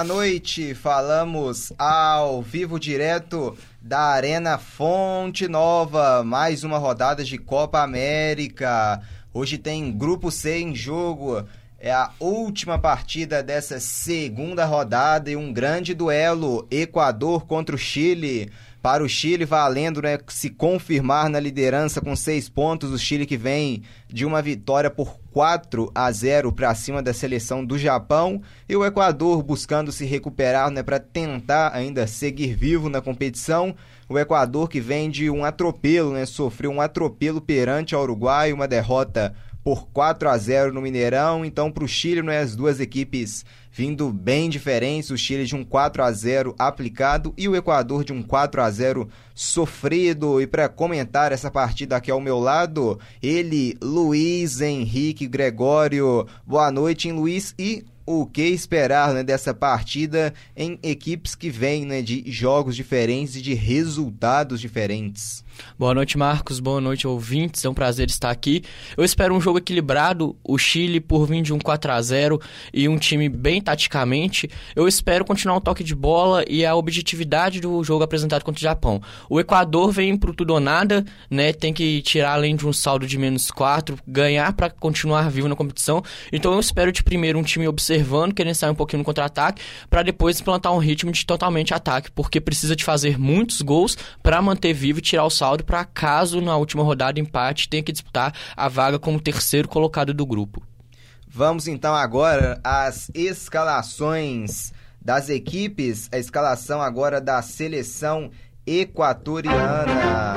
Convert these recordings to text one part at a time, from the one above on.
boa noite. Falamos ao vivo direto da Arena Fonte Nova, mais uma rodada de Copa América. Hoje tem Grupo C em jogo. É a última partida dessa segunda rodada e um grande duelo Equador contra o Chile para o Chile, valendo né, se confirmar na liderança com seis pontos. O Chile que vem de uma vitória por 4 a 0 para cima da seleção do Japão. E o Equador buscando se recuperar né, para tentar ainda seguir vivo na competição. O Equador que vem de um atropelo, né, sofreu um atropelo perante o Uruguai, uma derrota por 4 a 0 no Mineirão. Então, para o Chile, né, as duas equipes vindo bem diferentes. O Chile de um 4 a 0 aplicado e o Equador de um 4 a 0 sofrido. E para comentar essa partida aqui ao meu lado, ele, Luiz Henrique Gregório. Boa noite, hein, Luiz. E o que esperar né, dessa partida em equipes que vêm né, de jogos diferentes e de resultados diferentes? Boa noite, Marcos. Boa noite, ouvintes. É um prazer estar aqui. Eu espero um jogo equilibrado. O Chile por vir de um 4 a 0 e um time bem taticamente. Eu espero continuar o toque de bola e a objetividade do jogo apresentado contra o Japão. O Equador vem pro tudo ou nada, né? Tem que tirar além de um saldo de menos 4, ganhar para continuar vivo na competição. Então eu espero de primeiro um time observando, querendo sair um pouquinho no contra-ataque, para depois implantar um ritmo de totalmente ataque, porque precisa de fazer muitos gols para manter vivo e tirar o saldo para caso na última rodada empate tenha que disputar a vaga como terceiro colocado do grupo. Vamos então agora às escalações das equipes, a escalação agora da seleção equatoriana.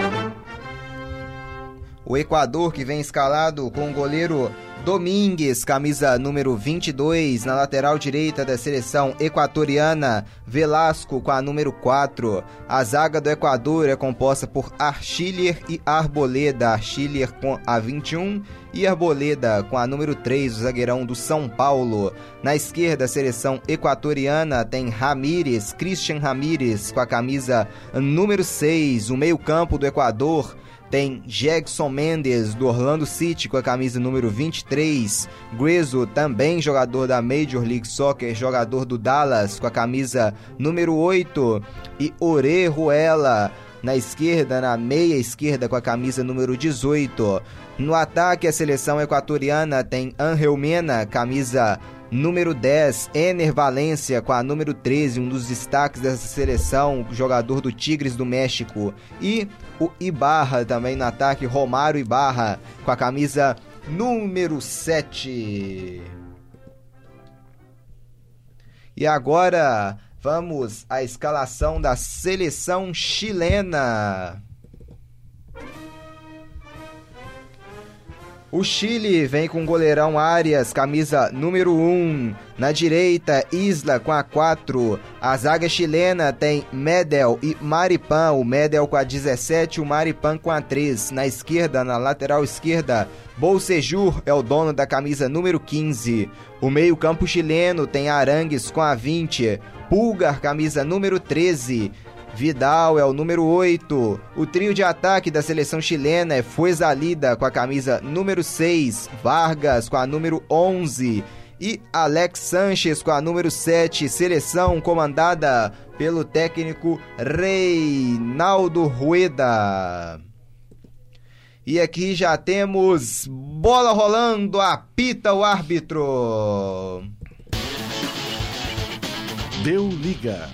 O Equador que vem escalado com o goleiro Domingues, camisa número 22, na lateral direita da seleção equatoriana, Velasco com a número 4. A zaga do Equador é composta por Archiller e Arboleda, Archiller com a 21 e Arboleda com a número 3, o zagueirão do São Paulo. Na esquerda, a seleção equatoriana tem Ramírez, Christian Ramírez com a camisa número 6, o meio-campo do Equador tem Jackson Mendes, do Orlando City, com a camisa número 23. Grezzo, também jogador da Major League Soccer, jogador do Dallas, com a camisa número 8. E Orejuela, na esquerda, na meia esquerda, com a camisa número 18. No ataque, a seleção equatoriana tem Angel Mena, camisa número 10, Ener Valência com a número 13, um dos destaques dessa seleção, jogador do Tigres do México. E o Ibarra também no ataque, Romário Ibarra com a camisa número 7. E agora vamos à escalação da seleção chilena. O Chile vem com o goleirão Arias, camisa número 1. Na direita, Isla com a 4. A zaga chilena tem Medel e Maripan. O Medel com a 17, o Maripan com a 3. Na esquerda, na lateral esquerda, Bolsejur é o dono da camisa número 15. O meio-campo chileno tem Arangues com a 20. Pulgar, camisa número 13. Vidal é o número 8. O trio de ataque da seleção chilena é Fuezalida com a camisa número 6, Vargas com a número 11 e Alex Sanches com a número 7, seleção comandada pelo técnico Reinaldo Rueda. E aqui já temos bola rolando, apita o árbitro. Deu liga.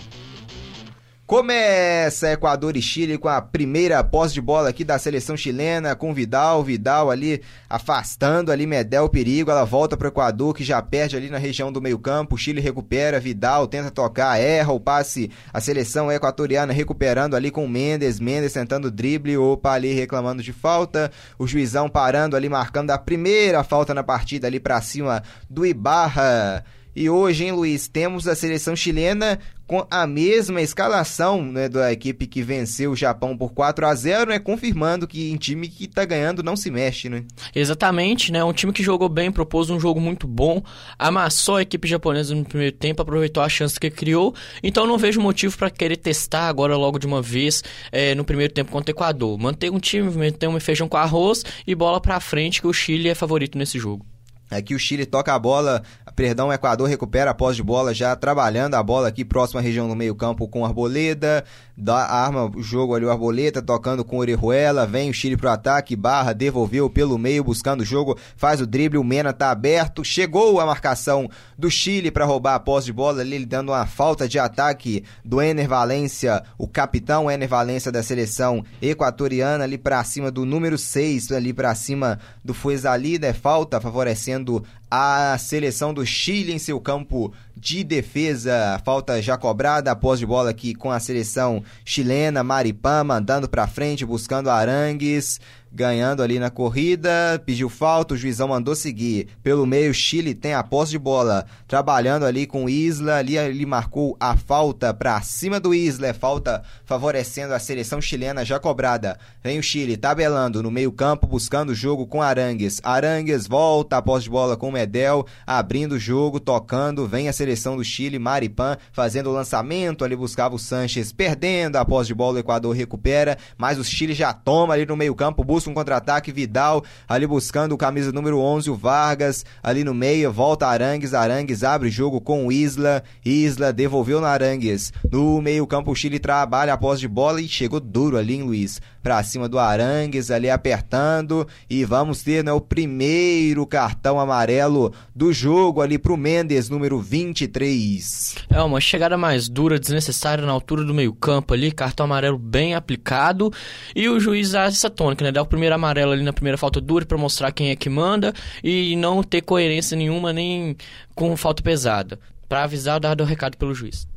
Começa Equador e Chile com a primeira posse de bola aqui da seleção chilena, com Vidal, Vidal ali afastando ali Medel o perigo, ela volta para o Equador que já perde ali na região do meio-campo, Chile recupera, Vidal tenta tocar, erra o passe, a seleção equatoriana recuperando ali com Mendes, Mendes tentando drible, opa ali reclamando de falta, o juizão parando ali marcando a primeira falta na partida ali para cima do Ibarra. E hoje, hein, Luiz, temos a seleção chilena com a mesma escalação né, da equipe que venceu o Japão por 4 a 0 né, confirmando que em time que está ganhando não se mexe, né? Exatamente, né? Um time que jogou bem, propôs um jogo muito bom, amassou a equipe japonesa no primeiro tempo, aproveitou a chance que criou, então não vejo motivo para querer testar agora logo de uma vez é, no primeiro tempo contra o Equador. Manter um time, manter um feijão com arroz e bola para frente que o Chile é favorito nesse jogo. Aqui o Chile toca a bola, perdão, o Equador recupera a posse de bola, já trabalhando a bola aqui próxima à região do meio-campo com Arboleda, dá, arma o jogo ali o Arboleda, tocando com Orejuela, vem o Chile pro ataque, barra, devolveu pelo meio, buscando o jogo, faz o drible, o Mena tá aberto, chegou a marcação do Chile para roubar a posse de bola ali, dando uma falta de ataque do Ener Valência, o capitão Ener Valência da seleção equatoriana ali para cima do número 6, ali para cima do Fuezali, né, falta favorecendo a seleção do Chile em seu campo de defesa. Falta já cobrada após de bola aqui com a seleção chilena. Maripã mandando para frente, buscando Arangues ganhando ali na corrida, pediu falta, o juizão mandou seguir. Pelo meio, Chile tem a posse de bola, trabalhando ali com Isla, ali ele marcou a falta para cima do Isla, é falta favorecendo a seleção chilena já cobrada. Vem o Chile tabelando no meio-campo, buscando o jogo com Arangues. Arangues volta a posse de bola com Medel, abrindo o jogo, tocando, vem a seleção do Chile, Maripan fazendo o lançamento, ali buscava o Sanches, perdendo a posse de bola, o Equador recupera, mas o Chile já toma ali no meio-campo, busca busca um contra-ataque, Vidal ali buscando o camisa número 11, o Vargas, ali no meio, volta Arangues, Arangues abre o jogo com o Isla, Isla devolveu na Arangues, no meio campo o Chile trabalha a de bola e chegou duro ali em Luiz, pra cima do Arangues, ali apertando, e vamos ter né, o primeiro cartão amarelo do jogo ali pro Mendes, número 23. É uma chegada mais dura, desnecessária na altura do meio campo ali, cartão amarelo bem aplicado, e o juiz essa tônica, né, dá o primeiro amarelo ali na primeira falta dura para mostrar quem é que manda e não ter coerência nenhuma nem com falta pesada. Para avisar, dado o recado pelo juiz.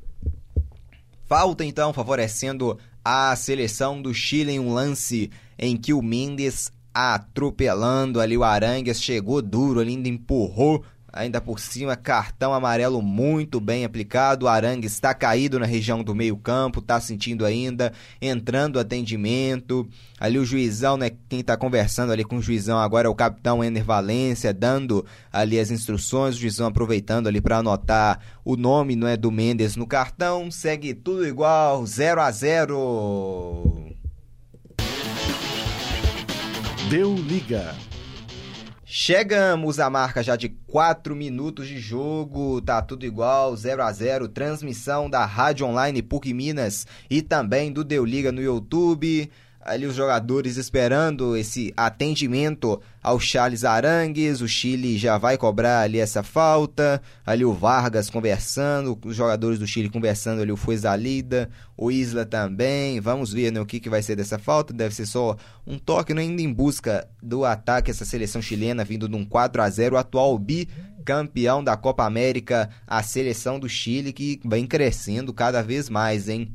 Falta então favorecendo a seleção do Chile em um lance em que o Mendes atropelando ali o Arangues, chegou duro ali, ainda empurrou Ainda por cima, cartão amarelo muito bem aplicado. O Arangue está caído na região do meio-campo, está sentindo ainda, entrando atendimento. Ali o juizão, né? Quem está conversando ali com o juizão agora é o capitão Ener Valência, dando ali as instruções. O juizão aproveitando ali para anotar o nome, não é, do Mendes no cartão. Segue tudo igual, 0 a 0 Deu liga. Chegamos à marca já de 4 minutos de jogo, tá tudo igual, 0 a 0 transmissão da Rádio Online PUC Minas e também do Deu Liga no YouTube ali os jogadores esperando esse atendimento ao Charles Arangues, o Chile já vai cobrar ali essa falta, ali o Vargas conversando, os jogadores do Chile conversando ali, o Fuezalida, o Isla também, vamos ver né, o que, que vai ser dessa falta, deve ser só um toque, né, ainda em busca do ataque essa seleção chilena vindo de um 4 a 0 o atual bi campeão da Copa América, a seleção do Chile que vem crescendo cada vez mais, hein?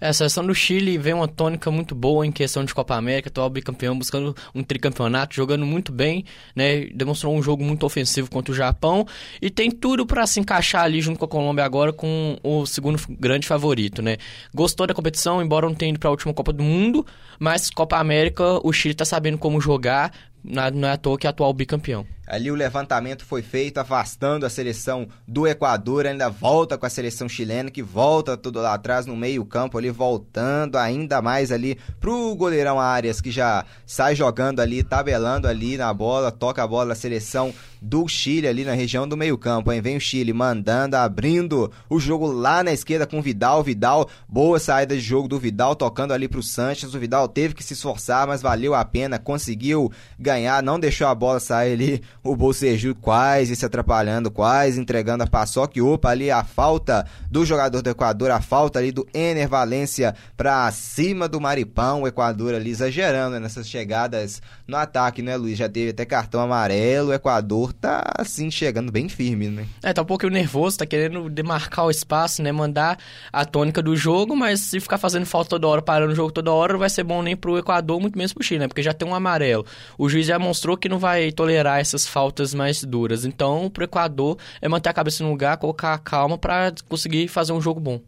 É, a seleção do Chile vem uma tônica muito boa em questão de Copa América, atual bicampeão, buscando um tricampeonato, jogando muito bem, né? Demonstrou um jogo muito ofensivo contra o Japão e tem tudo para se encaixar ali junto com a Colômbia agora com o segundo grande favorito, né? Gostou da competição, embora não tenha ido para a última Copa do Mundo, mas Copa América o Chile está sabendo como jogar, não é à toa que é atual bicampeão. Ali o levantamento foi feito, afastando a seleção do Equador, ainda volta com a seleção chilena, que volta tudo lá atrás no meio-campo, ali voltando ainda mais ali pro goleirão Arias, que já sai jogando ali, tabelando ali na bola, toca a bola a seleção do Chile ali na região do meio-campo. Aí vem o Chile mandando, abrindo o jogo lá na esquerda com o Vidal. Vidal, boa saída de jogo do Vidal, tocando ali pro Sanches. O Vidal teve que se esforçar, mas valeu a pena, conseguiu ganhar, não deixou a bola sair ali o Bolseju quase se atrapalhando, quase entregando a paçoca. Opa, ali a falta do jogador do Equador, a falta ali do Ener Valência pra cima do Maripão. O Equador ali exagerando nessas chegadas no ataque, né, Luiz? Já teve até cartão amarelo. O Equador tá assim chegando bem firme, né? É, tá um pouquinho nervoso, tá querendo demarcar o espaço, né? Mandar a tônica do jogo, mas se ficar fazendo falta toda hora, parando o jogo toda hora, não vai ser bom nem pro Equador, muito menos pro Chile, né? Porque já tem um amarelo. O juiz já mostrou que não vai tolerar essas faltas mais duras. Então, pro Equador é manter a cabeça no lugar, colocar a calma para conseguir fazer um jogo bom.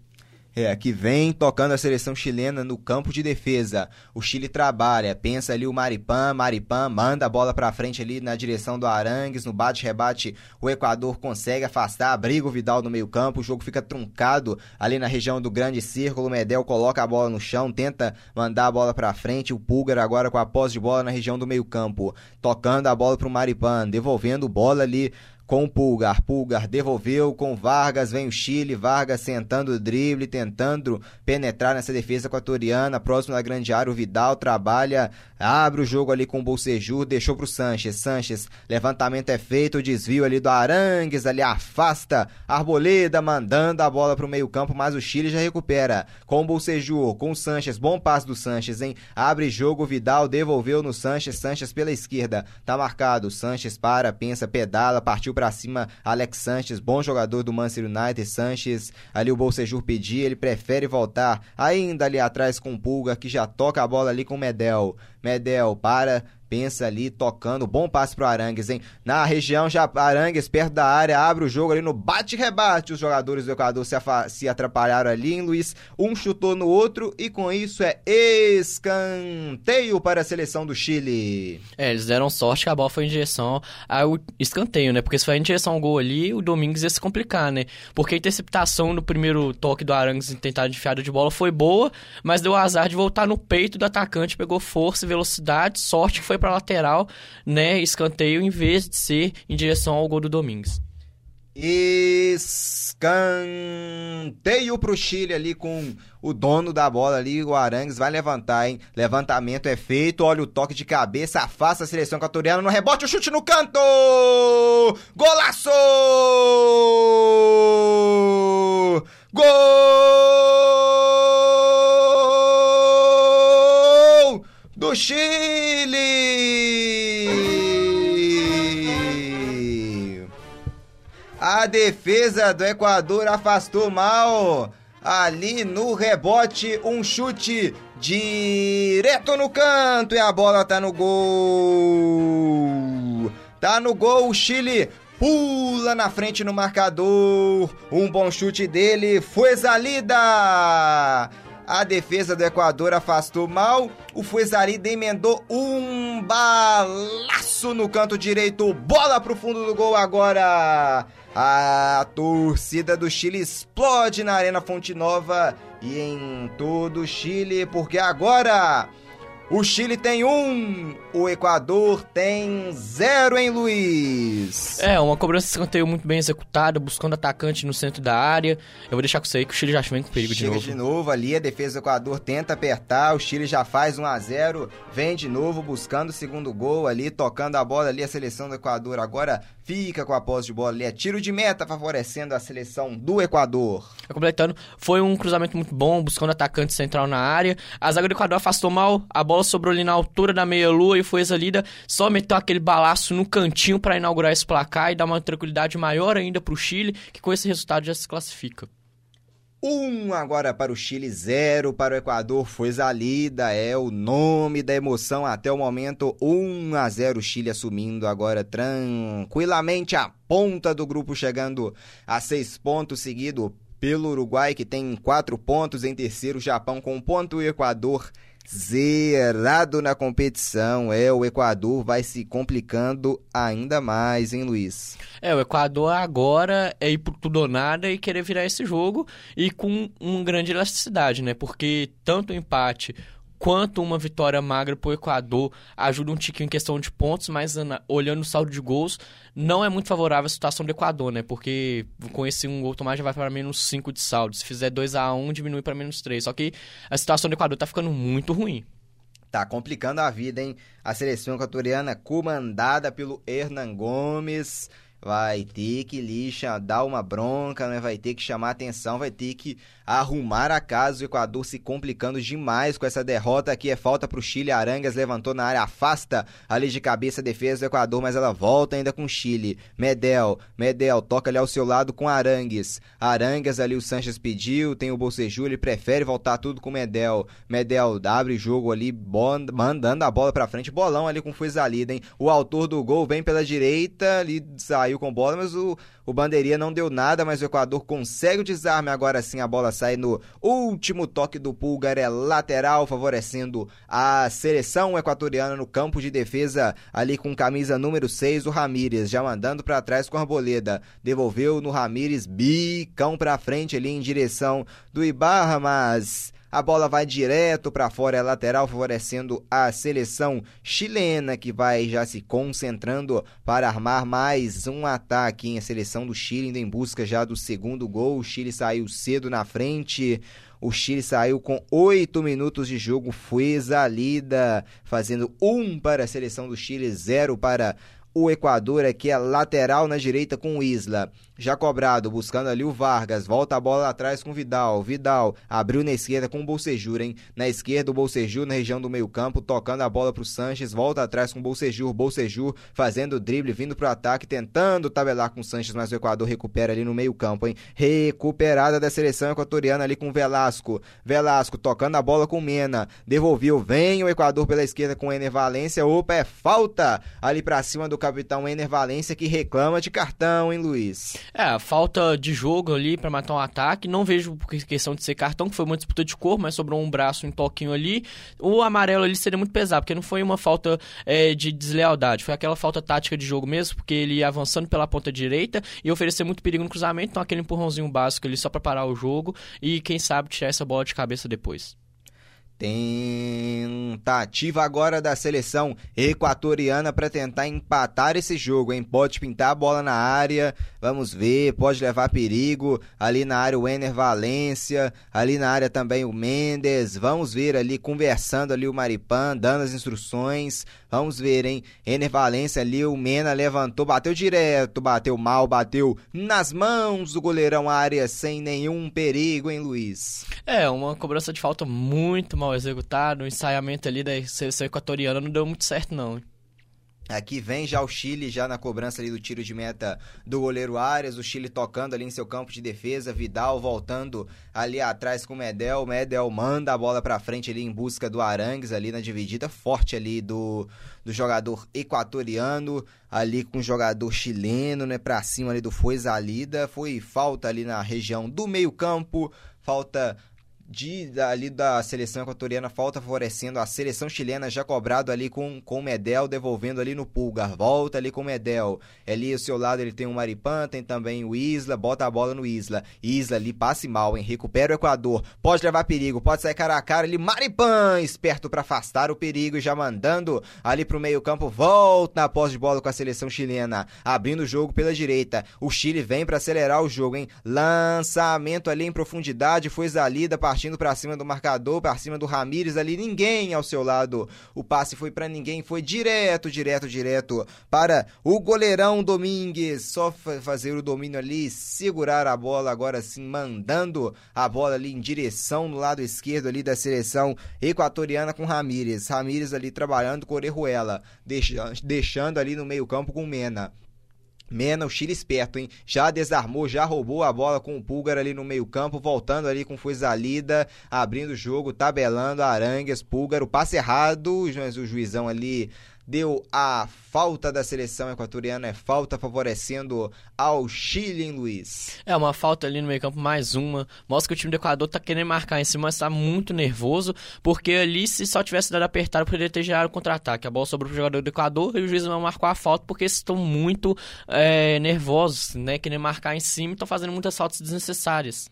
É, que vem tocando a seleção chilena no campo de defesa. O Chile trabalha, pensa ali o Maripan, Maripan manda a bola pra frente ali na direção do Arangues, no bate-rebate o Equador consegue afastar, abriga o Vidal no meio campo, o jogo fica truncado ali na região do grande círculo, o Medel coloca a bola no chão, tenta mandar a bola pra frente, o Pulgar agora com a posse de bola na região do meio campo, tocando a bola pro Maripan, devolvendo bola ali com Pulgar. Pulgar devolveu com Vargas, vem o Chile, Vargas sentando o drible, tentando penetrar nessa defesa equatoriana, próximo da grande área, o Vidal trabalha, abre o jogo ali com o Bolsejur, deixou pro Sanches, Sanches, levantamento é feito, o desvio ali do Arangues, ali afasta, Arboleda mandando a bola pro meio campo, mas o Chile já recupera, com o Bolsejur, com o Sanches, bom passe do Sanches, hein, abre jogo, Vidal devolveu no Sanches, Sanches pela esquerda, tá marcado, Sanches para, pensa, pedala, partiu para cima Alex Sanches, bom jogador do Manchester United. Sanches, ali o Bolsejur pedir, ele prefere voltar ainda ali atrás com o Pulga, que já toca a bola ali com o Medel. Medel para pensa ali, tocando, bom passe pro Arangues, hein? Na região já, Arangues perto da área, abre o jogo ali no bate-rebate, os jogadores do Equador se, se atrapalharam ali, hein, Luiz? Um chutou no outro e com isso é escanteio para a seleção do Chile. É, eles deram sorte que a bola foi em direção ao escanteio, né? Porque se foi em direção ao gol ali, o Domingues ia se complicar, né? Porque a interceptação no primeiro toque do Arangues em tentar de de bola foi boa, mas deu azar de voltar no peito do atacante, pegou força e velocidade, sorte que foi para lateral, né, escanteio em vez de ser em direção ao gol do Domingues. Escanteio pro Chile ali com o dono da bola ali, o Arangues vai levantar, hein? Levantamento é feito, olha o toque de cabeça, afasta a seleção equatoriana no rebote, o chute no canto! Golaço! Gol do Chile! A defesa do Equador afastou mal. Ali no rebote, um chute direto no canto e a bola tá no gol. Tá no gol, o Chile pula na frente no marcador. Um bom chute dele, foi Zalida. A defesa do Equador afastou mal. O Fuezarida emendou um balaço no canto direito. Bola pro fundo do gol agora. A torcida do Chile explode na Arena Fonte Nova e em todo o Chile, porque agora o Chile tem um, o Equador tem zero, hein, Luiz? É, uma cobrança de escanteio muito bem executada, buscando atacante no centro da área. Eu vou deixar com você aí que o Chile já vem com perigo Chega de novo. de novo ali, a defesa do Equador tenta apertar, o Chile já faz 1 a 0 vem de novo buscando o segundo gol ali, tocando a bola ali, a seleção do Equador agora fica com a posse de bola ali, é tiro de meta favorecendo a seleção do Equador. Completando, foi um cruzamento muito bom, buscando atacante central na área. A zaga do Equador afastou mal, a bola sobrou ali na altura da meia-lua e foi exalida. Só meteu aquele balaço no cantinho para inaugurar esse placar e dar uma tranquilidade maior ainda para o Chile, que com esse resultado já se classifica. Um agora para o Chile, zero para o Equador. Foi Zalida, é o nome da emoção até o momento. 1 a 0 Chile assumindo agora tranquilamente a ponta do grupo, chegando a seis pontos, seguido pelo Uruguai, que tem quatro pontos. Em terceiro, Japão com um ponto e o Equador zerado na competição. É, o Equador vai se complicando ainda mais, hein, Luiz? É, o Equador agora é ir por tudo ou nada e querer virar esse jogo e com uma grande elasticidade, né? Porque tanto o empate quanto uma vitória magra para o Equador ajuda um tiquinho em questão de pontos, mas olhando o saldo de gols, não é muito favorável a situação do Equador, né? Porque com esse um gol tomar já vai para menos 5 de saldo. Se fizer 2 a 1 diminui para menos 3. Só que a situação do Equador tá ficando muito ruim. Tá complicando a vida, hein? A seleção equatoriana comandada pelo Hernan Gomes vai ter que lixa, dar uma bronca, né? vai ter que chamar atenção, vai ter que arrumar a casa. O Equador se complicando demais com essa derrota aqui. É falta para o Chile. Arangas levantou na área, afasta ali de cabeça a defesa do Equador, mas ela volta ainda com o Chile. Medel, Medel toca ali ao seu lado com Arangues. Arangas ali o Sanches pediu, tem o Bolseju, ele prefere voltar tudo com Medel. Medel abre jogo ali, mandando a bola para frente. Bolão ali com Fuizalida, hein? O autor do gol vem pela direita, ali saiu saiu com bola, mas o, o Bandeirinha não deu nada, mas o Equador consegue o desarme. Agora sim a bola sai no último toque do Pulgar, é lateral, favorecendo a seleção equatoriana no campo de defesa, ali com camisa número 6, o Ramírez, já mandando para trás com a Arboleda. Devolveu no Ramírez, bicão para frente ali em direção do Ibarra, mas a bola vai direto para fora, é lateral, favorecendo a seleção chilena, que vai já se concentrando para armar mais um ataque. Em a seleção do Chile indo em busca já do segundo gol. O Chile saiu cedo na frente. O Chile saiu com oito minutos de jogo, foi exalida, fazendo um para a seleção do Chile, zero para o Equador aqui é lateral na direita com o Isla. Já cobrado, buscando ali o Vargas. Volta a bola atrás com Vidal. Vidal abriu na esquerda com o Bolsejur, hein? Na esquerda, o Bolsejur na região do meio-campo, tocando a bola pro Sanches. Volta atrás com o Bolsejur. Bolsejur fazendo o drible, vindo pro ataque, tentando tabelar com o Sanches, mas o Equador recupera ali no meio-campo, hein? Recuperada da seleção equatoriana ali com o Velasco. Velasco tocando a bola com o Mena. Devolveu, vem o Equador pela esquerda com o Ener Valência. Opa, é falta ali pra cima do capitão Ener Valência que reclama de cartão, hein, Luiz? É, falta de jogo ali para matar um ataque. Não vejo por questão de ser cartão, que foi uma disputa de cor, mas sobrou um braço, um toquinho ali. O amarelo ali seria muito pesado, porque não foi uma falta é, de deslealdade. Foi aquela falta tática de jogo mesmo, porque ele ia avançando pela ponta direita e oferecer muito perigo no cruzamento. Então, aquele empurrãozinho básico ali só para parar o jogo e, quem sabe, tirar essa bola de cabeça depois. Tentativa agora da seleção equatoriana para tentar empatar esse jogo, hein? Pode pintar a bola na área, vamos ver, pode levar perigo. Ali na área o Ener Valência, ali na área também o Mendes. Vamos ver ali conversando ali o Maripan, dando as instruções. Vamos ver, hein? Ener Valência ali, o Mena levantou, bateu direto, bateu mal, bateu nas mãos do goleirão área sem nenhum perigo, hein, Luiz? É, uma cobrança de falta muito mal executada. O ensaiamento ali da seleção equatoriana não deu muito certo, não. Aqui vem já o Chile, já na cobrança ali do tiro de meta do goleiro Arias, o Chile tocando ali em seu campo de defesa, Vidal voltando ali atrás com o Medel, Medel manda a bola para frente ali em busca do Arangues ali na dividida forte ali do, do jogador equatoriano, ali com o jogador chileno, né, para cima ali do Foizalida, foi falta ali na região do meio-campo, falta de, ali da seleção equatoriana, falta favorecendo a seleção chilena, já cobrado ali com, com o Medel, devolvendo ali no Pulgar, volta ali com o Medel, ali ao seu lado ele tem o Maripan, tem também o Isla, bota a bola no Isla, Isla ali passe mal, hein, recupera o Equador, pode levar perigo, pode sair cara a cara ali, Maripan, esperto para afastar o perigo e já mandando ali pro meio campo, volta na posse de bola com a seleção chilena, abrindo o jogo pela direita, o Chile vem para acelerar o jogo, hein, lançamento ali em profundidade, foi Zalida, partindo partindo para cima do marcador, para cima do Ramires ali, ninguém ao seu lado. O passe foi para ninguém, foi direto, direto, direto para o goleirão Domingues. Só fazer o domínio ali, segurar a bola agora sim, mandando a bola ali em direção no lado esquerdo ali da seleção equatoriana com Ramires. Ramires ali trabalhando com Orejuela, deixando, ali no meio-campo com Mena. Mena, o Chile esperto, hein? Já desarmou, já roubou a bola com o Pulgar ali no meio-campo, voltando ali com Fuizalida, abrindo o jogo, tabelando Arangues, Pulgar, o passe errado, o juizão ali deu a falta da seleção equatoriana, é falta favorecendo ao Chile, em Luiz? É, uma falta ali no meio campo, mais uma. Mostra que o time do Equador tá querendo marcar em cima, mas tá muito nervoso, porque ali, se só tivesse dado apertado, poderia ter gerado contra-ataque. A bola sobrou pro jogador do Equador e o juiz não marcou a falta, porque estão muito é, nervosos, né? Querendo marcar em cima e estão fazendo muitas faltas desnecessárias.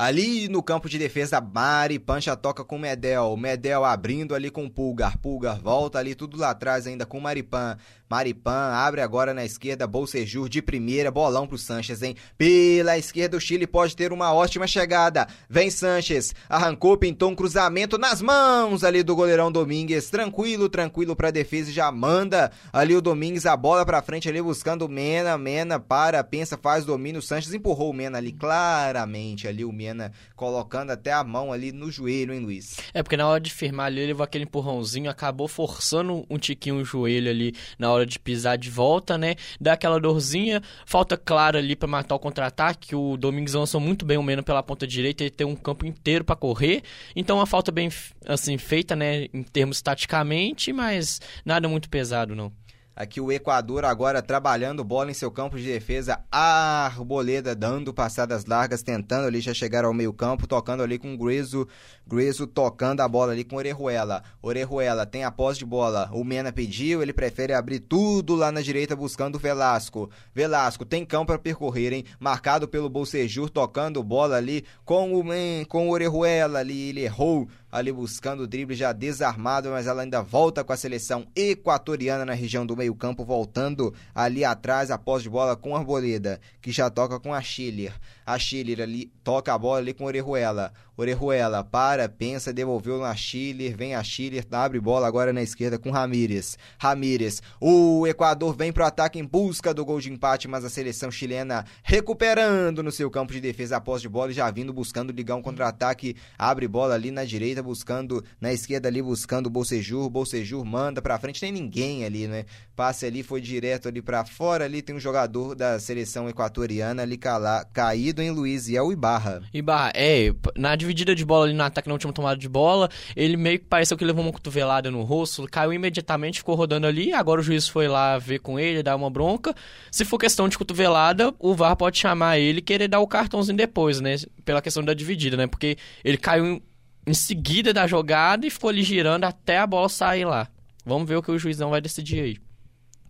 Ali no campo de defesa, Mari Pancha toca com Medel. Medel abrindo ali com Pulgar. Pulgar volta ali tudo lá atrás ainda com Maripan. Maripan abre agora na esquerda, Bolsejur de primeira, bolão pro Sanches, hein? Pela esquerda o Chile pode ter uma ótima chegada. Vem Sanches, arrancou, pintou um cruzamento nas mãos ali do goleirão Domingues. Tranquilo, tranquilo pra defesa já manda ali o Domingues a bola pra frente ali buscando Mena. Mena para, pensa, faz domínio. Sanches empurrou o Mena ali claramente ali o Mena colocando até a mão ali no joelho, hein, Luiz? É porque na hora de firmar ali, ele levou aquele empurrãozinho, acabou forçando um tiquinho o joelho ali na hora hora de pisar de volta, né? Dá aquela dorzinha, falta clara ali para matar o contra-ataque. O Domingos lançou muito bem o Meno pela ponta direita, ele tem um campo inteiro para correr. Então uma falta bem assim feita, né, em termos taticamente, mas nada muito pesado não. Aqui o Equador agora trabalhando bola em seu campo de defesa. Arboleda dando passadas largas, tentando ali já chegar ao meio campo, tocando ali com o Grezo. Grezo tocando a bola ali com Orejuela. Orejuela tem a posse de bola. O Mena pediu, ele prefere abrir tudo lá na direita buscando o Velasco. Velasco tem campo para percorrer, hein? Marcado pelo Bolsejur, tocando bola ali com o, com o Orejuela ali. Ele errou ali buscando o drible já desarmado, mas ela ainda volta com a seleção equatoriana na região do meio-campo, voltando ali atrás após de bola com Arboleda, que já toca com a Schiller. A Schiller ali toca a bola ali com a Orejuela. Orejuela para, pensa, devolveu na Schiller, vem a Schiller, abre bola agora na esquerda com Ramírez. Ramírez, o Equador vem pro ataque em busca do gol de empate, mas a seleção chilena recuperando no seu campo de defesa após de bola e já vindo buscando ligar um contra-ataque, abre bola ali na direita, buscando na esquerda ali buscando o Bolsejur, Bolsejur manda pra frente, tem ninguém ali, né? Passe ali foi direto ali para fora, ali tem um jogador da seleção equatoriana ali cala, caído em Luiz e é o Ibarra. Ibarra, é, na dividida de bola ali no ataque na última tomada de bola, ele meio que pareceu que levou uma cotovelada no rosto, caiu imediatamente, ficou rodando ali, agora o juiz foi lá ver com ele, dar uma bronca. Se for questão de cotovelada, o VAR pode chamar ele e querer dar o cartãozinho depois, né? Pela questão da dividida, né? Porque ele caiu em seguida da jogada e ficou ali girando até a bola sair lá. Vamos ver o que o juizão vai decidir aí.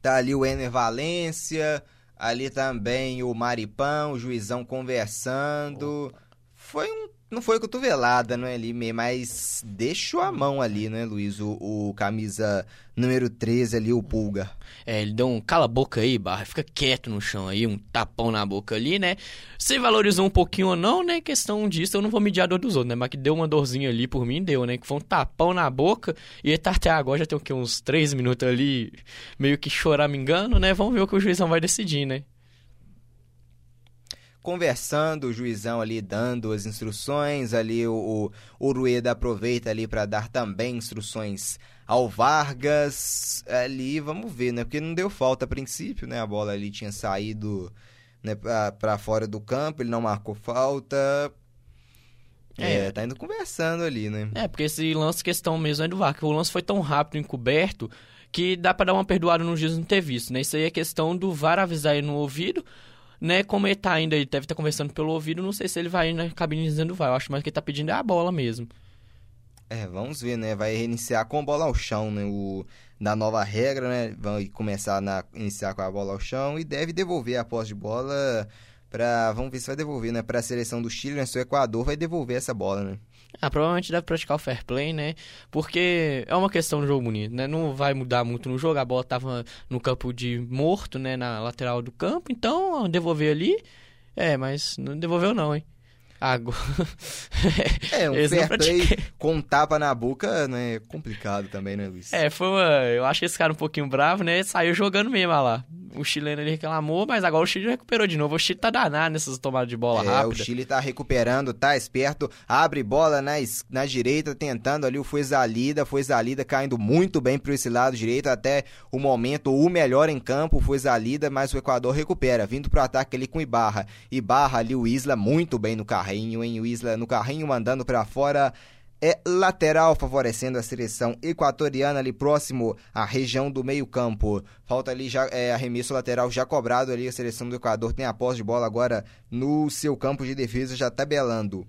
Tá ali o Ener Valência, ali também o Maripão, o juizão conversando. Opa. Foi um não foi cotovelada, não é ali, mas deixou a mão ali, né, Luiz? O, o, camisa número 13 ali, o Pulga. É, ele deu um cala a boca aí, barra, fica quieto no chão aí, um tapão na boca ali, né? Se valorizou um pouquinho ou não, né? Questão disso, eu não vou medir a dor dos outros, né? Mas que deu uma dorzinha ali por mim, deu, né? Que foi um tapão na boca. E ele tá até agora, já tem o quê? Uns 3 minutos ali, meio que choramingando, né? Vamos ver o que o juizão vai decidir, né? Conversando, o juizão ali dando as instruções, ali o, o, o Rueda aproveita ali para dar também instruções ao Vargas, ali vamos ver, né, porque não deu falta a princípio, né, a bola ali tinha saído né, para fora do campo, ele não marcou falta, é, é, tá indo conversando ali, né? É, porque esse lance questão mesmo é do VAR, que o lance foi tão rápido, encoberto, que dá para dar uma perdoada no juiz não ter visto, né? Isso aí é questão do VAR avisar ele no ouvido, né? Como ele tá ainda, ele deve estar tá conversando pelo ouvido, não sei se ele vai na cabine dizendo vai. Eu acho mais que ele tá pedindo é a bola mesmo. É, vamos ver, né? Vai reiniciar com a bola ao chão, né? O, da nova regra, né? Vai começar a iniciar com a bola ao chão e deve devolver a posse de bola para Vamos ver se vai devolver, né? Para a seleção do Chile, né? Se o Equador vai devolver essa bola, né? Ah, provavelmente deve praticar o fair play, né? Porque é uma questão do jogo bonito, né? Não vai mudar muito no jogo. A bola tava no campo de morto, né? Na lateral do campo. Então, devolver ali. É, mas não devolveu não, hein? Agora... é, um Eles fair play com tapa na boca, né? É complicado também, né, Luiz? É, foi uma... Eu acho que esse cara um pouquinho bravo, né? Saiu jogando mesmo, lá o chileno ele reclamou, mas agora o Chile recuperou de novo. O Chile tá danado nessas tomadas de bola é, rápida. o Chile tá recuperando, tá esperto, abre bola na, na direita, tentando ali o Fuezalida, Fuezalida caindo muito bem para esse lado direito, até o momento o melhor em campo, o Fuezalida, mas o Equador recupera, vindo pro ataque ali com Ibarra. Ibarra ali o Isla muito bem no carrinho, hein? O no carrinho mandando para fora é lateral, favorecendo a seleção equatoriana ali próximo à região do meio-campo. Falta ali já é, arremesso lateral já cobrado ali, a seleção do Equador tem a posse de bola agora no seu campo de defesa já tabelando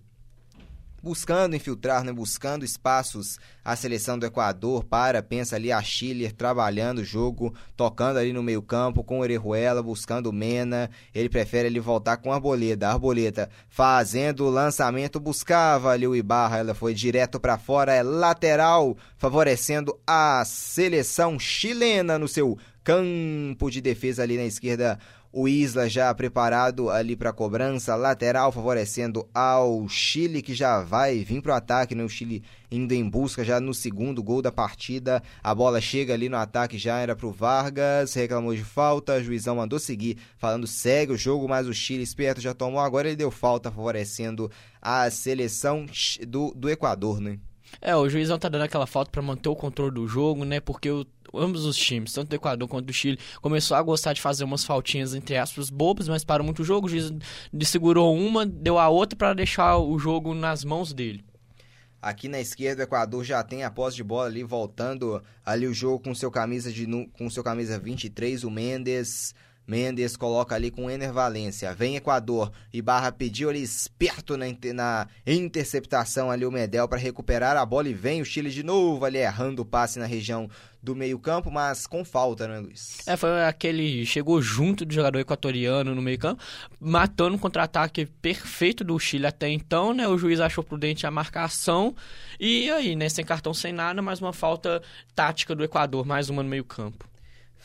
buscando infiltrar, né, buscando espaços a seleção do Equador para, pensa ali a Chile trabalhando o jogo, tocando ali no meio campo com o Orejuela, buscando o Mena, ele prefere ele voltar com a Arboleda, a Arboleta fazendo o lançamento, buscava ali o Ibarra, ela foi direto para fora, é lateral, favorecendo a seleção chilena no seu campo de defesa ali na esquerda o Isla já preparado ali para cobrança lateral, favorecendo ao Chile, que já vai vir para o ataque, né? O Chile indo em busca já no segundo gol da partida. A bola chega ali no ataque, já era para o Vargas, reclamou de falta, juizão mandou seguir, falando segue o jogo, mas o Chile esperto já tomou, agora ele deu falta, favorecendo a seleção do, do Equador, né? É, o juizão tá dando aquela falta para manter o controle do jogo, né? Porque o, ambos os times, tanto do Equador quanto do Chile, começou a gostar de fazer umas faltinhas, entre aspas, bobas, mas para muito jogo. O juiz segurou uma, deu a outra para deixar o jogo nas mãos dele. Aqui na esquerda, o Equador já tem a posse de bola ali, voltando ali o jogo com seu camisa, de, com seu camisa 23, o Mendes. Mendes coloca ali com Ener Valência. Vem Equador. e Barra pediu ali esperto na, na interceptação ali o Medel para recuperar a bola e vem o Chile de novo ali errando o passe na região do meio-campo, mas com falta, né, Luiz? É, foi aquele. Chegou junto do jogador equatoriano no meio-campo, matando um contra-ataque perfeito do Chile até então, né? O juiz achou prudente a marcação. E aí, né? Sem cartão, sem nada, mais uma falta tática do Equador, mais uma no meio-campo.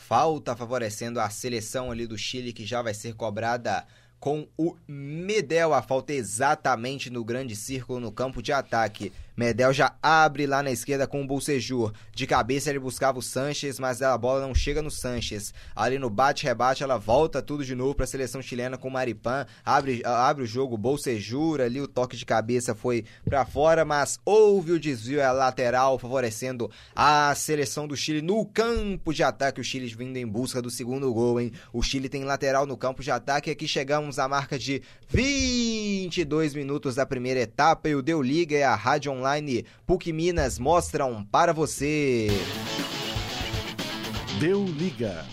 Falta favorecendo a seleção ali do Chile, que já vai ser cobrada com o Medel. A falta exatamente no grande círculo no campo de ataque. Medel já abre lá na esquerda com o Bolsejur. De cabeça ele buscava o Sanches, mas a bola não chega no Sanches. Ali no bate-rebate ela volta tudo de novo para a seleção chilena com o Maripan. Abre, abre o jogo, Bolsejur ali, o toque de cabeça foi para fora, mas houve o desvio é lateral favorecendo a seleção do Chile no campo de ataque. O Chile vindo em busca do segundo gol, hein? O Chile tem lateral no campo de ataque. Aqui chegamos à marca de 22 minutos da primeira etapa e o Deu Liga é a Rádio Online online PUC Minas mostram para você. Deu liga.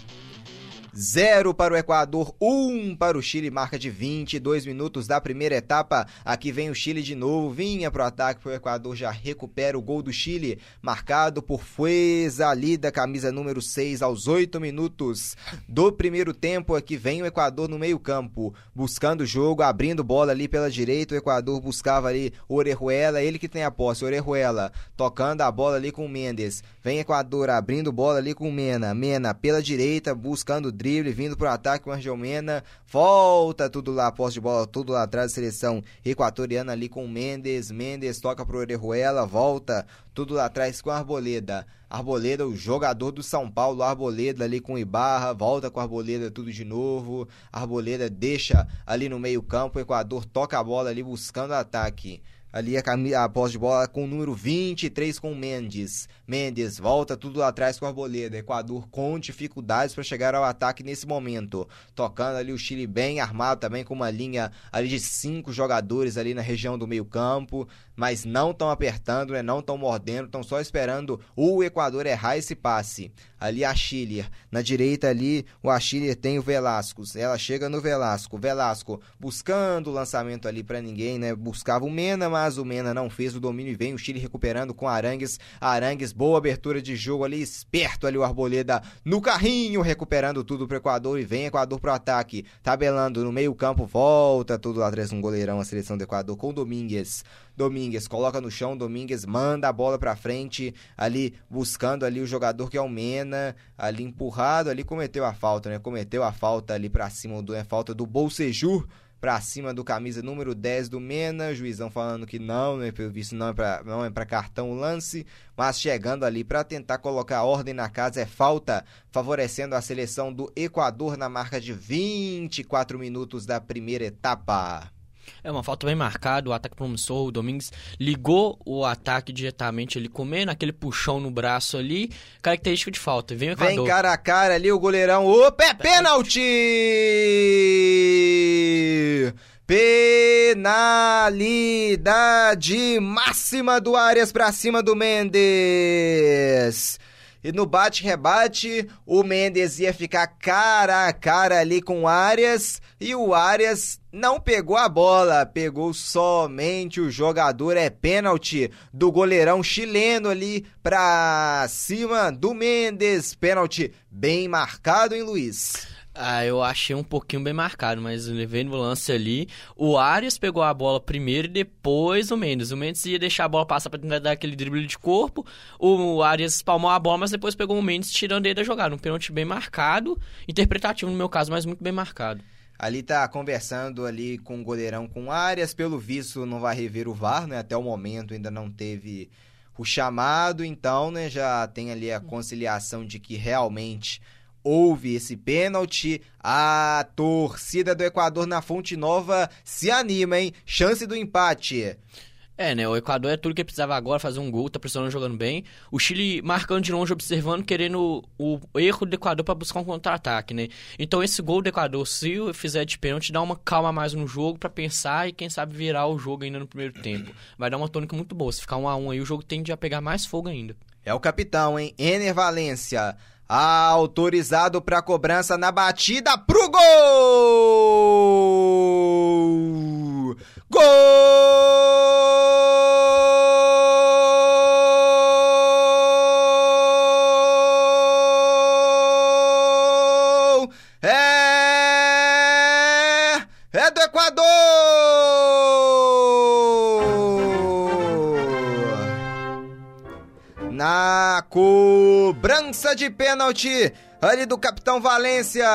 0 para o Equador, 1 um para o Chile, marca de 22 minutos da primeira etapa. Aqui vem o Chile de novo, vinha para o ataque, o Equador já recupera o gol do Chile, marcado por Fueza ali da camisa número 6 aos 8 minutos do primeiro tempo. Aqui vem o Equador no meio-campo, buscando o jogo, abrindo bola ali pela direita. O Equador buscava ali Orejuela, ele que tem a posse, Orejuela tocando a bola ali com o Mendes. Vem Equador abrindo bola ali com o Mena, Mena pela direita, buscando drible, vindo pro ataque com o Argel Mena, volta tudo lá, posse de bola, tudo lá atrás seleção equatoriana ali com o Mendes, Mendes toca pro Orejuela, volta tudo lá atrás com a Arboleda. Arboleda, o jogador do São Paulo, Arboleda ali com o Ibarra, volta com Arboleda tudo de novo. Arboleda deixa ali no meio-campo, o Equador toca a bola ali buscando ataque ali a, a posse de bola com o número 23 com Mendes. Mendes volta tudo atrás com a Arboleda. Equador com dificuldades para chegar ao ataque nesse momento. Tocando ali o Chile bem armado também com uma linha ali de cinco jogadores ali na região do meio-campo, mas não estão apertando, né? não estão mordendo, estão só esperando o Equador errar esse passe. Ali a Chile, na direita ali o Achille tem o Velasco. Ela chega no Velasco. Velasco buscando o lançamento ali para ninguém, né? Buscava o Mena, mas o Mena não fez o domínio e vem o Chile recuperando com Arangues. Arangues, boa abertura de jogo ali, esperto ali o Arboleda no carrinho, recuperando tudo pro Equador e vem Equador pro ataque. Tabelando no meio-campo, volta tudo lá atrás um goleirão a seleção do Equador com Domingues. Domingues coloca no chão, Domingues manda a bola para frente, ali buscando ali o jogador que é o Mena, ali empurrado, ali cometeu a falta, né? Cometeu a falta ali para cima do é falta do Bolsejur para cima do camisa número 10 do Mena, juizão falando que não, né, pelo visto não é para não é para cartão o lance, mas chegando ali para tentar colocar ordem na casa é falta, favorecendo a seleção do Equador na marca de 24 minutos da primeira etapa. É uma falta bem marcada, o ataque promissor, o Domingues ligou o ataque diretamente ali, comendo aquele puxão no braço ali, característico de falta. Vem, Vem cara a cara ali o goleirão, opa, é pênalti! Penalidade máxima do Arias pra cima do Mendes. E no bate-rebate, o Mendes ia ficar cara a cara ali com o Arias e o Arias não pegou a bola, pegou somente o jogador. É pênalti do goleirão chileno ali pra cima do Mendes. Pênalti bem marcado, hein, Luiz? Ah, eu achei um pouquinho bem marcado, mas levei no lance ali. O Arias pegou a bola primeiro e depois o Mendes. O Mendes ia deixar a bola passar pra tentar dar aquele drible de corpo. O Arias palmou a bola, mas depois pegou o Mendes tirando ele da jogada. Um pênalti bem marcado, interpretativo no meu caso, mas muito bem marcado. Ali tá conversando ali com o goleirão com o Arias. Pelo visto, não vai rever o VAR, né? Até o momento ainda não teve o chamado, então, né? Já tem ali a conciliação de que realmente houve esse pênalti. A torcida do Equador na Fonte Nova se anima, hein? Chance do empate. É, né? O Equador é tudo que precisava agora, fazer um gol, tá pressionando jogando bem. O Chile marcando de longe, observando, querendo o, o erro do Equador para buscar um contra-ataque, né? Então esse gol do Equador, se fizer de pênalti, dá uma calma mais no jogo para pensar e quem sabe virar o jogo ainda no primeiro tempo. Vai dar uma tônica muito boa. Se ficar um a um aí, o jogo tende a pegar mais fogo ainda. É o capitão, hein? Ener Valência. Autorizado para cobrança na batida pro gol! Gol! Cobrança de pênalti ali do capitão Valência.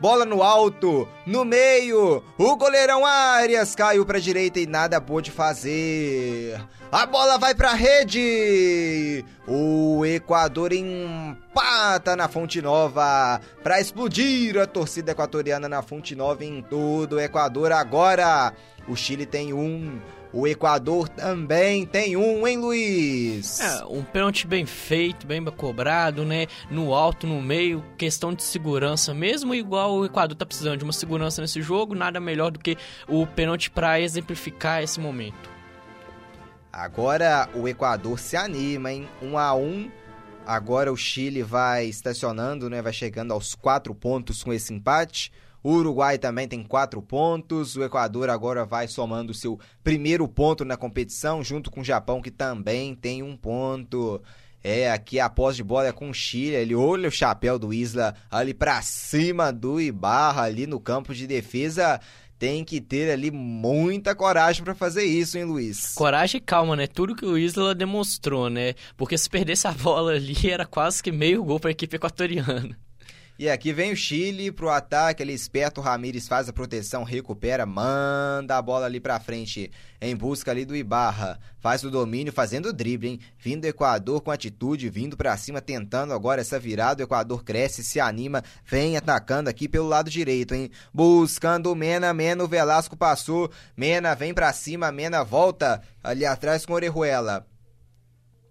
Bola no alto, no meio. O goleirão Arias caiu para direita e nada pôde fazer. A bola vai para rede. O Equador empata na Fonte Nova para explodir a torcida equatoriana na Fonte Nova em todo o Equador agora. O Chile tem um o Equador também tem um, hein, Luiz? É, um pênalti bem feito, bem cobrado, né? No alto, no meio, questão de segurança mesmo, igual o Equador tá precisando de uma segurança nesse jogo, nada melhor do que o pênalti para exemplificar esse momento. Agora o Equador se anima, hein? Um a um. Agora o Chile vai estacionando, né? Vai chegando aos quatro pontos com esse empate. O Uruguai também tem quatro pontos. O Equador agora vai somando seu primeiro ponto na competição, junto com o Japão, que também tem um ponto. É, aqui a posse de bola é com o Chile. Ele olha o chapéu do Isla ali pra cima do Ibarra, ali no campo de defesa. Tem que ter ali muita coragem para fazer isso, hein, Luiz? Coragem e calma, né? Tudo que o Isla demonstrou, né? Porque se perdesse a bola ali, era quase que meio gol para a equipe equatoriana. E aqui vem o Chile pro ataque, ali esperto, o Ramires faz a proteção, recupera, manda a bola ali pra frente, em busca ali do Ibarra, faz o domínio, fazendo o drible, hein? Vindo do Equador com atitude, vindo para cima, tentando agora essa virada, o Equador cresce, se anima, vem atacando aqui pelo lado direito, hein? Buscando o Mena, Mena, o Velasco passou, Mena vem para cima, Mena volta ali atrás com o Orejuela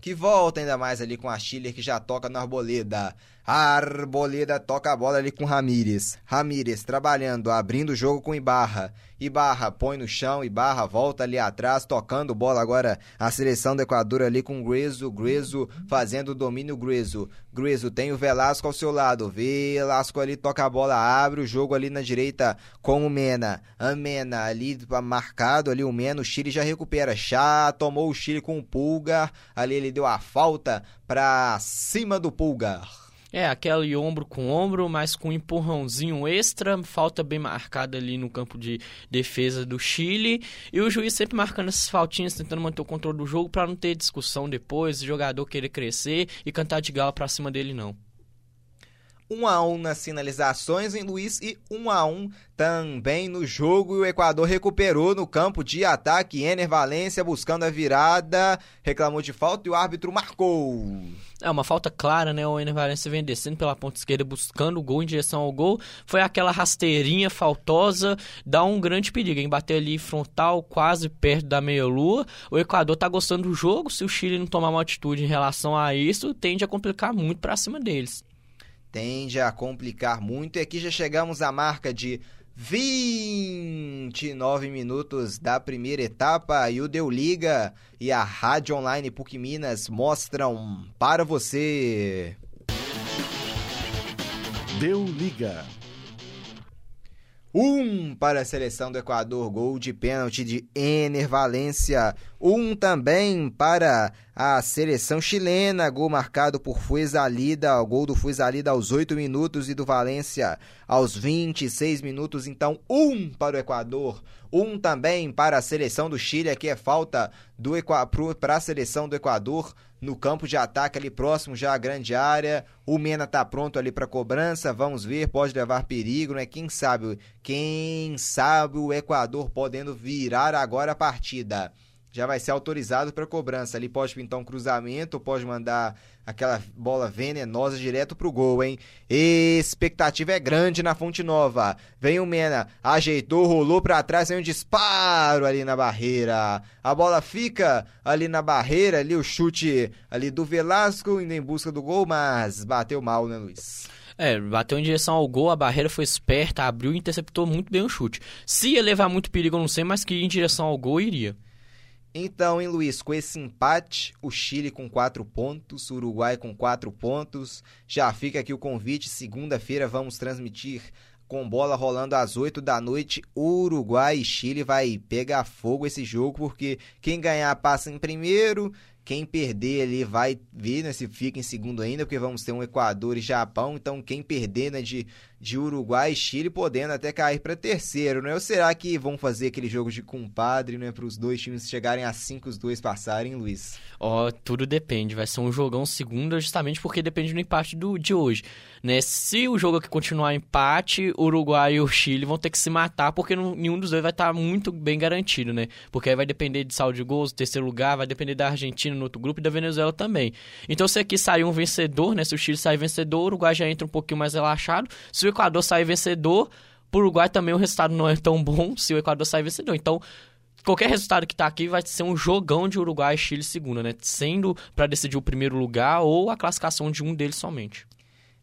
que volta ainda mais ali com a Chile que já toca na Arboleda. Arboleda toca a bola ali com Ramires. Ramires trabalhando, abrindo o jogo com Ibarra. Ibarra põe no chão, Ibarra volta ali atrás, tocando bola agora a seleção do Equador ali com Grezo. Grezo fazendo o domínio Grezo. Grezo tem o Velasco ao seu lado. Velasco ali toca a bola, abre o jogo ali na direita com o Mena. A Mena ali marcado ali o Mena, o Chile já recupera. Já tomou o Chile com o Pulgar. Ali ele deu a falta para cima do Pulgar. É, aquele ombro com ombro, mas com um empurrãozinho extra, falta bem marcada ali no campo de defesa do Chile. E o juiz sempre marcando essas faltinhas, tentando manter o controle do jogo para não ter discussão depois, o jogador querer crescer e cantar de gala para cima dele não. 1 a 1 nas finalizações em Luiz e 1 a 1 também no jogo e o Equador recuperou no campo de ataque Ener Valência buscando a virada, reclamou de falta e o árbitro marcou. É uma falta clara, né? O Ener Valência vem descendo pela ponta esquerda buscando o gol em direção ao gol. Foi aquela rasteirinha faltosa, dá um grande perigo em bater ali frontal, quase perto da meia-lua. O Equador tá gostando do jogo, se o Chile não tomar uma atitude em relação a isso, tende a complicar muito para cima deles tende a complicar muito. E aqui já chegamos à marca de 29 minutos da primeira etapa e o Deu Liga e a Rádio Online PUC Minas mostram para você. Deu Liga. Um para a seleção do Equador, gol de pênalti de Ener Valência. Um também para a seleção chilena, gol marcado por Fuezalida, o gol do Fuezalida aos 8 minutos e do Valência aos 26 minutos. Então, um para o Equador, um também para a seleção do Chile, aqui é falta do para a seleção do Equador no campo de ataque ali próximo já à grande área. O Mena tá pronto ali para cobrança. Vamos ver, pode levar perigo, né? Quem sabe, quem sabe o Equador podendo virar agora a partida. Já vai ser autorizado para cobrança. Ali pode pintar um cruzamento, pode mandar aquela bola venenosa direto pro gol, hein? Expectativa é grande na Fonte Nova. Vem o Mena, ajeitou, rolou para trás, vem um disparo ali na barreira. A bola fica ali na barreira, ali o chute ali do Velasco indo em busca do gol, mas bateu mal, né, Luiz? É, bateu em direção ao gol, a barreira foi esperta, abriu e interceptou muito bem o chute. Se ia levar muito perigo, eu não sei, mas que em direção ao gol iria. Então, hein, Luiz, com esse empate, o Chile com quatro pontos, o Uruguai com quatro pontos. Já fica aqui o convite. Segunda-feira vamos transmitir com bola rolando às 8 da noite. Uruguai e Chile vai pegar fogo esse jogo, porque quem ganhar passa em primeiro quem perder ali vai ver né, se fica em segundo ainda, porque vamos ter um Equador e Japão. Então, quem perder né, de, de Uruguai e Chile, podendo até cair para terceiro, né? Ou será que vão fazer aquele jogo de compadre, né? Para os dois times chegarem a cinco, os dois passarem, Luiz? Ó, oh, tudo depende. Vai ser um jogão segunda, justamente porque depende do empate do, de hoje. Né? Se o jogo aqui continuar empate, Uruguai e o Chile vão ter que se matar, porque não, nenhum dos dois vai estar tá muito bem garantido, né? Porque aí vai depender de saldo de gols, terceiro lugar, vai depender da Argentina no outro grupo e da Venezuela também. Então, se aqui sair um vencedor, né? Se o Chile sair vencedor, o Uruguai já entra um pouquinho mais relaxado. Se o Equador sair vencedor, pro Uruguai também o resultado não é tão bom se o Equador sair vencedor. Então, qualquer resultado que tá aqui vai ser um jogão de Uruguai e Chile segunda, né? Sendo para decidir o primeiro lugar ou a classificação de um deles somente.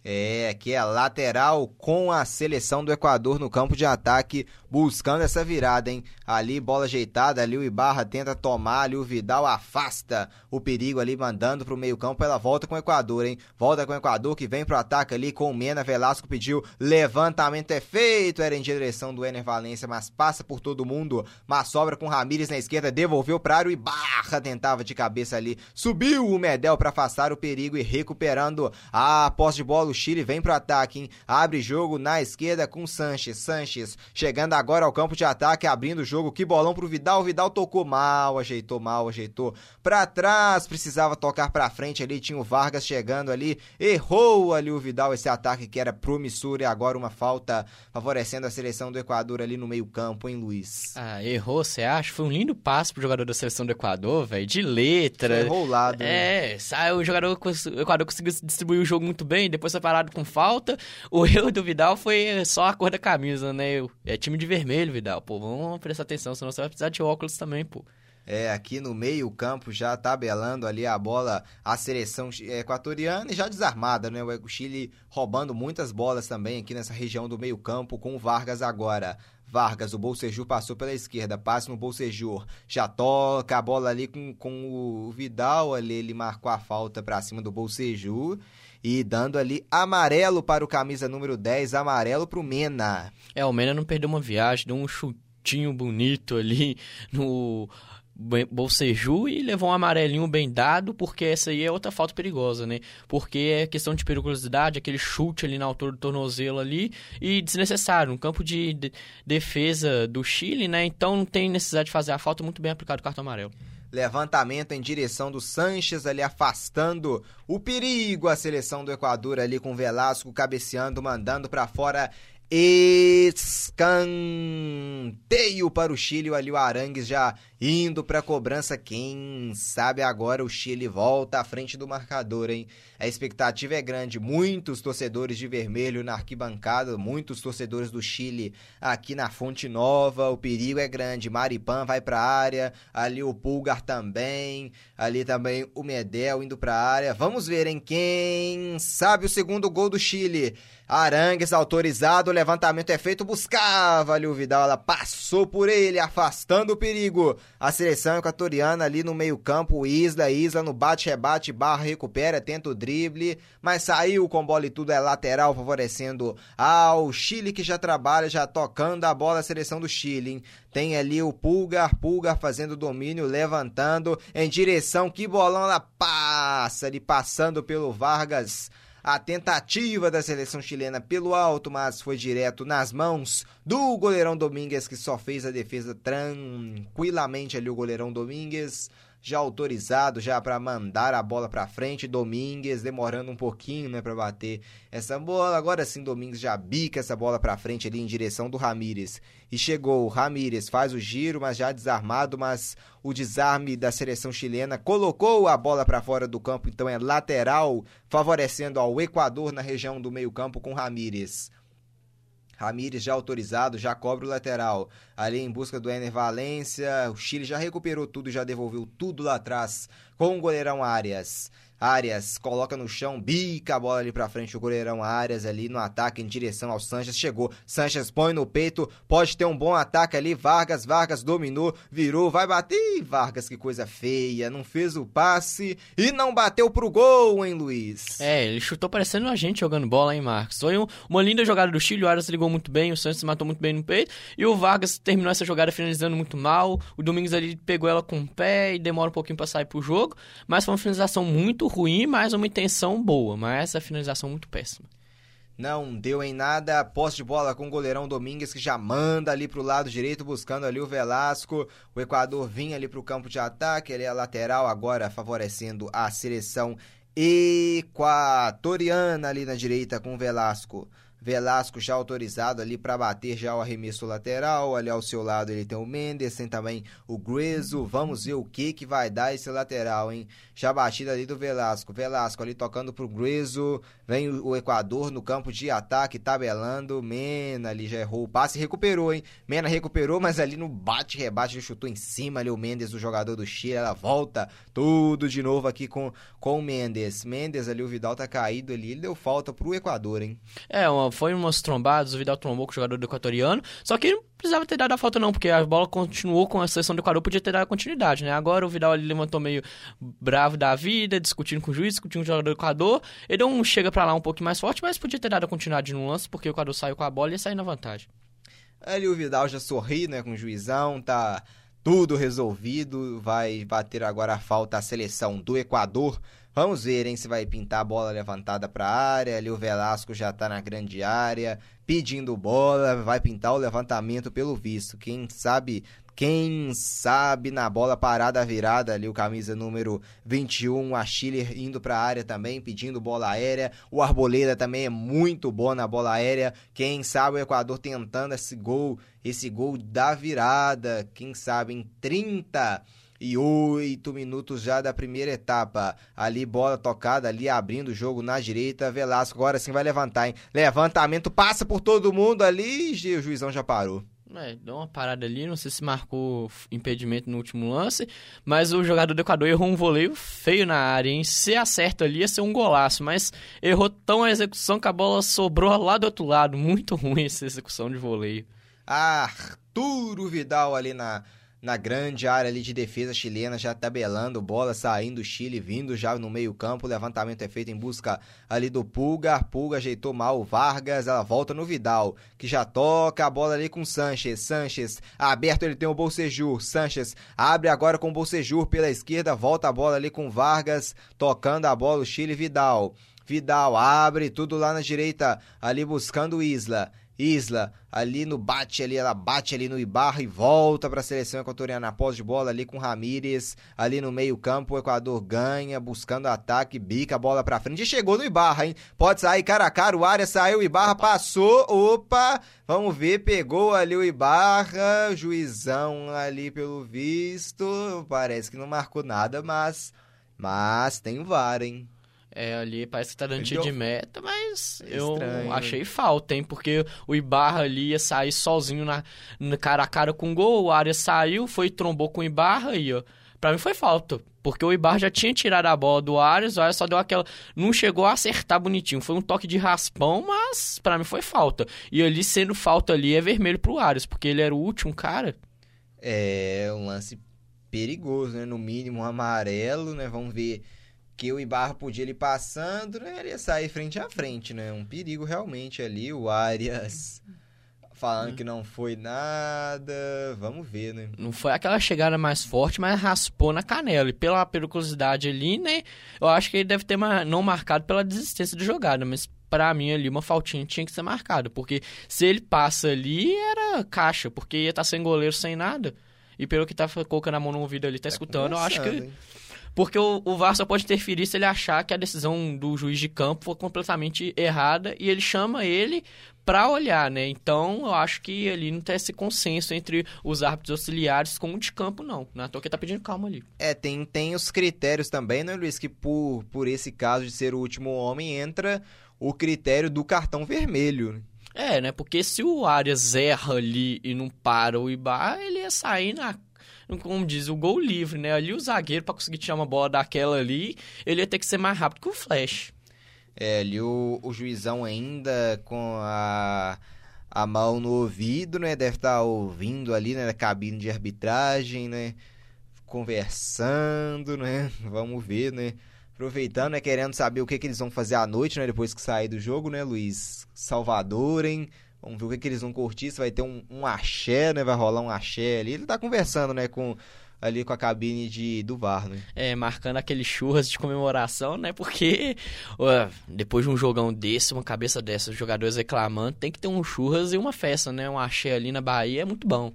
É, que é lateral com a seleção do Equador no campo de ataque, buscando essa virada, hein? Ali, bola ajeitada, ali o Ibarra tenta tomar, ali o Vidal afasta o perigo ali, mandando pro meio campo, ela volta com o Equador, hein? Volta com o Equador, que vem pro ataque ali com o Mena, Velasco pediu, levantamento é feito, era em direção do Ener Valência, mas passa por todo mundo, mas sobra com Ramires na esquerda, devolveu pra área, o Ibarra tentava de cabeça ali, subiu o Medel para afastar o perigo e recuperando a posse de bola, Chile vem pro ataque, hein? Abre jogo na esquerda com Sanches. Sanches chegando agora ao campo de ataque, abrindo o jogo. Que bolão pro Vidal. O Vidal tocou mal, ajeitou mal, ajeitou pra trás. Precisava tocar pra frente ali. Tinha o Vargas chegando ali. Errou ali o Vidal esse ataque que era promissor e agora uma falta favorecendo a seleção do Equador ali no meio-campo, hein, Luiz? Ah, errou, você acha? Foi um lindo passo pro jogador da seleção do Equador, velho. De letra. Foi rolado. É, né? sai, o jogador do Equador conseguiu distribuir o jogo muito bem. Depois foi parado com falta. O erro do Vidal foi só a cor da camisa, né? É time de vermelho, Vidal. Pô, vamos prestar atenção, senão você vai precisar de óculos também, pô. É, aqui no meio campo já tabelando ali a bola a seleção equatoriana e já desarmada, né? O Chile roubando muitas bolas também aqui nessa região do meio campo com o Vargas agora. Vargas, o Bolsejur passou pela esquerda, passe no Bolsejur, já toca a bola ali com, com o Vidal ali, ele marcou a falta para cima do Bolsejur e dando ali amarelo para o camisa número 10, amarelo para o Mena. É, o Mena não perdeu uma viagem, deu um chutinho bonito ali no Bolseju e levou um amarelinho bem dado, porque essa aí é outra falta perigosa, né? Porque é questão de periculosidade, aquele chute ali na altura do tornozelo ali e desnecessário, um campo de, de defesa do Chile, né? Então não tem necessidade de fazer a falta, muito bem aplicado o cartão amarelo. Levantamento em direção do Sanches ali afastando o perigo, a seleção do Equador ali com Velasco cabeceando, mandando para fora Escanteio para o Chile, ali o Arangues já indo para cobrança. Quem sabe agora o Chile volta à frente do marcador, hein? A expectativa é grande. Muitos torcedores de vermelho na arquibancada, muitos torcedores do Chile aqui na Fonte Nova. O perigo é grande. Maripan vai para a área, ali o Pulgar também, ali também o Medel indo para a área. Vamos ver em quem sabe o segundo gol do Chile. Arangues autorizado, o levantamento é feito, buscava ali o Vidal, ela passou por ele, afastando o perigo. A seleção equatoriana ali no meio-campo, Isla, Isla no bate-rebate, barra recupera, tenta o mas saiu com bola e tudo, é lateral, favorecendo ao Chile que já trabalha, já tocando a bola, a seleção do Chile. Hein? Tem ali o Pulgar, Pulgar fazendo domínio, levantando em direção, que bolão ela passa ali, passando pelo Vargas a tentativa da seleção chilena pelo alto, mas foi direto nas mãos do goleirão Domingues, que só fez a defesa tranquilamente ali o goleirão Domingues. Já autorizado já para mandar a bola para frente, Domingues demorando um pouquinho, né, para bater essa bola. Agora sim Domingues já bica essa bola para frente ali em direção do Ramírez. E chegou, o Ramírez faz o giro, mas já desarmado, mas o desarme da seleção chilena colocou a bola para fora do campo, então é lateral, favorecendo ao Equador na região do meio-campo com Ramírez. Ramires já autorizado, já cobra o lateral. Ali em busca do Ener Valência. O Chile já recuperou tudo, já devolveu tudo lá atrás com o goleirão Arias. Arias coloca no chão, bica a bola ali pra frente, o goleirão Arias ali no ataque em direção ao Sanches, chegou, Sanches põe no peito, pode ter um bom ataque ali, Vargas, Vargas dominou, virou, vai bater, Ih, Vargas que coisa feia, não fez o passe e não bateu pro gol, hein Luiz? É, ele chutou parecendo a gente jogando bola, hein Marcos? Foi um, uma linda jogada do Chile, o Arias ligou muito bem, o Sanches matou muito bem no peito e o Vargas terminou essa jogada finalizando muito mal, o Domingos ali pegou ela com o pé e demora um pouquinho pra sair pro jogo, mas foi uma finalização muito ruim, mas uma intenção boa, mas a finalização muito péssima. Não deu em nada, posse de bola com o goleirão Domingues que já manda ali pro lado direito buscando ali o Velasco. O Equador vinha ali pro campo de ataque, ele é lateral agora favorecendo a seleção equatoriana ali na direita com o Velasco. Velasco já autorizado ali para bater já o arremesso lateral. Ali ao seu lado ele tem o Mendes, tem também o Grezo. Vamos ver o que que vai dar esse lateral, hein? Já batida ali do Velasco. Velasco ali tocando pro Grezo. Vem o Equador no campo de ataque, tabelando. Mena ali já errou o passe, recuperou, hein? Mena recuperou, mas ali no bate-rebate chutou em cima ali o Mendes, o jogador do Chile. Ela volta tudo de novo aqui com, com o Mendes. Mendes ali, o Vidal tá caído ali. Ele deu falta pro Equador, hein? É, uma, foi umas trombadas, o Vidal trombou com o jogador do equatoriano, só que não precisava ter dado a falta não, porque a bola continuou com a seleção do Equador, podia ter dado continuidade, né? Agora o Vidal ali levantou meio bravo da vida, discutindo com o juiz, discutindo com o jogador do Equador, ele um chega pra lá um pouquinho mais forte, mas podia ter dado a continuidade no lance, porque o Equador saiu com a bola e ia sair na vantagem. Ali o Vidal já sorri, né, com o juizão, tá tudo resolvido, vai bater agora a falta a seleção do Equador. Vamos ver, hein, se vai pintar a bola levantada para a área. Ali o Velasco já tá na grande área, pedindo bola, vai pintar o levantamento pelo visto. Quem sabe, quem sabe na bola parada virada ali o camisa número 21, a Chile indo para a área também, pedindo bola aérea. O Arboleda também é muito bom na bola aérea. Quem sabe o Equador tentando esse gol, esse gol da virada, quem sabe em 30 e oito minutos já da primeira etapa. Ali, bola tocada, ali abrindo o jogo na direita. Velasco agora sim vai levantar, hein? Levantamento passa por todo mundo ali e o juizão já parou. É, deu uma parada ali, não sei se marcou impedimento no último lance, mas o jogador do Equador errou um voleio feio na área, hein? Se acerta ali ia ser um golaço, mas errou tão a execução que a bola sobrou lá do outro lado. Muito ruim essa execução de voleio. Arturo Vidal ali na, na grande área ali de defesa chilena, já tabelando, bola saindo do Chile, vindo já no meio campo, o levantamento é feito em busca ali do Pulga, Pulga ajeitou mal o Vargas, ela volta no Vidal, que já toca a bola ali com Sanches, Sanches aberto ele tem o Bolsejur, Sanches abre agora com o Bolsejur pela esquerda, volta a bola ali com Vargas, tocando a bola o Chile, Vidal, Vidal abre tudo lá na direita, ali buscando Isla, Isla, ali no bate ali, ela bate ali no Ibarra e volta para a seleção equatoriana após de bola ali com Ramírez, ali no meio-campo, o Equador ganha, buscando ataque, bica a bola para frente e chegou no Ibarra, hein? Pode sair cara a cara, o área saiu, o Ibarra passou, opa, vamos ver, pegou ali o Ibarra, juizão ali pelo visto, parece que não marcou nada, mas mas tem o VAR, hein? É, ali parece que tá dando tiro Deu- de meta, mas É eu achei falta, hein? Porque o Ibarra ali ia sair sozinho na, na cara a cara com o gol, o área saiu, foi e trombou com o Ibarra aí, ó. Pra mim foi falta, porque o Ibarra já tinha tirado a bola do Arias, o Arias só deu aquela... Não chegou a acertar bonitinho, foi um toque de raspão, mas pra mim foi falta. E ali, sendo falta ali, é vermelho pro Arias, porque ele era o último cara. É um lance perigoso, né? No mínimo um amarelo, né? Vamos ver que o Ibarra podia ele passando, né? Ele ia sair frente a frente, né? Um perigo realmente ali. O Arias falando que não foi nada. Vamos ver, né? Não foi aquela chegada mais forte, mas raspou na canela. E pela periculosidade ali, né? Eu acho que ele deve ter não marcado pela desistência de jogada, mas pra mim ali uma faltinha tinha que ser marcada. Porque se ele passa ali, era caixa, porque ia estar sem goleiro, sem nada. E pelo que tá colocando a mão no ouvido ali, tá, Tá escutando, eu acho que. hein? Porque o, o VAR só pode interferir se ele achar que a decisão do juiz de campo foi completamente errada e ele chama ele pra olhar, né? Então, eu acho que ali não tem esse consenso entre os árbitros auxiliares com o de campo, não. Não é toa que tá pedindo calma ali. É, tem, tem os critérios também, né, Luiz? Que por, por esse caso de ser o último homem, entra o critério do cartão vermelho. É, né? Porque se o Arias erra ali e não para o Ibar, ele ia sair na. Como diz, o gol livre, né? Ali o zagueiro, pra conseguir tirar uma bola daquela ali, ele ia ter que ser mais rápido que o Flash. É, ali o, o juizão ainda com a, a mão no ouvido, né? Deve estar ouvindo ali, né? Na cabine de arbitragem, né? Conversando, né? Vamos ver, né? Aproveitando, né? Querendo saber o que, que eles vão fazer à noite, né? Depois que sair do jogo, né, Luiz? Salvador, hein? Vamos ver o que, que eles vão curtir. Se vai ter um, um axé, né? Vai rolar um axé ali. Ele tá conversando, né? Com, ali com a cabine de, do VAR, né? É, marcando aqueles churras de comemoração, né? Porque ó, depois de um jogão desse, uma cabeça dessa, os jogadores reclamando, tem que ter um churras e uma festa, né? Um axé ali na Bahia é muito bom.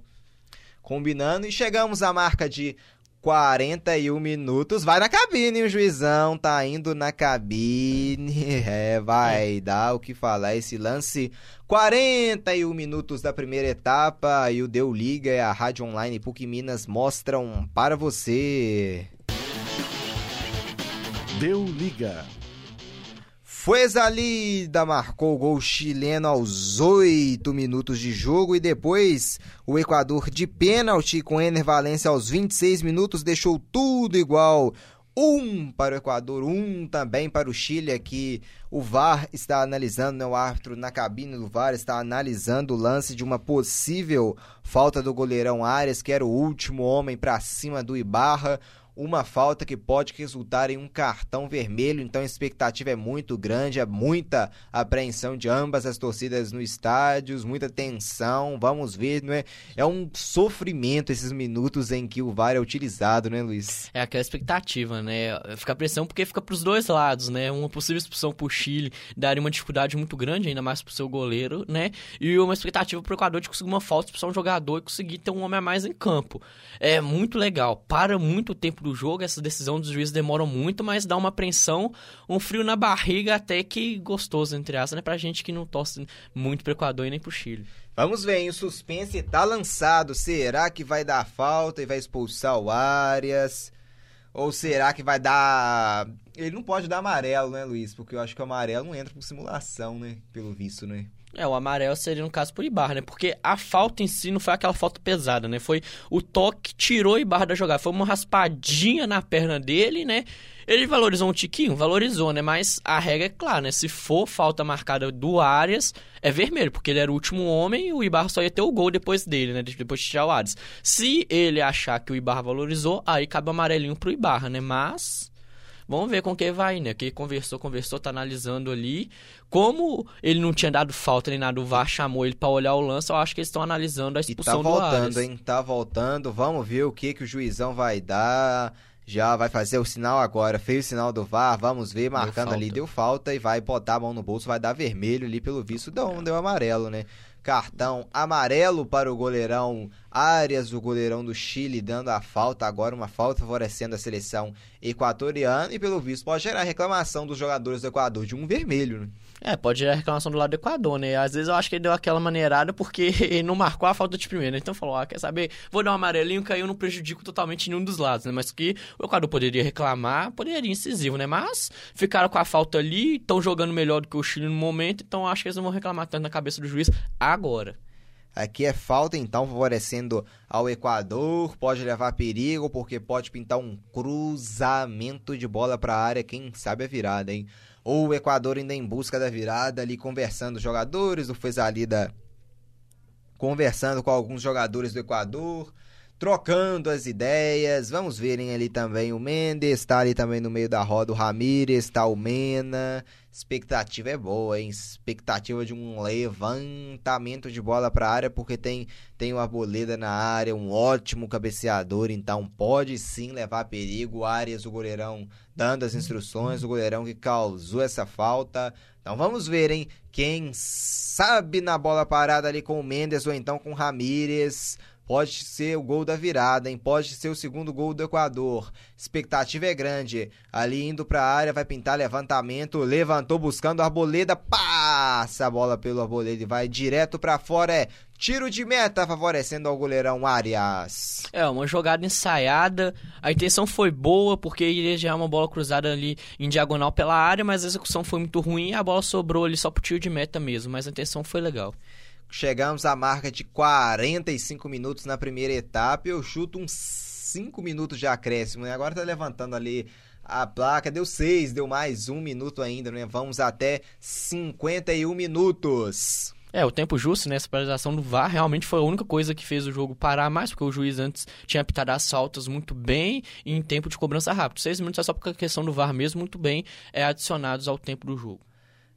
combinando e chegamos à marca de 41 minutos. Vai na cabine, o juizão tá indo na cabine. É, vai dar o que falar esse lance. 41 minutos da primeira etapa e o Deu Liga e a Rádio Online PUC Minas mostram para você. Deu liga. Fuezalida marcou o gol chileno aos 8 minutos de jogo e depois o Equador de pênalti com Ener Valencia aos 26 minutos deixou tudo igual. Um para o Equador, um também para o Chile aqui. O VAR está analisando, né, o árbitro na cabine do VAR está analisando o lance de uma possível falta do goleirão Arias, que era o último homem para cima do Ibarra uma falta que pode resultar em um cartão vermelho, então a expectativa é muito grande, é muita apreensão de ambas as torcidas no estádio, muita tensão, vamos ver, não é? É um sofrimento esses minutos em que o VAR é utilizado, né, Luiz? É aquela expectativa, né? Fica a pressão porque fica pros dois lados, né? Uma possível expulsão pro Chile daria uma dificuldade muito grande, ainda mais pro seu goleiro, né? E uma expectativa pro Equador de conseguir uma falta, expulsar um jogador e conseguir ter um homem a mais em campo. É muito legal, para muito tempo do jogo, essa decisão dos juízes demora muito, mas dá uma apreensão, um frio na barriga até que gostoso, entre aspas, né? Pra gente que não torce muito pro Equador e nem pro Chile. Vamos ver, hein? o suspense tá lançado. Será que vai dar falta e vai expulsar o Arias? Ou será que vai dar. Ele não pode dar amarelo, né, Luiz? Porque eu acho que o amarelo não entra por simulação, né? Pelo visto, né? É, o amarelo seria no caso por Ibarra, né? Porque a falta em si não foi aquela falta pesada, né? Foi o toque que tirou o Ibarra da jogada. Foi uma raspadinha na perna dele, né? Ele valorizou um tiquinho? Valorizou, né? Mas a regra é clara, né? Se for falta marcada do Arias, é vermelho, porque ele era o último homem e o Ibarra só ia ter o gol depois dele, né? Depois de tirar o Arias. Se ele achar que o Ibarra valorizou, aí cabe o amarelinho pro Ibarra, né? Mas... Vamos ver com quem vai, né? Que conversou, conversou, tá analisando ali. Como ele não tinha dado falta nem nada, o VAR chamou ele pra olhar o lance, eu acho que eles estão analisando a E tá expulsão do Arias. voltando, hein? Tá voltando. Vamos ver o que, que o juizão vai dar. Já vai fazer o sinal agora. Fez o sinal do VAR. Vamos ver. Marcando ali, falta. deu falta. E vai botar a mão no bolso. Vai dar vermelho ali pelo visto. Deu, deu amarelo, né? Cartão amarelo para o goleirão Arias, o goleirão do Chile, dando a falta. Agora uma falta favorecendo a seleção equatoriana. E pelo visto pode gerar reclamação dos jogadores do Equador de um vermelho, né? É, pode gerar reclamação do lado do Equador, né? Às vezes eu acho que ele deu aquela maneirada porque ele não marcou a falta de primeira. Então falou, ah, quer saber? Vou dar um amarelinho que aí eu não prejudico totalmente nenhum dos lados, né? Mas que o Equador poderia reclamar, poderia incisivo, né? Mas ficaram com a falta ali, estão jogando melhor do que o Chile no momento, então acho que eles não vão reclamar tanto na cabeça do juiz agora. Aqui é falta, então, favorecendo ao Equador. Pode levar perigo, porque pode pintar um cruzamento de bola para a área. Quem sabe a virada, hein? Ou o Equador ainda em busca da virada, ali conversando os jogadores. O Fezalida conversando com alguns jogadores do Equador. Trocando as ideias, vamos verem ali também o Mendes, está ali também no meio da roda o Ramírez, está o Mena. Expectativa é boa, hein? Expectativa de um levantamento de bola para a área, porque tem, tem o Arboleda na área, um ótimo cabeceador, então pode sim levar perigo. O Arias, o goleirão, dando as instruções, o goleirão que causou essa falta. Então vamos ver, hein? Quem sabe na bola parada ali com o Mendes ou então com o Ramírez. Pode ser o gol da virada, hein? Pode ser o segundo gol do Equador. Expectativa é grande. Ali indo para a área, vai pintar levantamento. Levantou buscando a Arboleda. Passa a bola pelo Arboleda e vai direto para fora. É tiro de meta favorecendo ao goleirão Arias. É, uma jogada ensaiada. A intenção foi boa porque iria gerar uma bola cruzada ali em diagonal pela área, mas a execução foi muito ruim e a bola sobrou ali só pro tiro de meta mesmo. Mas a intenção foi legal. Chegamos à marca de 45 minutos na primeira etapa. Eu chuto uns 5 minutos de acréscimo, né? Agora tá levantando ali a placa. Deu 6, deu mais um minuto ainda, né? Vamos até 51 minutos. É, o tempo justo, né? Essa paralisação do VAR realmente foi a única coisa que fez o jogo parar mais, porque o juiz antes tinha apitado as faltas muito bem e em tempo de cobrança rápido. Seis minutos é só porque a questão do VAR mesmo, muito bem, é adicionados ao tempo do jogo.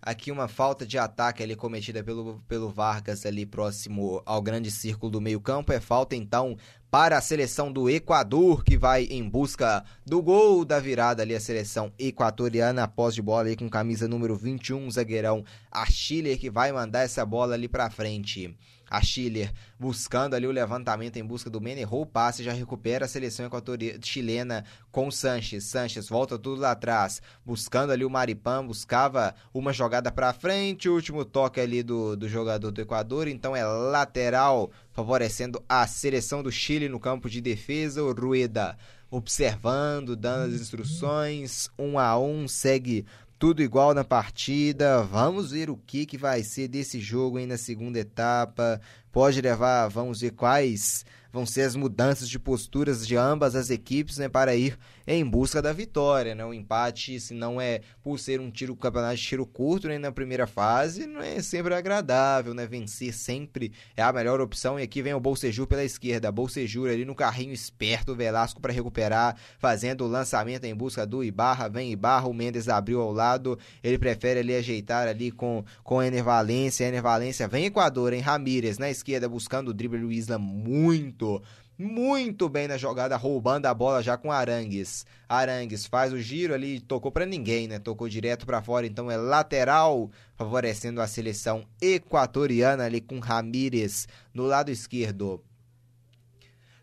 Aqui uma falta de ataque ali cometida pelo, pelo Vargas ali próximo ao grande círculo do meio campo. É falta então para a seleção do Equador, que vai em busca do gol da virada ali, a seleção equatoriana, após de bola aí com camisa número 21, zagueirão Achille, que vai mandar essa bola ali para frente. A Schiller buscando ali o levantamento em busca do Mene, errou o passe, já recupera a seleção equatoriana chilena com Sanches. Sanches volta tudo lá atrás, buscando ali o Maripan, buscava uma jogada para frente, último toque ali do, do jogador do Equador, então é lateral, favorecendo a seleção do Chile no campo de defesa. O Rueda observando, dando as instruções, um a um, segue tudo igual na partida. Vamos ver o que, que vai ser desse jogo aí na segunda etapa. Pode levar, vamos ver quais vão ser as mudanças de posturas de ambas as equipes né, para ir em busca da vitória. Né? O empate, se não é por ser um tiro campeonato de tiro curto né, na primeira fase, não é sempre agradável. Né? Vencer sempre é a melhor opção. E aqui vem o Bolsejur pela esquerda. Bolsejur ali no carrinho esperto, o Velasco para recuperar, fazendo o lançamento em busca do Ibarra. Vem Ibarra, o Mendes abriu ao lado. Ele prefere ali ajeitar ali com, com Ener Valência. Ener Valência vem Equador, em Ramírez na esquerda buscando o drible do Isla muito muito, bem na jogada, roubando a bola já com Arangues. Arangues faz o giro ali, tocou para ninguém, né? Tocou direto para fora, então é lateral, favorecendo a seleção equatoriana ali com Ramírez no lado esquerdo.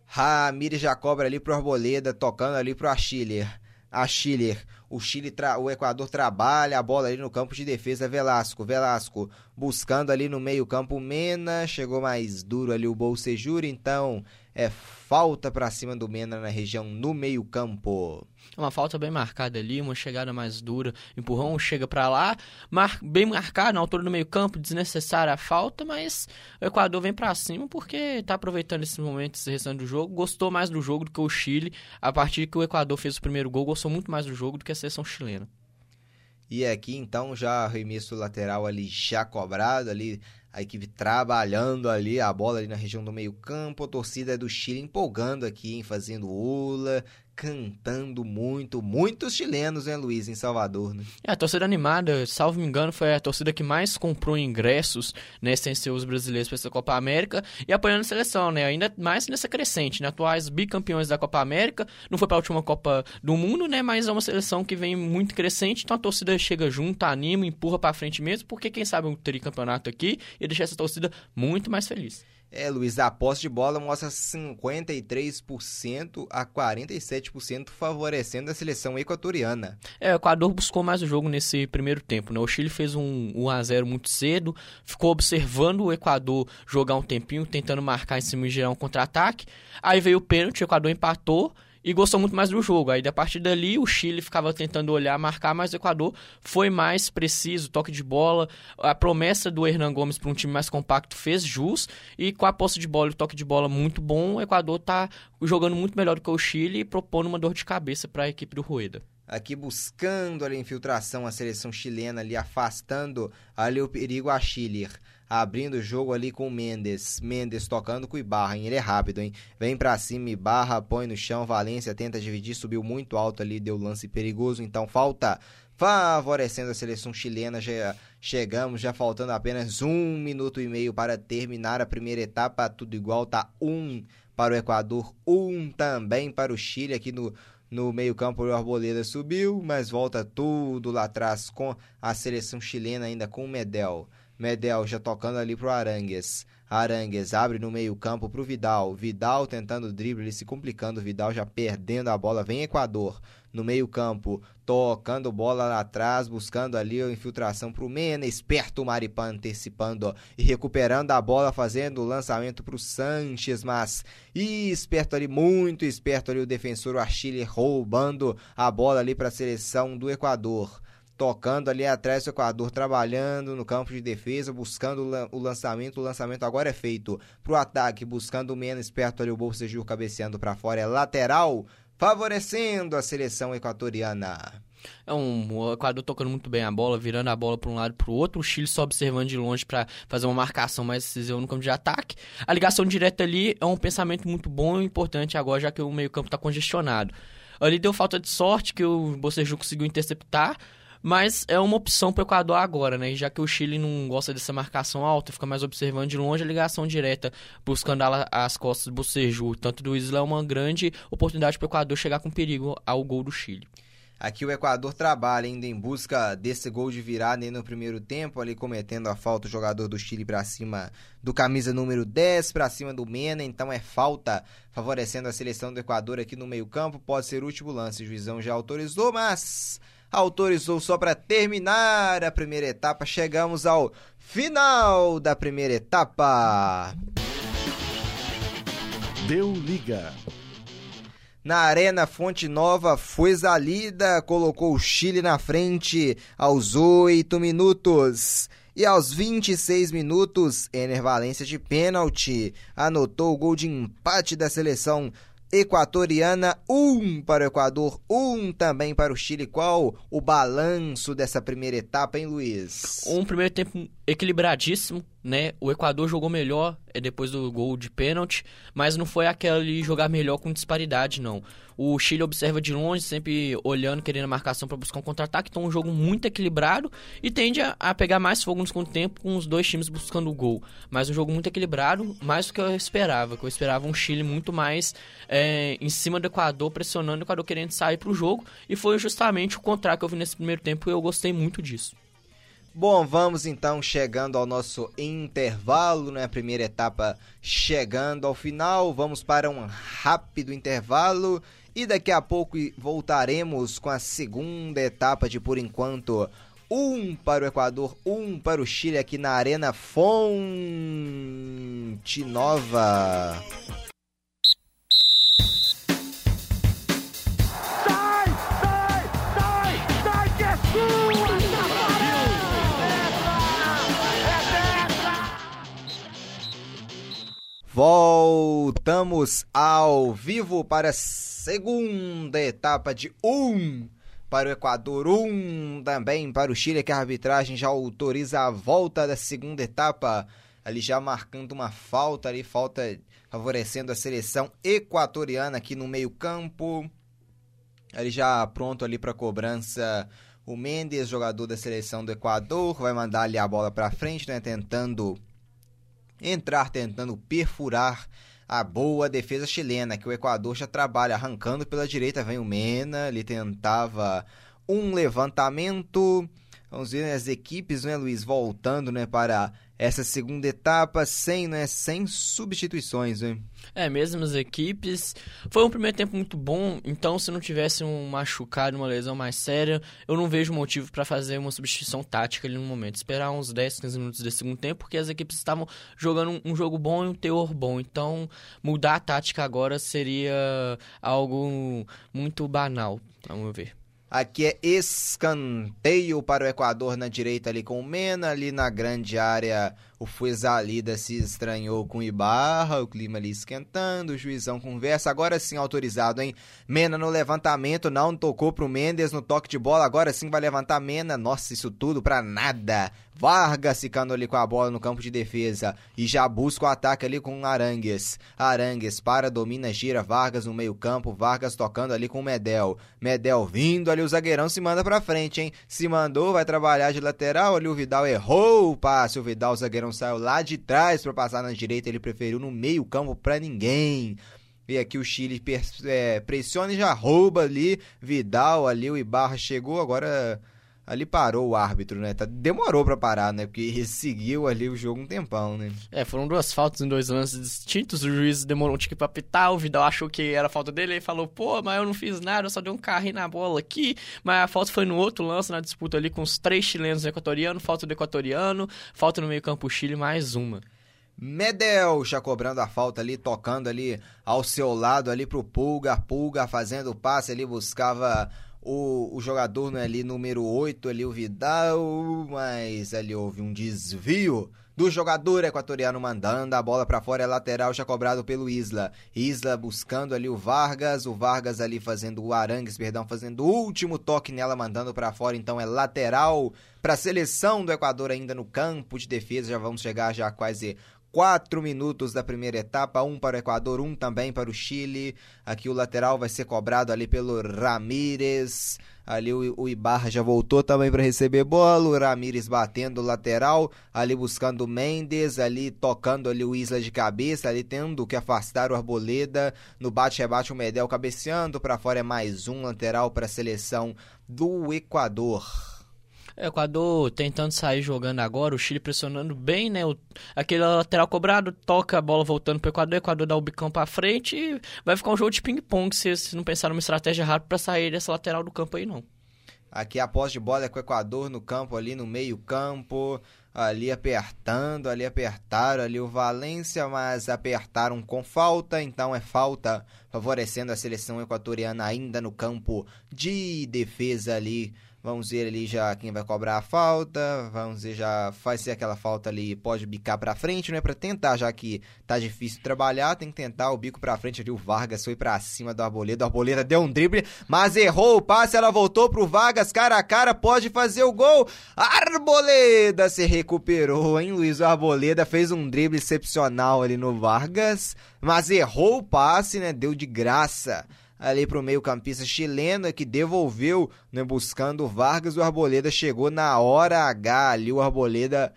Ramírez já cobra ali pro Arboleda, tocando ali pro Achiller. Achiller, o Chile, o Equador trabalha a bola ali no campo de defesa, Velasco, Velasco buscando ali no meio campo Mena, chegou mais duro ali o Bolsejura, então é falta para cima do Mena na região no meio-campo. Uma falta bem marcada ali, uma chegada mais dura, empurrão chega para lá, mar, bem marcado na altura do meio-campo, desnecessária a falta, mas o Equador vem para cima porque está aproveitando esses momentos restante do jogo, gostou mais do jogo do que o Chile, a partir que o Equador fez o primeiro gol, gostou muito mais do jogo do que a seleção chilena. E aqui então já arremesso lateral ali já cobrado ali a equipe trabalhando ali, a bola ali na região do meio campo, a torcida do Chile empolgando aqui, em fazendo ula, cantando muito, muitos chilenos, né, Luiz, em Salvador, né? É, a torcida animada, salvo me engano, foi a torcida que mais comprou ingressos, né, sem ser os brasileiros para essa Copa América e apoiando a seleção, né, ainda mais nessa crescente, né, atuais bicampeões da Copa América, não foi para a última Copa do Mundo, né, mas é uma seleção que vem muito crescente, então a torcida chega junto, anima, empurra para frente mesmo, porque quem sabe um tricampeonato aqui e deixar essa torcida muito mais feliz. É, Luiz, a posse de bola mostra 53% a 47% favorecendo a seleção equatoriana. É, o Equador buscou mais o jogo nesse primeiro tempo, né? O Chile fez um 1 a 0 muito cedo, ficou observando o Equador jogar um tempinho, tentando marcar em cima e gerar um contra-ataque. Aí veio o pênalti, o Equador empatou e gostou muito mais do jogo. Aí, a partir dali, o Chile ficava tentando olhar, marcar, mas o Equador foi mais preciso, toque de bola. A promessa do Hernan Gomes para um time mais compacto fez jus. E com a posse de bola e o toque de bola muito bom, o Equador está jogando muito melhor do que o Chile e propondo uma dor de cabeça para a equipe do Rueda aqui buscando ali a infiltração, a seleção chilena ali afastando ali o perigo a Chile abrindo o jogo ali com o Mendes. Mendes tocando com o Ibarra, hein? Ele é rápido, hein? Vem pra cima, Ibarra põe no chão, Valência tenta dividir, subiu muito alto ali, deu lance perigoso, então falta favorecendo a seleção chilena. Já chegamos, já faltando apenas um minuto e meio para terminar a primeira etapa, tudo igual, tá um para o Equador, um também para o Chile aqui no no meio-campo, o Arboleda subiu, mas volta tudo lá atrás com a seleção chilena, ainda com o Medel. Medel já tocando ali pro Arangues. Arangues abre no meio-campo para o Vidal. Vidal tentando o drible, ele se complicando. Vidal já perdendo a bola. Vem Equador no meio-campo, tocando bola lá atrás, buscando ali a infiltração para o Mena. Esperto o Maripan antecipando e recuperando a bola, fazendo o lançamento para o Sanches. Mas esperto ali, muito esperto ali o defensor, o Achille, roubando a bola ali para a seleção do Equador tocando ali atrás do Equador, trabalhando no campo de defesa, buscando o lançamento. O lançamento agora é feito para o ataque, buscando o menos perto ali o Bolsegil cabeceando para fora. É lateral, favorecendo a seleção equatoriana. É um o Equador tocando muito bem a bola, virando a bola para um lado para o outro, o Chile só observando de longe para fazer uma marcação mais decisiva no campo de ataque. A ligação direta ali é um pensamento muito bom e importante agora, já que o meio-campo está congestionado. Ali deu falta de sorte que o Boceju conseguiu interceptar, mas é uma opção para o Equador agora, né? Já que o Chile não gosta dessa marcação alta, fica mais observando de longe a ligação direta, buscando as costas do Boceju. Tanto do Isla é uma grande oportunidade para o Equador chegar com perigo ao gol do Chile. Aqui o Equador trabalha ainda em busca desse gol de virada no primeiro tempo, ali cometendo a falta o jogador do Chile para cima do camisa número 10, para cima do Mena, então é falta favorecendo a seleção do Equador aqui no meio-campo. Pode ser o último lance, o juizão já autorizou, mas autorizou só para terminar a primeira etapa. Chegamos ao final da primeira etapa. Deu liga. Na Arena Fonte Nova, foi Zalida, colocou o Chile na frente aos 8 minutos. E aos 26 minutos, Ener Valência de pênalti anotou o gol de empate da seleção equatoriana, um para o Equador, um também para o Chile. Qual o balanço dessa primeira etapa, hein, Luiz? Um primeiro tempo equilibradíssimo, né? O Equador jogou melhor é depois do gol de pênalti, mas não foi aquele jogar melhor com disparidade, não. O Chile observa de longe, sempre olhando, querendo a marcação para buscar um contra-ataque. Então, um jogo muito equilibrado e tende a, a, pegar mais fogo no segundo tempo com os dois times buscando o gol. Mas um jogo muito equilibrado, mais do que eu esperava. Que eu esperava um Chile muito mais é, em cima do Equador, pressionando o Equador querendo sair para o jogo. E foi justamente o contrário que eu vi nesse primeiro tempo e eu gostei muito disso. Bom, vamos então chegando ao nosso intervalo, né? Primeira etapa chegando ao final. Vamos para um rápido intervalo e daqui a pouco voltaremos com a segunda etapa de por enquanto. Um para o Equador, um para o Chile aqui na Arena Fonte Nova. Voltamos ao vivo para a segunda etapa de um para o Equador, um também para o Chile, que a arbitragem já autoriza a volta da segunda etapa, ali já marcando uma falta ali, falta favorecendo a seleção equatoriana aqui no meio-campo. Ali já pronto ali para cobrança o Mendes, jogador da seleção do Equador, vai mandar ali a bola para frente, né, tentando entrar tentando perfurar a boa defesa chilena, que o Equador já trabalha arrancando pela direita, vem o Mena, ele tentava um levantamento. Vamos ver né, as equipes, né, Luiz, voltando, né, para essa segunda etapa sem, né, sem substituições, né? É, mesmo as equipes. Foi um primeiro tempo muito bom, então se não tivesse um machucado, uma lesão mais séria, eu não vejo motivo para fazer uma substituição tática ali no momento. Esperar uns 10, 15 minutos desse segundo tempo, porque as equipes estavam jogando um jogo bom e um teor bom. Então, mudar a tática agora seria algo muito banal, meu ver. Aqui é escanteio para o Equador na direita ali com o Mena, ali na grande área o Fuezalida se estranhou com Ibarra, o clima ali esquentando, o juizão conversa, agora sim autorizado, hein? Mena no levantamento, não tocou pro Mendes no toque de bola, agora sim vai levantar Mena, nossa, isso tudo pra nada. Vargas ficando ali com a bola no campo de defesa e já busca o ataque ali com Arangues. Arangues para, domina, gira Vargas no meio campo, Vargas tocando ali com o Medel. Medel vindo ali, o zagueirão se manda pra frente, hein? Se mandou, vai trabalhar de lateral, ali o Vidal errou o passe, o Vidal, o zagueirão saiu lá de trás para passar na direita, ele preferiu no meio campo para ninguém. E aqui o Chile é, pressiona e já rouba ali. Vidal ali, o Ibarra chegou. Agora ali parou o árbitro, né? Tá, demorou para parar, né? Porque seguiu ali o jogo um tempão, né? É, foram duas faltas em dois lances distintos. O juiz demorou um tique pra pitar. O Vidal achou que era falta dele. Ele falou, pô, mas eu não fiz nada, eu só dei um carrinho na bola aqui. Mas a falta foi no outro lance, na disputa ali com os três chilenos equatorianos. Falta do equatoriano, falta no meio-campo Chile, mais uma. Medel já cobrando a falta ali, tocando ali ao seu lado ali pro Pulga, Pulga fazendo o passe ali, buscava o, o jogador né, ali número 8 ali, o Vidal, mas ali houve um desvio do jogador equatoriano mandando a bola para fora, é lateral já cobrado pelo Isla. Isla buscando ali o Vargas, o Vargas ali fazendo o Arangues, perdão, fazendo o último toque nela, mandando para fora, então é lateral para a seleção do Equador ainda no campo de defesa. Já vamos chegar já quase quatro minutos da primeira etapa, um para o Equador, um também para o Chile. Aqui o lateral vai ser cobrado ali pelo Ramírez. Ali o, o Ibarra já voltou também para receber bola. O Ramírez batendo o lateral, ali buscando o Mendes, ali tocando ali o Isla de cabeça, ali tendo que afastar o Arboleda. No bate-rebate o Medel cabeceando, para fora é mais um lateral para a seleção do Equador. É, o Equador tentando sair jogando agora, o Chile pressionando bem, né? O, aquele lateral cobrado, toca a bola voltando pro Equador, o Equador dá o bicão pra frente e vai ficar um jogo de ping-pong se, se não pensar numa estratégia rápida para sair dessa lateral do campo aí, não. Aqui a posse de bola é com o Equador no campo, ali no meio campo, ali apertando, ali apertaram ali o Valência, mas apertaram com falta, então é falta favorecendo a seleção equatoriana ainda no campo de defesa ali Vamos ver ali já quem vai cobrar a falta. Vamos ver já faz ser aquela falta ali, pode bicar para frente, não é para tentar, já que tá difícil trabalhar, tem que tentar o bico para frente ali. O Vargas foi para cima do Arboleda. O Arboleda deu um drible, mas errou o passe, ela voltou pro Vargas, cara a cara, pode fazer o gol. Arboleda se recuperou, hein, Luiz? Arboleda fez um drible excepcional ali no Vargas, mas errou o passe, né? Deu de graça ali para o meio-campista chileno que devolveu, né, buscando o Vargas. O Arboleda chegou na hora H ali. O Arboleda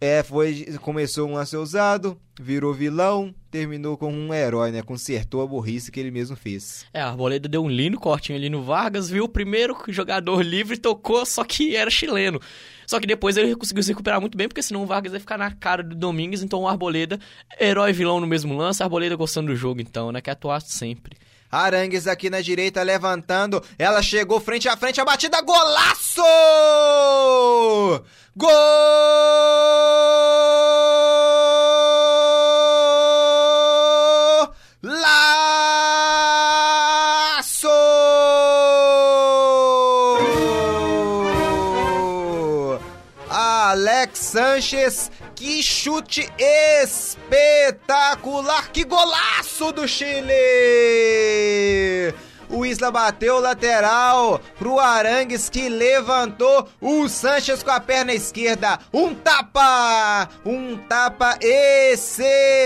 é, foi, começou um a ser usado, virou vilão, terminou com um herói, né? Consertou a burrice que ele mesmo fez. É, a Arboleda deu um lindo cortinho ali no Vargas, viu o primeiro jogador livre, tocou, só que era chileno. Só que depois ele conseguiu se recuperar muito bem, porque senão o Vargas ia ficar na cara do Domingues, então o Arboleda, herói vilão no mesmo lance, Arboleda gostando do jogo então, né? Quer atuar sempre. Arangues aqui na direita levantando. Ela chegou frente a frente, a batida, golaço! Gol! Chute espetacular! Que golaço do Chile! O Isla bateu o lateral pro Arangues que levantou o Sanches com a perna esquerda. Um tapa! Um tapa excepcional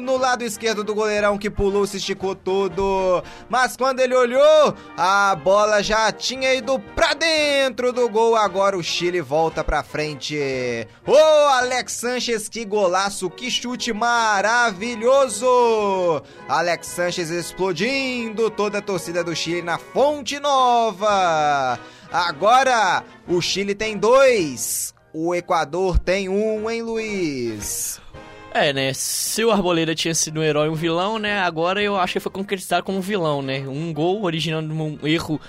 no lado esquerdo do goleirão que pulou, se esticou todo. Mas quando ele olhou, a bola já tinha ido pra dentro do gol. Agora o Chile volta pra frente. Ô, oh, Alex Sanches, que golaço, que chute maravilhoso! Alex Sanches explodindo toda a torcida do Chile na Fonte Nova. Agora o Chile tem dois, o Equador tem um, hein, Luiz? É, né? Se o Arboleda tinha sido um herói e um vilão, né? Agora eu acho que foi concretizado como vilão, né? Um gol originando um erro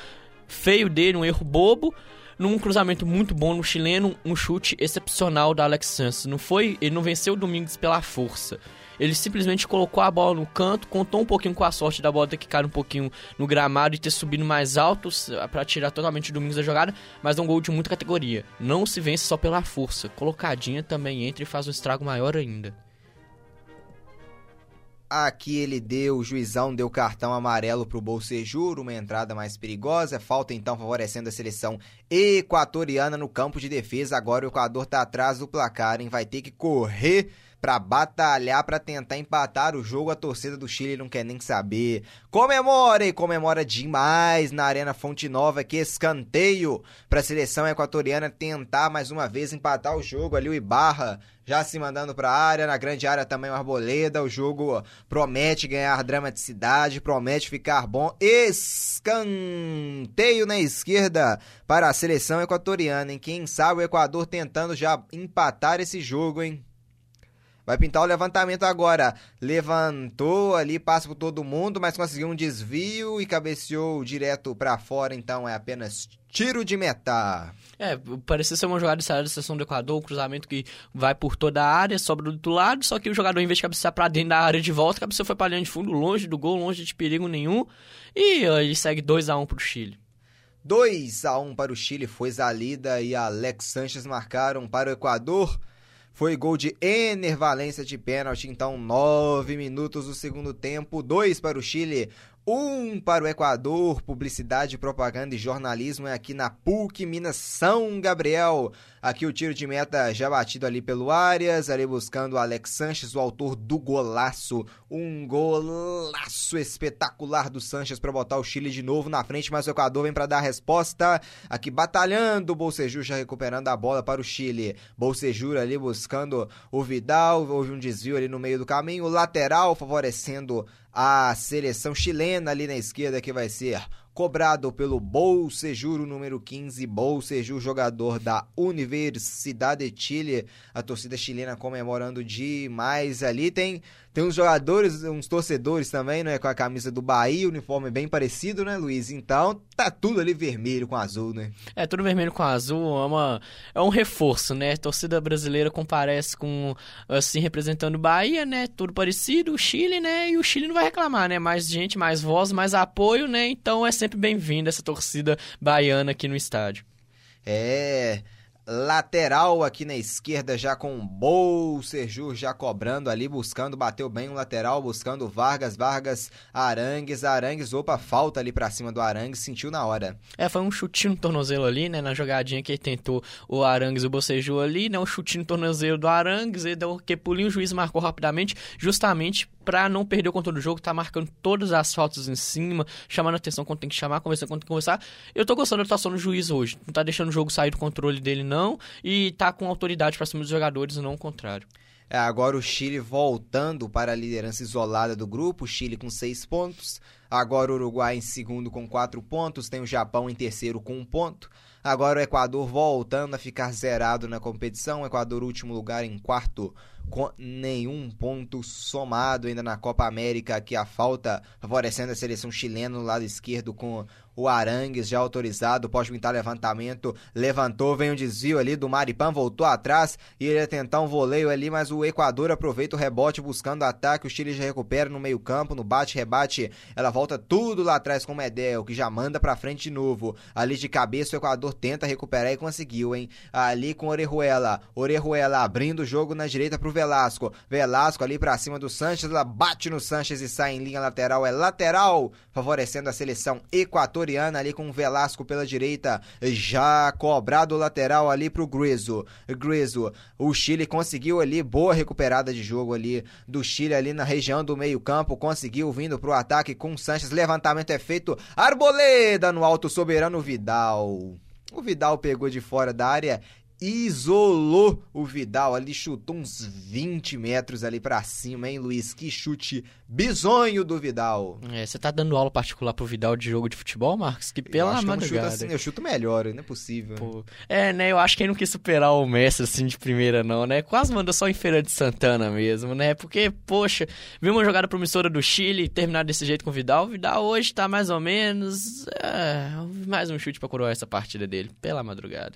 feio dele, um erro bobo, num cruzamento muito bom no chileno, um chute excepcional da Alex Santos. Não foi, ele não venceu o Domingos pela força. Ele simplesmente colocou a bola no canto, contou um pouquinho com a sorte da bola ter que cair um pouquinho no gramado e ter subido mais alto para tirar totalmente o Domingos da jogada, mas é um gol de muita categoria. Não se vence só pela força. Colocadinha também entra e faz um estrago maior ainda. Aqui ele deu, o juizão deu cartão amarelo para o Bolsejur, uma entrada mais perigosa. Falta então favorecendo a seleção equatoriana no campo de defesa. Agora o Equador está atrás do placar, hein? Vai ter que correr para batalhar para tentar empatar o jogo. A torcida do Chile não quer nem saber. Comemora e comemora demais na Arena Fonte Nova que escanteio para a seleção equatoriana tentar mais uma vez empatar o jogo ali o Ibarra já se mandando para a área, na grande área também o Arboleda. O jogo promete ganhar dramaticidade, promete ficar bom. Escanteio na esquerda para a seleção equatoriana, hein? Quem sabe o Equador tentando já empatar esse jogo, hein? Vai pintar o levantamento agora. Levantou ali, passa por todo mundo, mas conseguiu um desvio e cabeceou direto para fora. Então é apenas tiro de meta. É, parecia ser uma jogada de saída da seção do Equador, um cruzamento que vai por toda a área, sobra do outro lado, só que o jogador, em vez de cabecear pra dentro da área de volta, cabeceou foi pra linha de fundo, longe do gol, longe de perigo nenhum. E ele segue 2 a 1 um pro Chile. 2 a 1 um para o Chile, foi Zalida e Alex Sanches marcaram para o Equador. Foi gol de Ener Valência de pênalti, então nove minutos do segundo tempo, dois para o Chile, um para o Equador, publicidade, propaganda e jornalismo é aqui na PUC Minas São Gabriel. Aqui o tiro de meta já batido ali pelo Arias, ali buscando o Alex Sanches, o autor do golaço. Um golaço espetacular do Sanches para botar o Chile de novo na frente, mas o Equador vem para dar a resposta. Aqui batalhando, o já recuperando a bola para o Chile. Bolsejur ali buscando o Vidal, houve um desvio ali no meio do caminho, lateral favorecendo a seleção chilena ali na esquerda que vai ser cobrado pelo Bolsejuro número 15, Bolsejuro jogador da Universidade de Chile, a torcida chilena comemorando demais ali, tem tem uns jogadores, uns torcedores também, né, com a camisa do Bahia, uniforme bem parecido, né, Luiz? Então, tá tudo ali vermelho com azul, né? É, tudo vermelho com azul, é, uma, é um reforço, né? A torcida brasileira comparece com, assim, representando o Bahia, né? Tudo parecido, o Chile, né? E o Chile não vai reclamar, né? Mais gente, mais voz, mais apoio, né? Então é sempre bem-vinda essa torcida baiana aqui no estádio. É lateral aqui na esquerda já com o Serjur já cobrando ali, buscando, bateu bem o lateral, buscando Vargas, Vargas, Arangues, Arangues, opa, falta ali pra cima do Arangues, sentiu na hora. É, foi um chutinho no tornozelo ali, né, na jogadinha que ele tentou o Arangues e o Bocejur ali, né, um chutinho no tornozelo do Arangues, ele deu que pulinho, o juiz marcou rapidamente, justamente pra não perder o controle do jogo, tá marcando todas as faltas em cima, chamando atenção quando tem que chamar, conversando quando tem que conversar. Eu tô gostando da atuação do juiz hoje. Não tá deixando o jogo sair do controle dele, não. E tá com autoridade pra cima dos jogadores, não o contrário. É, agora o Chile voltando para a liderança isolada do grupo, o Chile com seis pontos. Agora o Uruguai em segundo com quatro pontos, tem o Japão em terceiro com um ponto. Agora o Equador voltando a ficar zerado na competição. O Equador último lugar em quarto com nenhum ponto somado ainda na Copa América, aqui a falta favorecendo a seleção chilena no lado esquerdo com o Arangues já autorizado, pode pintar levantamento, levantou, vem um desvio ali do Maripan, voltou atrás e ele ia tentar um voleio ali, mas o Equador aproveita o rebote buscando ataque, o Chile já recupera no meio campo, no bate-rebate, ela volta tudo lá atrás com o Medel, que já manda pra frente de novo, ali de cabeça o Equador tenta recuperar e conseguiu, hein, ali com Orejuela, Orejuela abrindo o jogo na direita pro Velasco, Velasco ali pra cima do Sanches, ela bate no Sanches e sai em linha lateral, é lateral, favorecendo a seleção equatoriana ali com o Velasco pela direita, já cobrado o lateral ali pro Griso. Griso, o Chile conseguiu ali boa recuperada de jogo ali do Chile ali na região do meio-campo, conseguiu vindo pro ataque com o Sanches, levantamento é feito, Arboleda no alto soberano Vidal. O Vidal pegou de fora da área isolou o Vidal ali, chutou uns 20 metros ali para cima, hein, Luiz? Que chute bizonho do Vidal. É, você tá dando aula particular pro Vidal de jogo de futebol, Marcos? Que pela eu madrugada. Que eu, assim, eu chuto melhor, não é possível. Pô. É, né, eu acho que ele não quis superar o Messi assim de primeira não, né? Quase mandou só em Feira de Santana mesmo, né? Porque, poxa, viu uma jogada promissora do Chile terminar desse jeito com o Vidal. O Vidal hoje tá mais ou menos... É, mais um chute pra coroar essa partida dele, pela madrugada.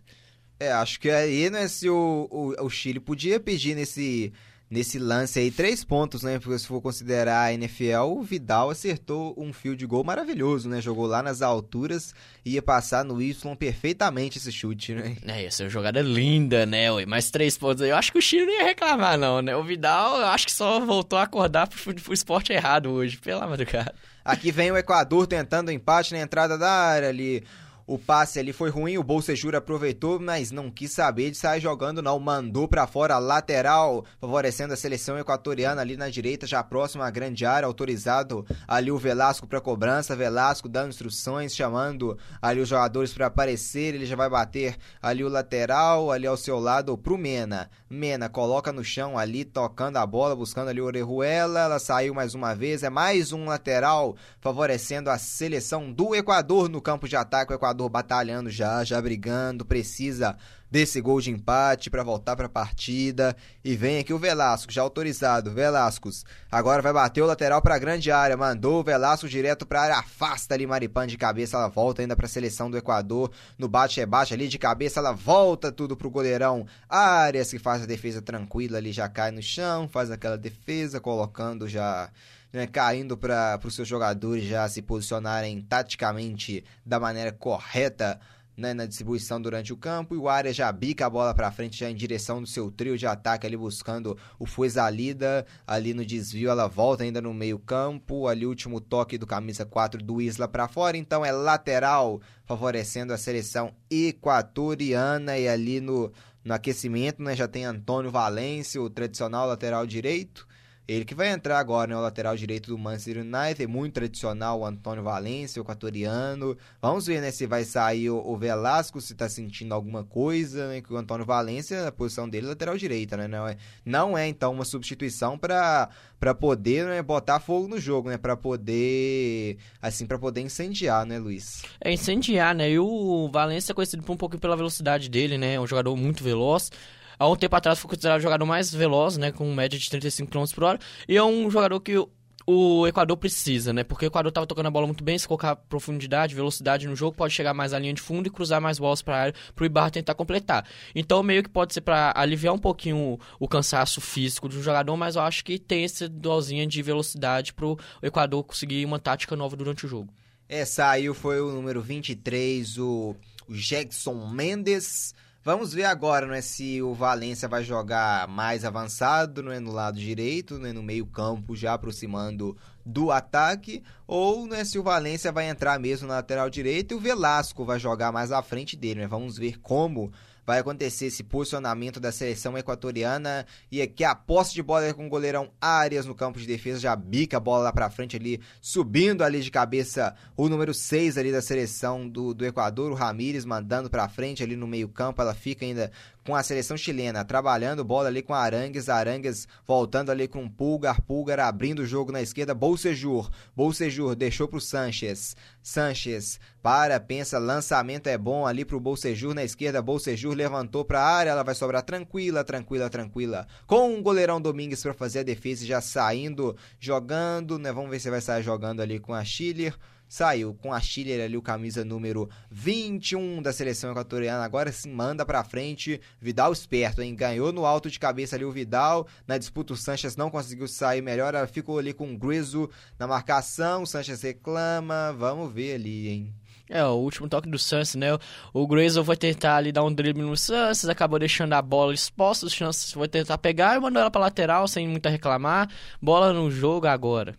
É, acho que aí, né, se o, o, o Chile podia pedir nesse, nesse lance aí três pontos, né? Porque se for considerar a NFL, o Vidal acertou um fio de gol maravilhoso, né? Jogou lá nas alturas e ia passar no Y perfeitamente esse chute, né? É, essa jogada linda, né? Ué? Mais três pontos aí. Eu acho que o Chile não ia reclamar, não, né? O Vidal, eu acho que só voltou a acordar pro, pro esporte errado hoje, pela madrugada. Aqui vem o Equador tentando empate na entrada da área ali. O passe ali foi ruim, o Bolsejura aproveitou, mas não quis saber de sair jogando não, mandou para fora lateral, favorecendo a seleção equatoriana ali na direita, já próximo à grande área, autorizado ali o Velasco para cobrança, Velasco dando instruções, chamando ali os jogadores para aparecer, ele já vai bater ali o lateral, ali ao seu lado pro Mena. Mena coloca no chão ali, tocando a bola, buscando ali o Orejuela, ela saiu mais uma vez, é mais um lateral favorecendo a seleção do Equador no campo de ataque, o Equador Batalhando já, já brigando, precisa desse gol de empate para voltar para a partida. E vem aqui o Velasco, já autorizado. Velasco agora vai bater o lateral para a grande área, mandou o Velasco direto para a área, afasta ali Maripan de cabeça, ela volta ainda para a seleção do Equador. No bate-rebate ali de cabeça, ela volta tudo pro goleirão Arias, que faz a defesa tranquila ali, já cai no chão, faz aquela defesa, colocando já né, caindo para os seus jogadores já se posicionarem taticamente da maneira correta né, na distribuição durante o campo e o área já bica a bola para frente já em direção do seu trio de ataque ali buscando o Fuezalida ali no desvio ela volta ainda no meio campo ali o último toque do camisa 4 do Isla para fora então é lateral favorecendo a seleção equatoriana e ali no, no aquecimento né, já tem Antônio Valência o tradicional lateral direito ele que vai entrar agora, né? O lateral direito do Manchester United, muito tradicional, o Antônio Valência, o equatoriano. Vamos ver, né, se vai sair o, o Velasco, se tá sentindo alguma coisa, né? Que o Antônio Valência, a posição dele é lateral direita, né? Não é, não é então, uma substituição para poder né, botar fogo no jogo, né? Para poder, assim, para poder incendiar, né, Luiz? É, incendiar, né? E o Valência é conhecido por um pouco pela velocidade dele, né? É um jogador muito veloz há um tempo atrás foi considerado o jogador mais veloz, né, com média de 35 km por hora, e é um jogador que o Equador precisa, né? Porque o Equador estava tocando a bola muito bem, se colocar profundidade, velocidade no jogo, pode chegar mais à linha de fundo e cruzar mais bolas para a área para o Ibarra tentar completar. Então, meio que pode ser para aliviar um pouquinho o, o, cansaço físico do jogador, mas eu acho que tem essa dosinha de velocidade para o Equador conseguir uma tática nova durante o jogo. É, saiu, foi o número 23, o, o Jackson Mendes Vamos ver agora, né, se o Valência vai jogar mais avançado, né, no lado direito, né, no meio campo, já aproximando do ataque, ou né, se o Valência vai entrar mesmo na lateral direita e o Velasco vai jogar mais à frente dele, né? Vamos ver como vai acontecer esse posicionamento da seleção equatoriana. E aqui a posse de bola é com o goleirão Arias no campo de defesa, já bica a bola lá pra frente ali, subindo ali de cabeça o número 6 ali da seleção do, do Equador, o Ramírez mandando pra frente ali no meio campo, ela fica ainda com a seleção chilena, trabalhando bola ali com Arangues, Arangues voltando ali com Pulgar, Pulgar abrindo o jogo na esquerda, Bolsejur, Bolsejur deixou pro Sanches, Sanches para, pensa, lançamento é bom ali pro Bolsejur na esquerda, Bolsejur levantou pra área, ela vai sobrar tranquila, tranquila, tranquila, com o goleirão Domingues para fazer a defesa já saindo, jogando, né, vamos ver se vai sair jogando ali com a Schiller, saiu com a Chile ali o camisa número 21 da seleção equatoriana. Agora sim manda para frente. Vidal esperto, hein? Ganhou no alto de cabeça ali o Vidal. Na disputa o Sanches não conseguiu sair melhor. Ficou ali com o Griso na marcação. O Sanches reclama. Vamos ver ali, hein? É, o último toque do Santos, né? O Grayson vai tentar ali dar um drible no Santos, acabou deixando a bola exposta, o Santos vai tentar pegar e mandou ela pra lateral sem muito reclamar. Bola no jogo agora.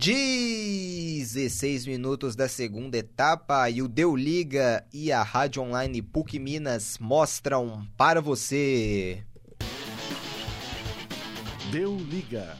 16 minutos da segunda etapa e o Deu Liga e a Rádio Online PUC Minas mostram para você. Deu Liga.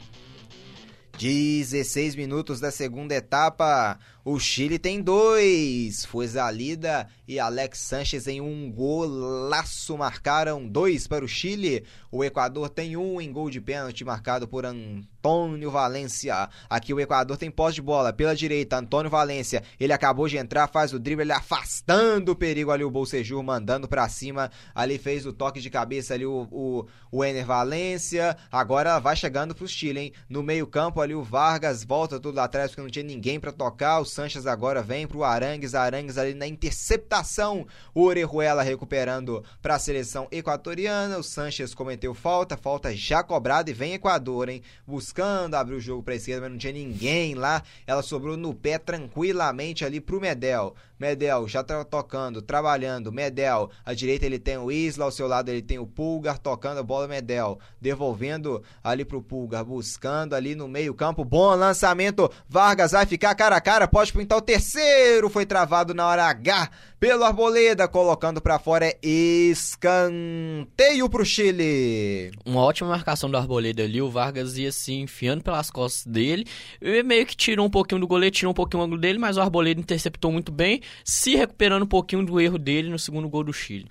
16 minutos da segunda etapa. O Chile tem dois. Fuezalida e Alex Sanches em um golaço marcaram dois para o Chile. O Equador tem um em gol de pênalti marcado por Antônio Valência. Aqui o Equador tem posse de bola pela direita. Antônio Valência. Ele acabou de entrar, faz o drible, ele afastando o perigo ali. O Bolsejur mandando para cima. Ali fez o toque de cabeça ali o, o, o Ener Valência. Agora vai chegando pro Chile, hein? No meio-campo ali o Vargas volta tudo lá atrás porque não tinha ninguém para tocar. O Sanches agora vem pro Arangues. Arangues ali na interceptação. O Orejuela recuperando para a seleção equatoriana. O Sanches cometeu falta, falta já cobrada e vem Equador, hein? Buscando abrir o jogo para esquerda, mas não tinha ninguém lá. Ela sobrou no pé tranquilamente ali pro Medel. Medel já tá tocando, trabalhando. Medel, à direita ele tem o Isla, ao seu lado ele tem o Pulgar tocando a bola. Medel devolvendo ali pro Pulgar, buscando ali no meio-campo. Bom lançamento. Vargas vai ficar cara a cara, pode pintar o terceiro. Foi travado na hora H pelo Arboleda, colocando para fora é escanteio pro Chile. Uma ótima marcação do Arboleda ali, o Vargas ia se enfiando pelas costas dele, e meio que tirou um pouquinho do goleiro, tirou um pouquinho o ângulo dele, mas o Arboleda interceptou muito bem, se recuperando um pouquinho do erro dele no segundo gol do Chile.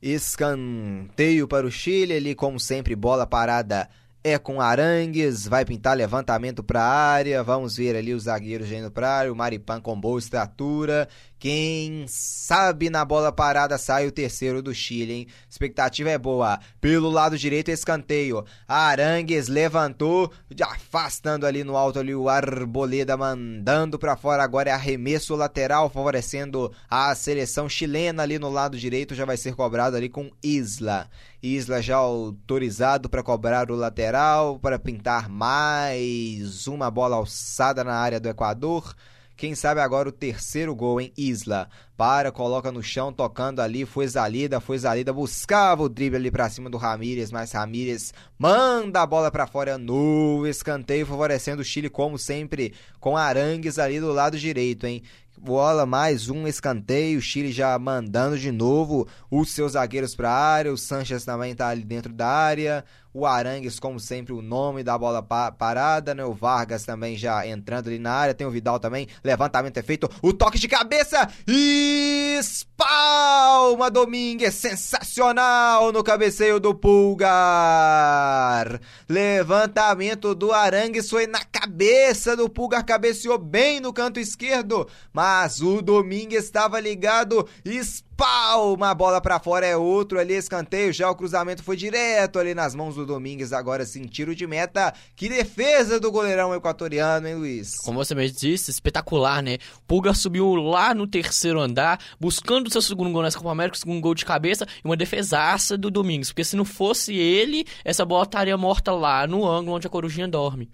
Escanteio para o Chile, ali como sempre, bola parada é com Arangues, vai pintar levantamento para a área, vamos ver ali os zagueiros indo para área, o Maripan com boa estatura, quem sabe na bola parada sai o terceiro do Chile, hein? Expectativa é boa. Pelo lado direito, escanteio. Arangues levantou, afastando ali no alto ali o Arboleda, mandando para fora. Agora é arremesso lateral, favorecendo a seleção chilena ali no lado direito. Já vai ser cobrado ali com Isla. Isla já autorizado para cobrar o lateral, para pintar mais uma bola alçada na área do Equador. Quem sabe agora o terceiro gol, em Isla. Para, coloca no chão, tocando ali. Foi Zalida, foi Zalida. Buscava o drible ali pra cima do Ramírez, mas Ramírez manda a bola para fora no escanteio, favorecendo o Chile, como sempre, com Arangues ali do lado direito, hein? bola, mais um escanteio. O Chile já mandando de novo os seus zagueiros para a área. O Sanches também está ali dentro da área. O Arangues, como sempre, o nome da bola pa parada, né? O Vargas também já entrando ali na área. Tem o Vidal também. Levantamento é feito. O toque de cabeça. Espalma Domingues. Sensacional no cabeceio do Pulgar. Levantamento do Arangues foi na cabeça do Pulgar. Cabeceou bem no canto esquerdo. Mas o Domingues estava ligado. Espalma pau, uma bola para fora é outro ali, escanteio, já o cruzamento foi direto ali nas mãos do Domingues, agora sim, tiro de meta, que defesa do goleirão equatoriano, hein Luiz? Como você mesmo disse, espetacular, né? Pulga subiu lá no terceiro andar, buscando seu segundo gol nessa Copa América, segundo gol de cabeça, e uma defesaça do Domingues, porque se não fosse ele, essa bola estaria morta lá no ângulo onde a Corujinha dorme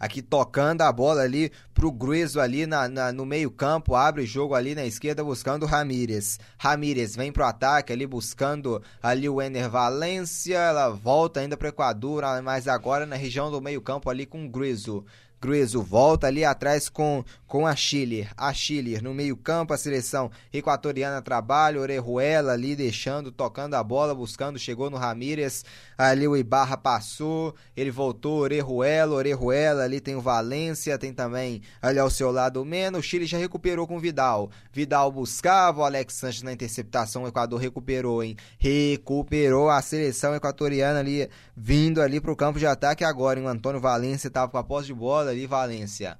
aqui tocando a bola ali pro Grueso ali na, na, no meio campo, abre o jogo ali na esquerda buscando o Ramírez. Ramírez vem pro ataque ali buscando ali o Ener Valência, ela volta ainda pro Equador, mas agora na região do meio campo ali com o Grueso. Grueso volta ali atrás com, com a Chile. A Chile no meio-campo, a seleção equatoriana trabalha. Orejuela ali deixando, tocando a bola, buscando. Chegou no Ramírez. Ali o Ibarra passou. Ele voltou. Orejuela, Orejuela. Ali tem o Valência. Tem também ali ao seu lado o Mena. O Chile já recuperou com o Vidal. Vidal buscava. O Alex Sanches na interceptação. O Equador recuperou, hein? Recuperou a seleção equatoriana ali, vindo ali pro campo de ataque agora. Hein? O Antônio Valência estava com a posse de bola ali, Valência.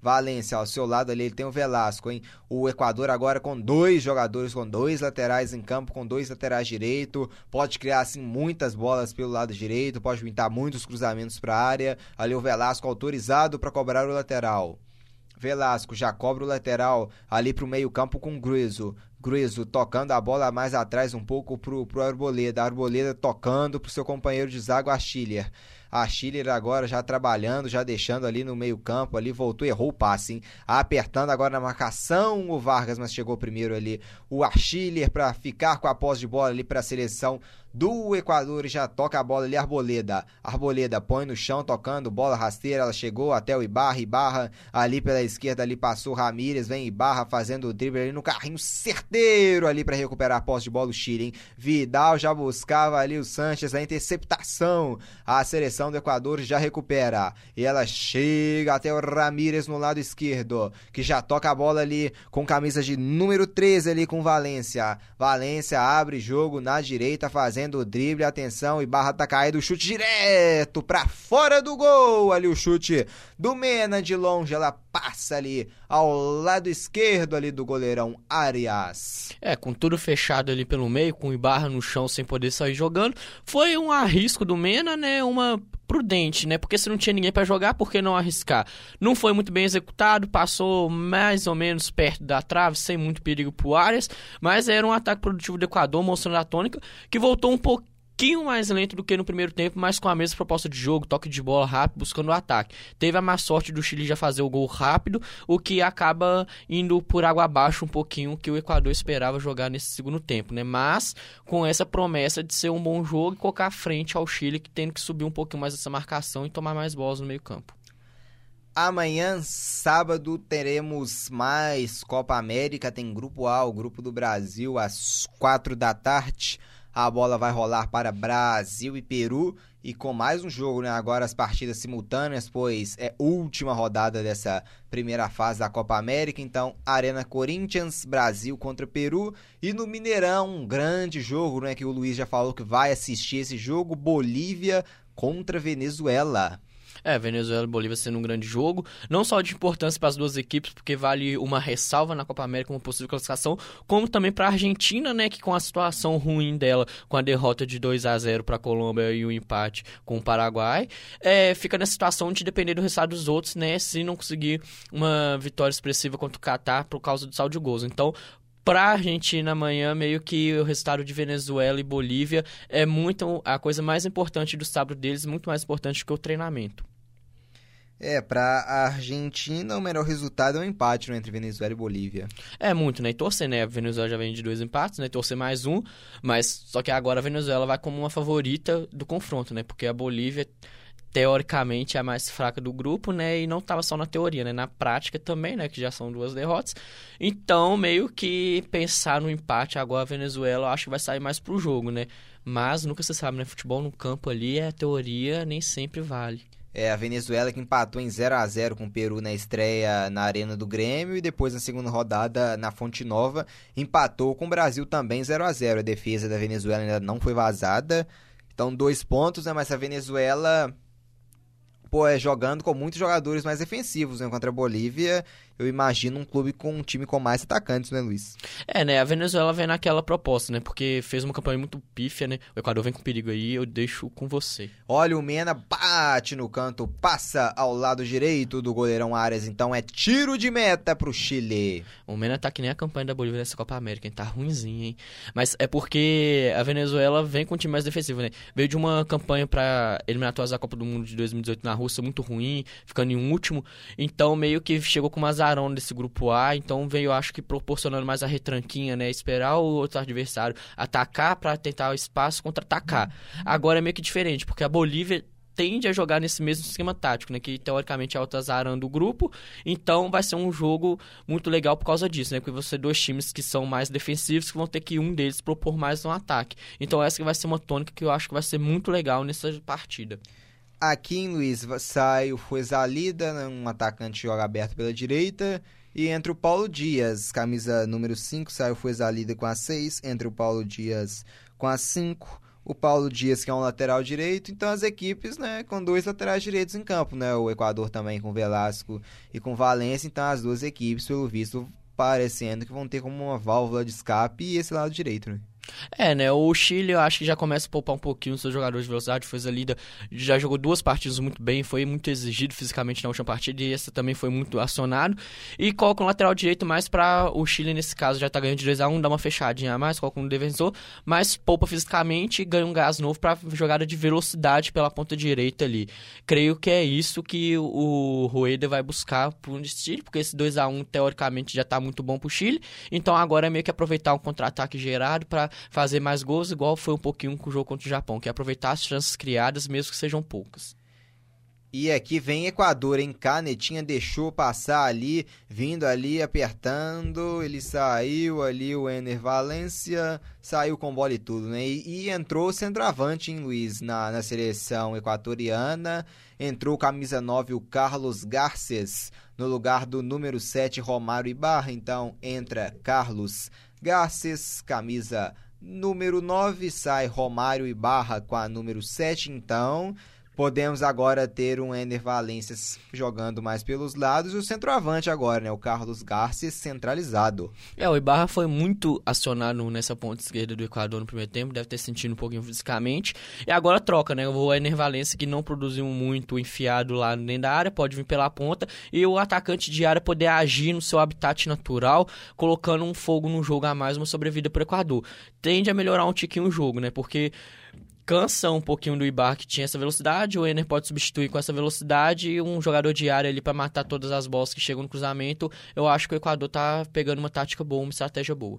Valência, ao seu lado ali ele tem o Velasco, hein? O Equador agora com dois jogadores, com dois laterais em campo, com dois laterais direito, pode criar assim muitas bolas pelo lado direito, pode pintar muitos cruzamentos para a área. Ali o Velasco autorizado para cobrar o lateral. Velasco já cobra o lateral ali pro meio-campo com Gruizo. Gruizo tocando a bola mais atrás um pouco pro, pro Arboleda. Arboleda tocando pro seu companheiro de zaga, Achiller. A Schiller agora já trabalhando, já deixando ali no meio-campo, ali voltou, errou o passe, hein? Apertando agora na marcação o Vargas, mas chegou primeiro ali o Achiller para ficar com a posse de bola ali para a seleção do Equador já toca a bola ali, Arboleda. Arboleda põe no chão, tocando, bola rasteira, ela chegou até o Ibarra, Ibarra ali pela esquerda, ali passou Ramírez, vem Ibarra fazendo o drible ali no carrinho certeiro ali para recuperar a posse de bola do Chile, hein? Vidal já buscava ali o Sanches, a interceptação, a seleção do Equador já recupera, e ela chega até o Ramírez no lado esquerdo, que já toca a bola ali com camisa de número 13 ali com Valência. Valência abre jogo na direita, fazendo fazendo o drible, atenção, e Barra tá caído, chute direto pra fora do gol, ali o chute do Mena de longe, ela passa ali ao lado esquerdo ali do goleirão Arias. É, com tudo fechado ali pelo meio, com o Ibarra no chão sem poder sair jogando, foi um arrisco do Mena, né, uma prudente, né? Porque se não tinha ninguém para jogar, por que não arriscar? Não foi muito bem executado, passou mais ou menos perto da trave, sem muito perigo pro Arias, mas era um ataque produtivo do Equador, mostrando a tônica, que voltou um pouco pouquinho mais lento do que no primeiro tempo, mas com a mesma proposta de jogo, toque de bola rápido, buscando o ataque. Teve a má sorte do Chile já fazer o gol rápido, o que acaba indo por água abaixo um pouquinho que o Equador esperava jogar nesse segundo tempo, né? Mas com essa promessa de ser um bom jogo e colocar frente ao Chile, que tendo que subir um pouquinho mais essa marcação e tomar mais bolas no meio-campo. Amanhã, sábado, teremos mais Copa América. Tem Grupo A, o Grupo do Brasil, às quatro da tarde. A bola vai rolar para Brasil e Peru. E com mais um jogo, né? Agora as partidas simultâneas, pois é última rodada dessa primeira fase da Copa América. Então, Arena Corinthians, Brasil contra Peru. E no Mineirão, um grande jogo, né? Que o Luiz já falou que vai assistir esse jogo. Bolívia contra Venezuela. É, Venezuela e Bolívia sendo um grande jogo, não só de importância para as duas equipes, porque vale uma ressalva na Copa América como possível classificação, como também para a Argentina, né, que com a situação ruim dela, com a derrota de 2 a 0 para a Colômbia e o empate com o Paraguai, é, fica na situação de depender do resultado dos outros, né, se não conseguir uma vitória expressiva contra o Catar por causa do saldo de gols. Então, para a Argentina amanhã, meio que o resultado de Venezuela e Bolívia é muito a coisa mais importante do sábado deles, muito mais importante que o treinamento. É, para a Argentina, o melhor resultado é um empate né, entre Venezuela e Bolívia. É muito, né? E torcer, né? A Venezuela já vem de dois empates, né? Torcer mais um, mas só que agora a Venezuela vai como uma favorita do confronto, né? Porque a Bolívia teoricamente é a mais fraca do grupo, né? E não estava só na teoria, né? Na prática também, né? Que já são duas derrotas. Então, meio que pensar no empate agora a Venezuela, eu acho que vai sair mais pro jogo, né? Mas nunca se sabe, né? Futebol no campo ali é teoria, nem sempre vale. É, a Venezuela que empatou em 0 a 0 com o Peru na estreia na Arena do Grêmio e depois na segunda rodada na Fonte Nova empatou com o Brasil também 0 a 0 A defesa da Venezuela ainda não foi vazada. Então, dois pontos, né? Mas a Venezuela pô, é jogando com muitos jogadores mais defensivos né, contra a Bolívia eu imagino um clube com um time com mais atacantes, né, Luiz? É, né? A Venezuela vem naquela proposta, né? Porque fez uma campanha muito pífia, né? O Equador vem com perigo aí, eu deixo com você. Olha, o Mena bate no canto, passa ao lado direito do goleirão Arias, então é tiro de meta pro Chile. O Mena tá que nem a campanha da Bolívia nessa Copa América, hein? Tá ruimzinho, hein? Mas é porque a Venezuela vem com um time mais defensivo, né? Veio de uma campanha pra eliminatórias da Copa do Mundo de 2018 na Rússia muito ruim, ficando em último. Então meio que chegou com umas azarão desse grupo A, então veio, acho que, proporcionando mais a retranquinha, né? Esperar o outro adversário atacar para tentar o espaço contra-atacar. Agora é meio que diferente, porque a Bolívia tende a jogar nesse mesmo esquema tático, né? Que teoricamente é o azarando o grupo. Então vai ser um jogo muito legal por causa disso, né? Porque você ter dois times que são mais defensivos que vão ter que um deles propor mais um ataque. Então essa que vai ser uma tônica que eu acho que vai ser muito legal nessa partida. Aqui em Luiz sai o Fuezalida, né, um atacante joga aberto pela direita. E entre o Paulo Dias, camisa número 5, sai o Fuezalida com a 6. Entre o Paulo Dias com a 5. O Paulo Dias, que é um lateral direito. Então as equipes, né, com dois laterais direitos em campo, né? O Equador também com Velasco e com Valência. Então as duas equipes, pelo visto, parecendo que vão ter como uma válvula de escape e esse lado direito, né? É, né? O Chile eu acho que já começa a poupar um pouquinho os seus jogadores de velocidade. Foi a lida, já jogou duas partidas muito bem, foi muito exigido fisicamente na última partida e essa também foi muito acionado. E coloca um lateral direito mais para o Chile, nesse caso, já tá ganhando de 2x1, dá uma fechadinha a mais, coloca um defensor, mas poupa fisicamente e ganha um gás novo para jogada de velocidade pela ponta direita ali. Creio que é isso que o Rueda vai buscar pro Chile, porque esse 2x1 teoricamente já tá muito bom pro Chile. Então agora é meio que aproveitar um contra-ataque gerado para fazer mais gols, igual foi um pouquinho com o jogo contra o Japão, que é aproveitar as chances criadas, mesmo que sejam poucas. E aqui vem Equador, hein? Canetinha deixou passar ali, vindo ali, apertando. Ele saiu ali, o Ener Valência saiu com bola e tudo, né? E, e entrou o centroavante, hein, Luiz, na, na seleção equatoriana. Entrou camisa 9, o Carlos Garces, no lugar do número 7, Romário Ibarra. Então entra Carlos Garces, camisa número 9, sai Romário e Barra com a número 7, então podemos agora ter um Ender Valências jogando mais pelos lados e o centroavante agora, né? O Carlos Garcia centralizado. É, o Ibarra foi muito acionado nessa ponta esquerda do Equador no primeiro tempo, deve ter sentido um pouquinho fisicamente. E agora troca, né? O Ender Valência que não produziu muito enfiado lá dentro da área, pode vir pela ponta e o atacante de área poder agir no seu habitat natural, colocando um fogo no jogo a mais, uma sobrevida para o Equador. Tende a melhorar um tiquinho o jogo, né? Porque cansa um pouquinho do Ibar que tinha essa velocidade, o Ener pode substituir com essa velocidade e um jogador de área ali para matar todas as bolas que chegam no cruzamento. Eu acho que o Equador tá pegando uma tática boa, uma estratégia boa.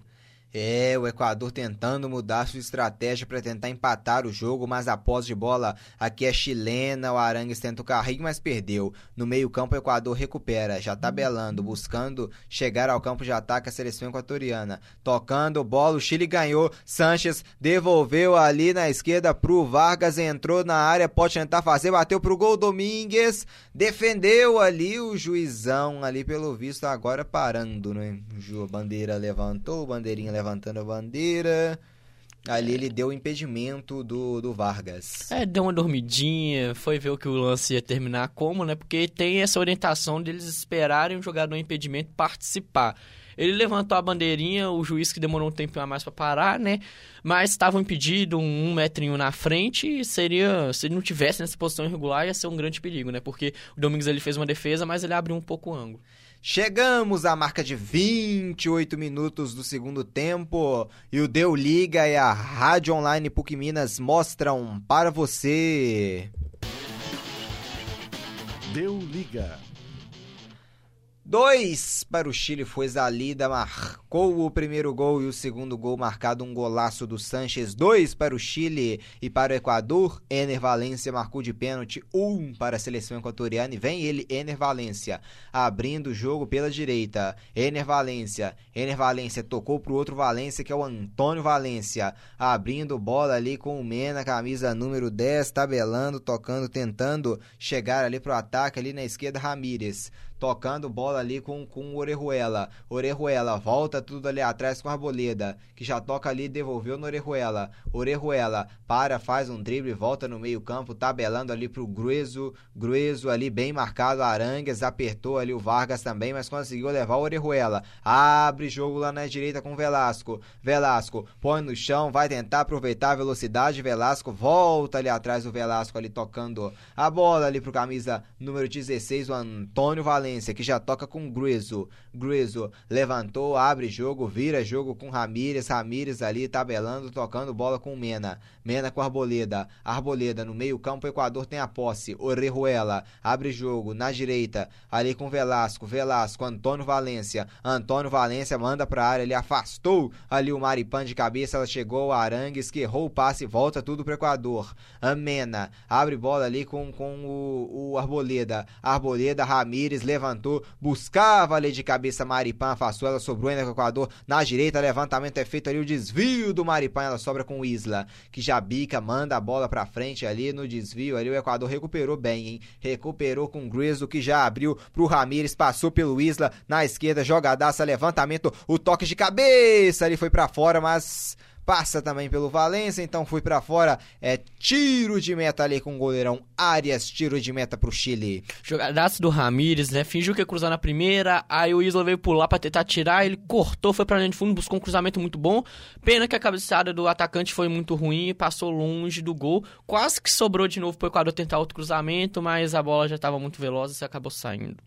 É, o Equador tentando mudar sua estratégia para tentar empatar o jogo, mas a posse de bola aqui é chilena, o Arangues tenta o carrinho, mas perdeu. No meio-campo, o Equador recupera, já tabelando, buscando chegar ao campo de ataque a seleção equatoriana. Tocando bola, o Chile ganhou. Sanches devolveu ali na esquerda pro Vargas, entrou na área, pode tentar fazer, bateu pro gol Domingues, defendeu ali o juizão ali pelo visto agora parando, né? A bandeira levantou, bandeirinha levantou levantando a bandeira. Ali ele deu o impedimento do, do Vargas. É, deu uma dormidinha, foi ver o que o lance ia terminar como, né? Porque tem essa orientação deles esperarem o jogador em impedimento participar. Ele levantou a bandeirinha, o juiz que demorou um tempo a mais para parar, né? Mas estava impedido, um, um metrinho na frente, e seria, se ele não tivesse nessa posição irregular, ia ser um grande perigo, né? Porque o Domingos ele fez uma defesa, mas ele abriu um pouco o ângulo. Chegamos à marca de 28 minutos do segundo tempo e o Deu Liga e a Rádio Online PUC Minas mostram para você. Deu Liga. Dois para o Chile foi Zalida, marcou o primeiro gol e o segundo gol marcado um golaço do Sanches. Dois para o Chile e para o Equador. Ener marcou de pênalti, um para a seleção equatoriana e vem ele, Ener abrindo o jogo pela direita. Ener Valência, Ener tocou para o outro Valência que é o Antônio Valência, abrindo bola ali com o Mena, camisa número 10, tabelando, tocando, tentando chegar ali para o ataque ali na esquerda Ramírez tocando bola ali com, com o Orejuela. Orejuela volta tudo ali atrás com a Arboleda, que já toca ali devolveu no Orejuela. Orejuela para, faz um drible, volta no meio campo, tabelando ali pro Grueso. Grueso ali bem marcado, Arangues apertou ali o Vargas também, mas conseguiu levar o Orejuela. Abre jogo lá na direita com Velasco. Velasco põe no chão, vai tentar aproveitar a velocidade. Velasco volta ali atrás do Velasco ali tocando a bola ali pro camisa número 16, o Antônio Valente Valência, que já toca com Grueso. Grueso levantou, abre jogo, vira jogo com Ramírez. Ramírez ali tabelando, tocando bola com Mena. Mena com Arboleda. Arboleda no meio-campo, o Equador tem a posse. Orejuela abre jogo na direita, ali com Velasco. Velasco, Antônio Valência. Antônio Valência manda pra área, ele afastou ali o Maripan de cabeça. Ela chegou, Arangues que errou o passe, volta tudo pro Equador. Amena abre bola ali com, com o, o Arboleda. Arboleda, Ramírez levanta levantou, buscava ali de cabeça Maripan, afastou, ela sobrou ainda com o Equador na direita, levantamento é feito ali, o desvio do Maripan, ela sobra com o Isla, que já bica, manda a bola pra frente ali no desvio, ali o Equador recuperou bem, hein? Recuperou com o Grizzle, que já abriu pro Ramires, passou pelo Isla, na esquerda, jogadaça, levantamento, o toque de cabeça, ali foi para fora, mas passa também pelo Valência, então fui para fora. É tiro de meta ali com o goleirão Arias, tiro de meta pro Chile. Jogadaço do Ramires, né? Fingiu que ia cruzar na primeira, aí o Isla veio pular para tentar tirar, ele cortou, foi pra linha de fundo, buscou um cruzamento muito bom. Pena que a cabeçada do atacante foi muito ruim e passou longe do gol. Quase que sobrou de novo pro Equador tentar outro cruzamento, mas a bola já estava muito veloz e acabou saindo.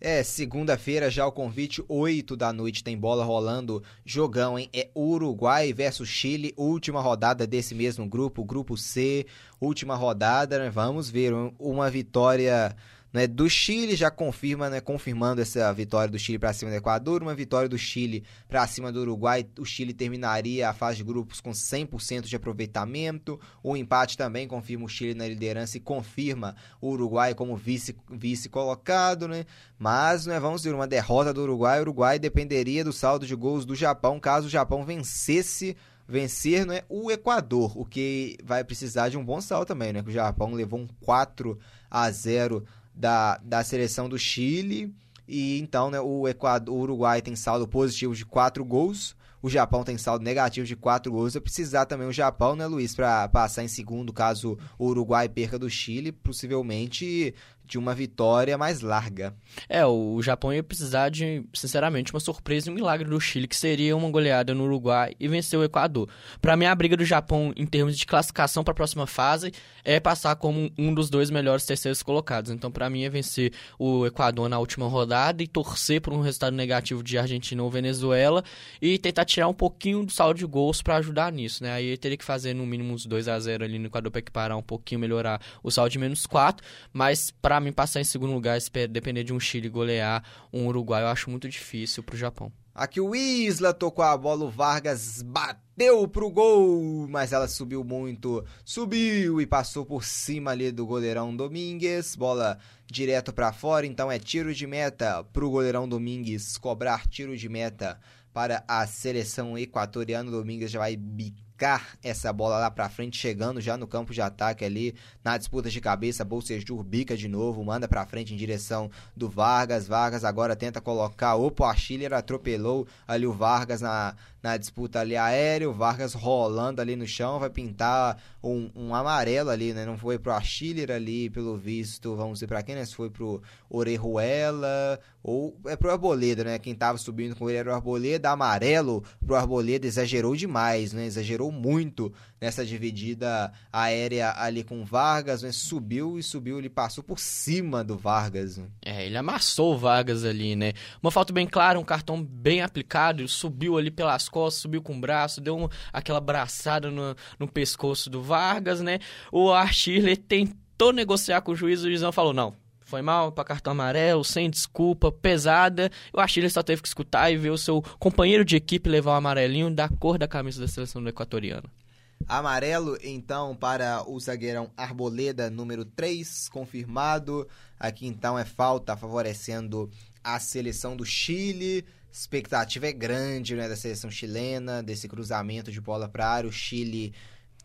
É, segunda-feira já o convite, 8 da noite, tem bola rolando, jogão, hein? É Uruguai versus Chile, última rodada desse mesmo grupo, grupo C, última rodada, né? Vamos ver, uma vitória né, do Chile já confirma, né, confirmando essa vitória do Chile para cima do Equador, uma vitória do Chile para cima do Uruguai, o Chile terminaria a fase de grupos com 100% de aproveitamento. O empate também confirma o Chile na liderança e confirma o Uruguai como vice vice colocado, né? Mas, né, vamos ver uma derrota do Uruguai, o Uruguai dependeria do saldo de gols do Japão caso o Japão vencesse vencer né, o Equador, o que vai precisar de um bom saldo também, né? Que o Japão levou um 4 a 0 da, da seleção do Chile. E então, né, o, Equador, o Uruguai tem saldo positivo de 4 gols. O Japão tem saldo negativo de 4 gols. Vai precisar também o Japão, né, Luiz, para passar em segundo caso o Uruguai perca do Chile. Possivelmente de uma vitória mais larga. É, o Japão ia precisar de, sinceramente, uma surpresa e um milagre do Chile, que seria uma goleada no Uruguai e vencer o Equador. Para mim, a briga do Japão em termos de classificação para a próxima fase é passar como um dos dois melhores terceiros colocados. Então, para mim, é vencer o Equador na última rodada e torcer por um resultado negativo de Argentina ou Venezuela e tentar tirar um pouquinho do saldo de gols para ajudar nisso, né? Aí teria que fazer no mínimo uns 2 a 0 ali no Equador para equiparar um pouquinho, melhorar o saldo de menos 4, mas para para mim, passar em segundo lugar, depender de um Chile golear um Uruguai, eu acho muito difícil pro Japão. Aqui o Isla tocou a bola, o Vargas bateu pro gol, mas ela subiu muito, subiu e passou por cima ali do goleirão Domingues, bola direto para fora, então é tiro de meta pro goleirão Domingues cobrar tiro de meta para a seleção equatoriana. Domingues já vai bicar essa bola lá pra frente, chegando já no campo de ataque ali, na disputa de cabeça, Bolsejur bica de novo, manda pra frente em direção do Vargas, Vargas agora tenta colocar, o Achiller atropelou ali o Vargas na, na disputa ali aérea, o Vargas rolando ali no chão, vai pintar um, um amarelo ali, né, não foi pro Achiller ali, pelo visto, vamos ver pra quem, né, se foi pro Orejuela, ou é pro Arboleda, né, quem tava subindo com ele era o Arboleda, amarelo pro Arboleda, exagerou demais, né, exagerou muito nessa dividida aérea ali com Vargas, né? Subiu e subiu, ele passou por cima do Vargas. Né? É, ele amassou o Vargas ali, né? Uma falta bem clara, um cartão bem aplicado, ele subiu ali pelas costas, subiu com o braço, deu um, aquela braçada no, no pescoço do Vargas, né? O Archirle tentou negociar com o juiz, o juizão falou, não, foi mal para cartão amarelo, sem desculpa, pesada. Eu acho que ele só teve que escutar e ver o seu companheiro de equipe levar o amarelinho da cor da camisa da seleção do equatoriano. Amarelo, então, para o zagueirão Arboleda, número 3, confirmado. Aqui, então, é falta favorecendo a seleção do Chile. Expectativa é grande né, da seleção chilena, desse cruzamento de bola para área. O Chile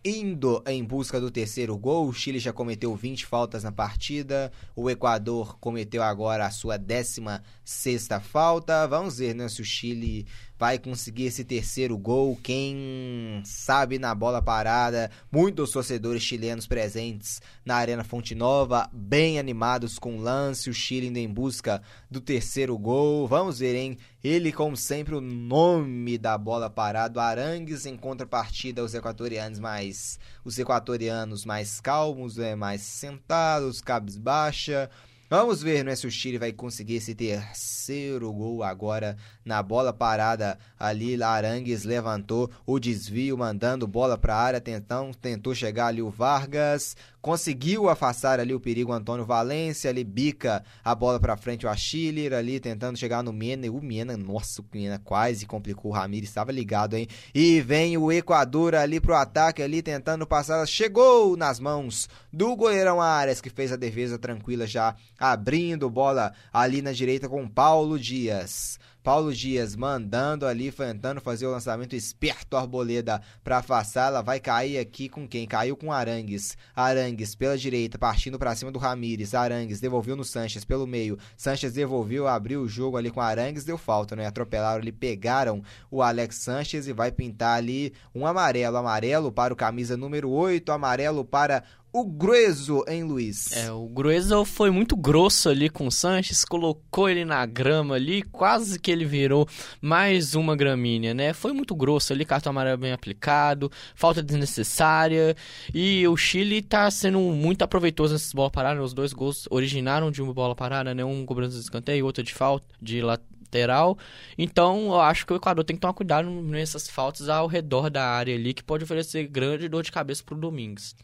indo em busca do terceiro gol. O Chile já cometeu 20 faltas na partida. O Equador cometeu agora a sua 16 sexta falta. Vamos ver né, se o Chile vai conseguir esse terceiro gol. Quem sabe na bola parada, muitos torcedores chilenos presentes na Arena Fonte Nova, bem animados com o lance. O Chile indo em busca do terceiro gol. Vamos ver, hein? Ele, como sempre, o nome da bola parada. Arangues em contrapartida os equatorianos mais. Os equatorianos mais calmos, né? mais sentados, cabisbaixa. Vamos ver né, se o Chile vai conseguir esse terceiro gol agora na bola parada ali. Arangues levantou o desvio, mandando bola para a área. Tentou, tentou chegar ali o Vargas. Conseguiu afastar ali o perigo Antônio Valência. Ali bica a bola para frente o Achiller ali tentando chegar no Mena. O Mena, nossa, o Mena quase complicou. O Ramires estava ligado, hein? E vem o Equador ali pro ataque ali tentando passar. Chegou nas mãos do goleirão Arias que fez a defesa tranquila já abrindo bola ali na direita com Paulo Dias. Paulo Dias mandando ali, tentando fazer o lançamento esperto Arboleda para afastar. Ela vai cair aqui com quem? Caiu com Arangues. Arangues pela direita, partindo para cima do Ramires. Arangues devolveu no Sanches pelo meio. Sanches devolveu, abriu o jogo ali com Arangues, deu falta, né? Atropelaram ali, pegaram o Alex Sanches e vai pintar ali um amarelo. Amarelo para o camisa número 8, amarelo para o Grueso, hein, Luiz? É, o Grueso foi muito grosso ali com o Sanches, colocou ele na grama ali, quase que ele virou mais uma gramínea, né? Foi muito grosso ali, cartão amarelo bem aplicado, falta desnecessária, e o Chile tá sendo muito aproveitoso nessas bolas paradas, os dois gols originaram de uma bola parada, né? Um cobrança de escanteio e outro de falta, de lateral. Então, eu acho que o Equador tem que tomar cuidado nessas faltas ao redor da área ali, que pode oferecer grande dor de cabeça pro Domingos.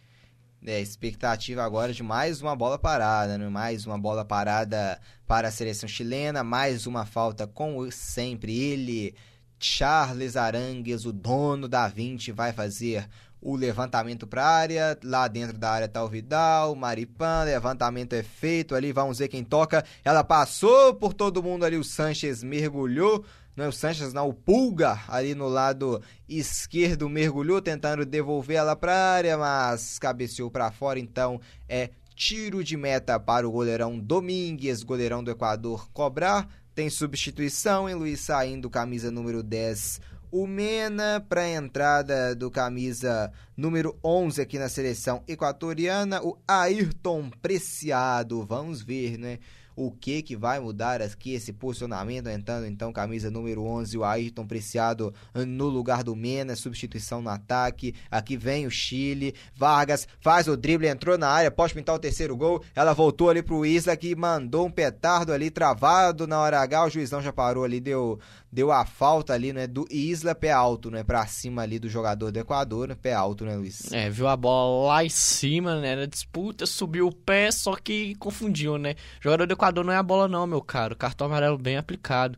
É, expectativa agora de mais uma bola parada, né? mais uma bola parada para a seleção chilena, mais uma falta com sempre ele, Charles Arangues, o dono da 20, vai fazer o levantamento para a área, lá dentro da área está o Vidal, Maripan, levantamento é feito ali, vamos ver quem toca, ela passou por todo mundo ali, o Sanches mergulhou, não é o Sanches, não, o Pulga ali no lado esquerdo mergulhou tentando devolver ela para a área, mas cabeceou para fora, então é tiro de meta para o goleirão Domingues, goleirão do Equador cobrar. Tem substituição em Luiz saindo, camisa número 10, o Mena para a entrada do camisa número 11 aqui na seleção equatoriana, o Ayrton Preciado. Vamos ver, né? O que que vai mudar aqui esse posicionamento, entrando então camisa número 11, o Ayrton Preciado no lugar do Mena, substituição no ataque, aqui vem o Chile, Vargas faz o drible, entrou na área, pode pintar o terceiro gol, ela voltou ali pro Isla que mandou um petardo ali, travado na hora H, o juizão já parou ali, deu, deu a falta ali, né, do Isla, pé alto, né, pra cima ali do jogador do Equador, né, pé alto, né, Luiz? É, viu a bola lá em cima, né, na disputa, subiu o pé, só que confundiu, né, jogador do Equador não é a bola não, meu caro. Cartão amarelo bem aplicado.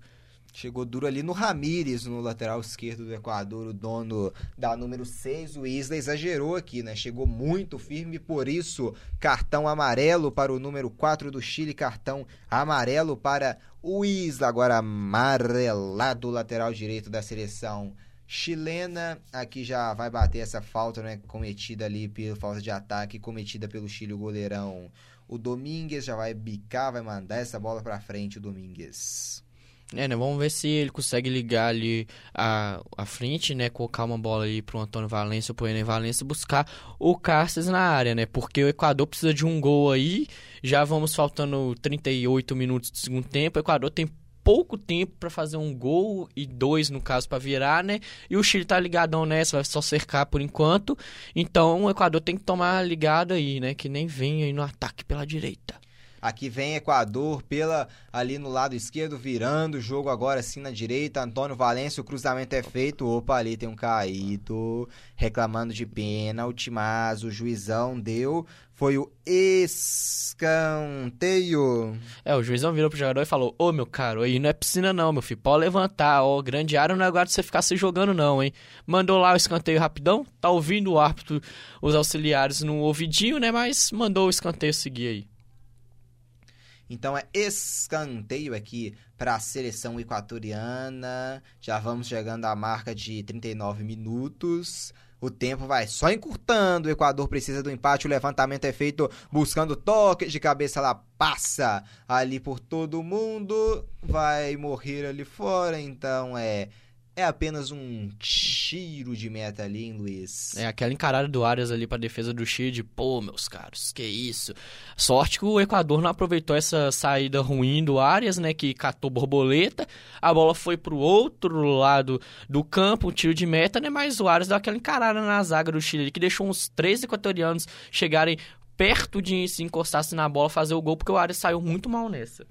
Chegou duro ali no Ramires, no lateral esquerdo do Equador, o dono da número 6, o Isla exagerou aqui, né? Chegou muito firme, por isso, cartão amarelo para o número 4 do Chile, cartão amarelo para o Isla, agora amarelado, lateral direito da seleção chilena. Aqui já vai bater essa falta, né? Cometida ali pela falta de ataque, cometida pelo Chile, o goleirão o Domingues já vai bicar, vai mandar essa bola para frente, o Domingues. É, né? Vamos ver se ele consegue ligar ali a, a frente, né? Colocar uma bola ali pro Antônio Valência, pro Enem Valência, buscar o Cáceres na área, né? Porque o Equador precisa de um gol aí. Já vamos faltando 38 minutos do segundo tempo. O Equador tem pouco tempo para fazer um gol e dois, no caso, para virar, né? E o Chile tá ligadão nessa, vai só cercar por enquanto. Então o Equador tem que tomar ligado aí, né? Que nem vem aí no ataque pela direita. Aqui vem Equador pela ali no lado esquerdo, virando o jogo agora assim na direita. Antônio Valência, o cruzamento é feito. Opa, ali tem um caído, reclamando de pênalti, mas o juizão deu. Foi o escanteio. É, o juizão virou pro jogador e falou: Ô meu caro, aí não é piscina não, meu filho. Pode levantar, ó. Grande área não é lugar de você ficar se jogando, não, hein? Mandou lá o escanteio rapidão. Tá ouvindo o árbitro, os auxiliares no ouvidinho, né? Mas mandou o escanteio seguir aí. Então é escanteio aqui para a seleção equatoriana. Já vamos chegando à marca de 39 minutos. O tempo vai só encurtando. O Equador precisa do empate. O levantamento é feito buscando toque de cabeça. Ela passa ali por todo mundo. Vai morrer ali fora. Então é é apenas um tiro de meta ali, hein, Luiz? É aquela encarada do Arias ali pra defesa do Chile de, pô, meus caros, que isso. Sorte que o Equador não aproveitou essa saída ruim do Arias, né, que catou borboleta. A bola foi pro outro lado do campo, um tiro de meta, né, mas o Arias deu aquela encarada na zaga do Chile que deixou uns três equatorianos chegarem perto de se encostar na bola, fazer o gol, porque o Arias saiu muito mal nessa.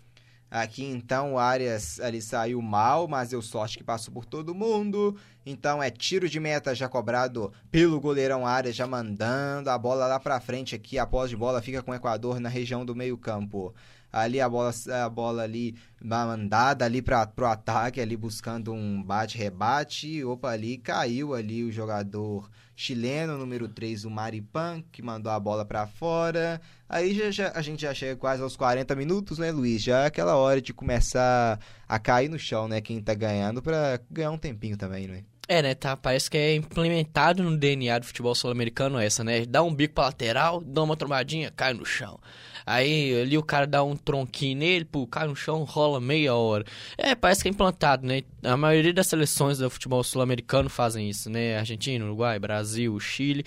Aqui então o Arias ali saiu mal, mas deu sorte que passou por todo mundo. Então é tiro de meta já cobrado pelo goleirão Arias, já mandando a bola lá pra frente aqui. A de bola fica com o Equador na região do meio-campo. Ali a bola, a bola ali mandada ali para pro ataque, ali buscando um bate-rebate. Opa, ali caiu ali o jogador chileno, número 3, o Maripan, que mandou a bola para fora. Aí já, já, a gente já chega quase aos 40 minutos, né, Luiz? Já é aquela hora de começar a cair no chão, né? Quem tá ganhando para ganhar um tempinho também, né? É, né, tá, parece que é implementado no DNA do futebol sul-americano essa, né? Dá um bico pra lateral, dá uma trombadinha, cai no chão. Aí ali o cara dá um tronquinho nele, pô, cai no chão, rola meia hora. É, parece que é implantado, né? A maioria das seleções do futebol sul-americano fazem isso, né? Argentina, Uruguai, Brasil, Chile.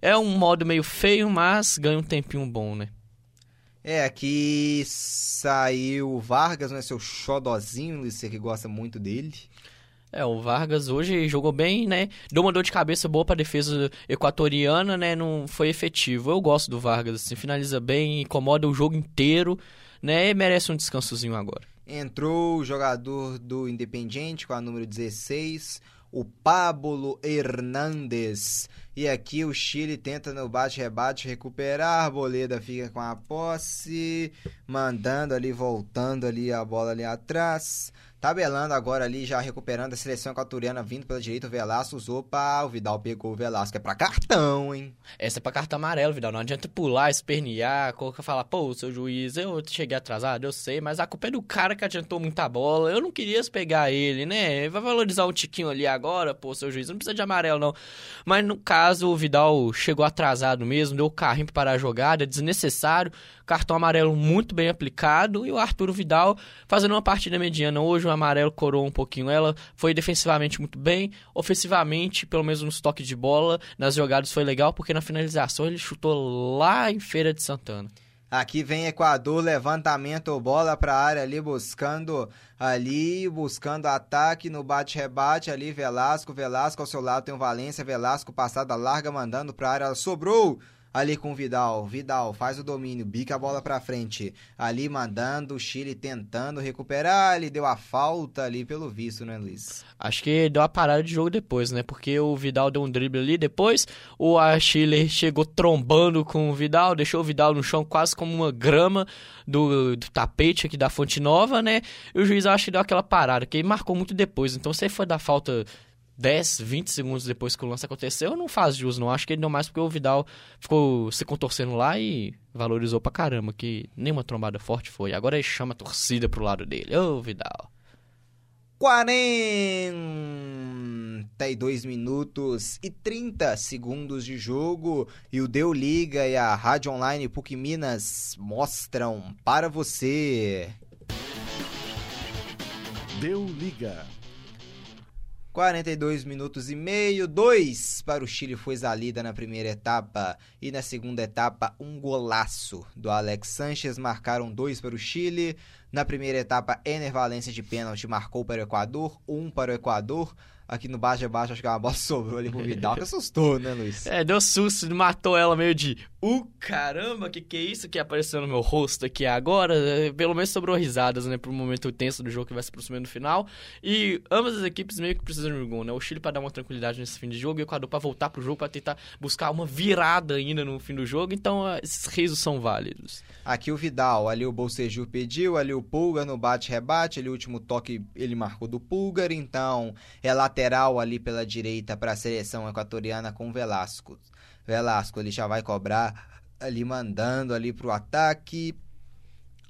É um modo meio feio, mas ganha um tempinho bom, né? É, aqui saiu Vargas, né? Seu xodozinho, você que gosta muito dele. É, o Vargas hoje jogou bem, né? Deu uma dor de cabeça boa pra defesa equatoriana, né? Não foi efetivo. Eu gosto do Vargas, assim, finaliza bem, incomoda o jogo inteiro, né? E merece um descansozinho agora. Entrou o jogador do Independiente com a número 16, o Pablo Hernandes. E aqui o Chile tenta no bate-rebate recuperar. Arboleda fica com a posse, mandando ali, voltando ali a bola ali atrás. Tabelando agora ali, já recuperando a seleção equatoriana, vindo pela direita, o Velasco usou para o Vidal pegou o Velasco. É pra cartão, hein? Essa é pra cartão amarelo, Vidal. Não adianta pular, espernear, colocar, falar, pô, seu juiz, eu cheguei atrasado, eu sei, mas a culpa é do cara que adiantou muita bola. Eu não queria pegar ele, né? Vai valorizar o tiquinho ali agora, pô, seu juiz. Não precisa de amarelo, não. Mas no caso, o Vidal chegou atrasado mesmo, deu o carrinho para a jogada, desnecessário. Cartão amarelo muito bem aplicado. E o Arturo Vidal fazendo uma partida mediana hoje, uma amarelo coroou um pouquinho ela. Foi defensivamente muito bem, ofensivamente, pelo menos nos toques de bola, nas jogadas foi legal, porque na finalização ele chutou lá em Feira de Santana. Aqui vem Equador, levantamento, bola para a área ali, buscando ali, buscando ataque no bate-rebate ali, Velasco, Velasco ao seu lado tem o Valência, Velasco passada larga, mandando para a área, sobrou ali com Vidal. Vidal faz o domínio, bica a bola para frente. Ali mandando o Chile tentando recuperar. Ele deu a falta ali pelo visto, né, Luiz? Acho que deu a parada de jogo depois, né? Porque o Vidal deu um drible ali depois. O Chile chegou trombando com o Vidal, deixou o Vidal no chão quase como uma grama do, do tapete aqui da Fonte Nova, né? E o juiz acho que deu aquela parada, que ele marcou muito depois. Então, se foi dar falta 10, 20 segundos depois que o lance aconteceu, não faz jus, não. Acho que ele deu mais porque o Vidal ficou se contorcendo lá e valorizou pra caramba, que nenhuma trombada forte foi. Agora ele chama a torcida pro lado dele. Ô, Vidal. 42 minutos e 30 segundos de jogo e o Deu Liga e a Rádio Online PUC Minas mostram para você. Deu Liga. 42 minutos e meio, 2 para o Chile foi Zalida na primeira etapa e na segunda etapa um golaço do Alex Sanches, marcaram dois para o Chile. Na primeira etapa, Ener Valência de pênalti marcou para o Equador, um para o Equador aqui no baixo a baixo, acho que uma bola sobrou ali pro Vidal, que assustou, né, Luiz? É, deu susto, matou ela meio de, uh, caramba, que que é isso que apareceu no meu rosto aqui agora? É, pelo menos sobrou risadas, né, pro momento tenso do jogo que vai se aproximando no final. E ambas as equipes meio que precisam de um gol, né? O Chile para dar uma tranquilidade nesse fim de jogo e o Equador para voltar pro jogo para tentar buscar uma virada ainda no fim do jogo, então esses risos são válidos. Aqui o Vidal, ali o Bolseju pediu, ali o Pulga no bate-rebate, ali o último toque ele marcou do Pulgar, então é lateral ali pela direita para a seleção equatoriana com Velasco. Velasco ele já vai cobrar ali mandando ali pro ataque.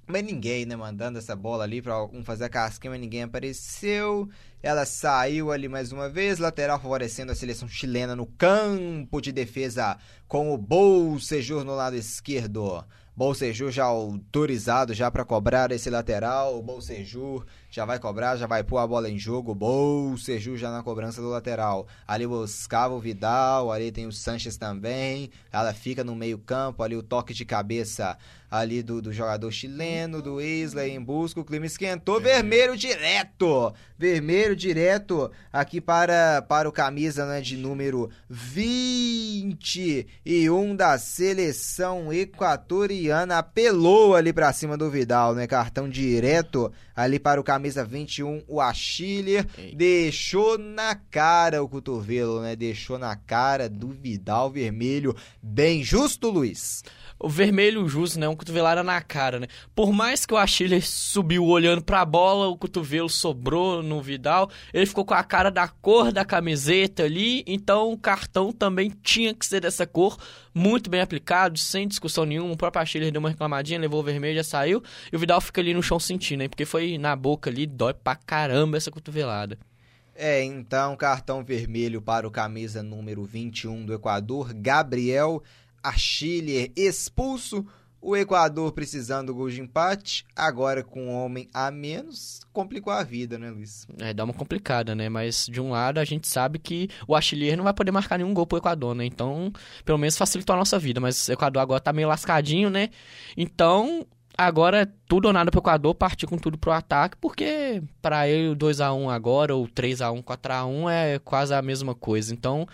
Mas ninguém, né, mandando essa bola ali para um fazer a casquinha, mas ninguém apareceu. Ela saiu ali mais uma vez, lateral favorecendo a seleção chilena no campo de defesa com o Bolsejur no lado esquerdo. Bolsejur já autorizado já para cobrar esse lateral. O Bolsejur já vai cobrar, já vai pôr a bola em jogo. Bolsejur já na cobrança do lateral. Ali buscava o Vidal, ali tem o Sanches também. Ela fica no meio-campo, ali o toque de cabeça ali do, do jogador chileno, do Isla em busca. O clima esquentou. Vermelho direto. Vermelho direto aqui para, para o camisa né, de número 21 da seleção equatoriana. Apelou ali para cima do Vidal, né? Cartão direto ali para o camisa 21, o Achille. Deixou na cara o cotovelo, né? Deixou na cara do Vidal vermelho. Bem justo, Luiz o vermelho justo, né? Um cotovelada na cara, né? Por mais que o Achille subiu olhando pra bola, o cotovelo sobrou no Vidal, ele ficou com a cara da cor da camiseta ali, então o cartão também tinha que ser dessa cor, muito bem aplicado, sem discussão nenhuma. O próprio Achille deu uma reclamadinha, levou o vermelho, já saiu, e o Vidal fica ali no chão sentindo, hein? Porque foi na boca ali, dói pra caramba essa cotovelada. É, então, cartão vermelho para o camisa número 21 do Equador, Gabriel a Chile expulso, o Equador precisando do gol de empate, agora com um homem a menos, complicou a vida, né, Luiz? É, dá uma complicada, né? Mas de um lado a gente sabe que o Achillier não vai poder marcar nenhum gol pro Equador, né? Então, pelo menos facilitou a nossa vida. Mas o Equador agora tá meio lascadinho, né? Então, agora tudo ou nada pro Equador, partir com tudo pro ataque, porque para ele o 2x1 agora, ou 3x1, 4x1 é quase a mesma coisa. Então,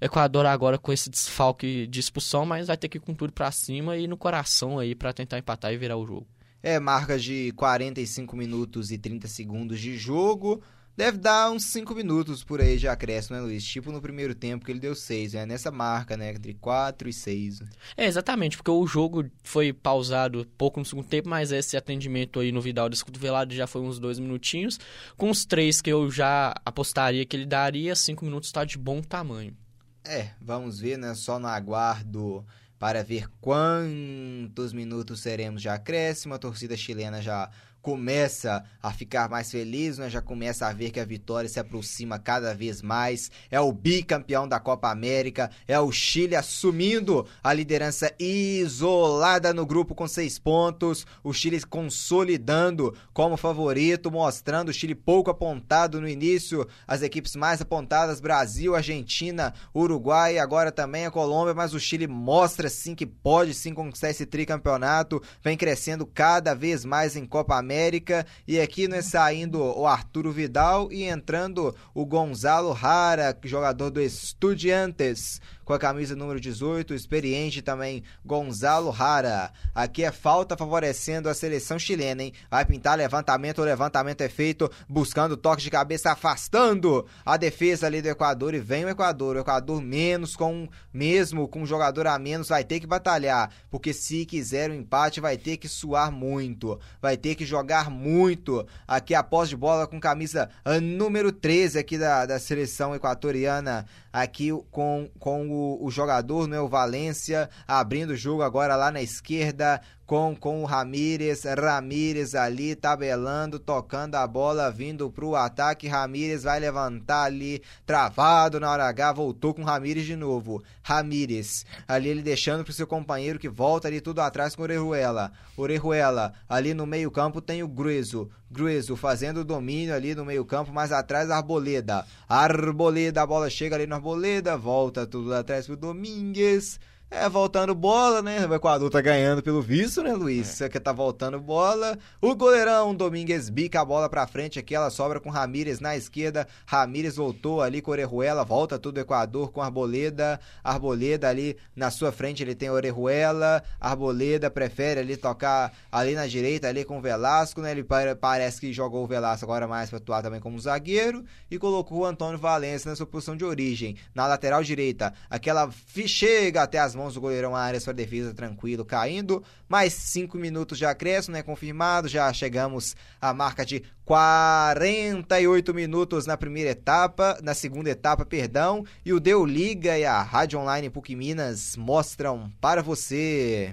Equador agora com esse desfalque de expulsão, mas vai ter que ir com tudo pra cima e no coração aí para tentar empatar e virar o jogo. É, marca de 45 minutos e 30 segundos de jogo. Deve dar uns 5 minutos por aí de acréscimo, né, Luiz? Tipo no primeiro tempo que ele deu 6, é né? nessa marca, né? Entre 4 e 6. É, exatamente, porque o jogo foi pausado pouco no segundo tempo, mas esse atendimento aí no Vidal desse cotovelado já foi uns 2 minutinhos. Com os 3 que eu já apostaria que ele daria, 5 minutos tá de bom tamanho. É, vamos ver, né? Só no aguardo para ver quantos minutos seremos de acréscimo. A torcida chilena já começa a ficar mais feliz, né? Já começa a ver que a vitória se aproxima cada vez mais. É o bicampeão da Copa América, é o Chile assumindo a liderança isolada no grupo com seis pontos. O Chile consolidando como favorito, mostrando o Chile pouco apontado no início. As equipes mais apontadas: Brasil, Argentina, Uruguai, agora também a Colômbia. Mas o Chile mostra sim que pode sim conquistar esse tricampeonato. Vem crescendo cada vez mais em Copa América. América. E aqui né, saindo o Arturo Vidal e entrando o Gonzalo Rara, jogador do Estudiantes com a camisa número 18, experiente também Gonzalo Rara. Aqui é falta favorecendo a seleção chilena, hein? Vai pintar levantamento, o levantamento é feito buscando toque de cabeça, afastando a defesa ali do Equador e vem o Equador. O Equador menos com mesmo com um jogador a menos vai ter que batalhar, porque se quiser o um empate vai ter que suar muito, vai ter que jogar muito. Aqui a posse de bola com camisa ah, número 13 aqui da, da seleção equatoriana aqui com, com o, o jogador, né, o Valência, abrindo o jogo agora lá na esquerda, com, com o Ramírez, Ramírez ali tabelando, tocando a bola, vindo pro ataque, Ramírez vai levantar ali, travado na hora H, voltou com Ramírez de novo, Ramírez, ali ele deixando pro seu companheiro que volta ali tudo atrás com o Orejuela, Orejuela, ali no meio campo tem o Grueso, Grueso fazendo o domínio ali no meio campo, mais atrás Arboleda, Arboleda, a bola chega ali no Arboleda, volta tudo atrás pro Domingues, é, voltando bola, né? O Equador tá ganhando pelo visto, né, Luiz? É. que tá voltando bola. O goleirão Domingues bica a bola pra frente aqui, ela sobra com Ramírez na esquerda. Ramírez voltou ali com Orejuela, volta tudo Equador com Arboleda. Arboleda ali na sua frente, ele tem Orejuela. Arboleda prefere ali tocar ali na direita, ali com o Velasco, né? Ele parece que jogou o Velasco agora mais pra atuar também como zagueiro. E colocou o Antônio Valência na sua posição de origem, na lateral direita. Aquela chega até as mãos do goleirão Arias para defesa tranquilo, caindo. Mais cinco minutos de acréscimo, né? Confirmado. Já chegamos à marca de 48 minutos na primeira etapa, na segunda etapa, perdão. E o Deu Liga e a Rádio Online PUC Minas mostram para você.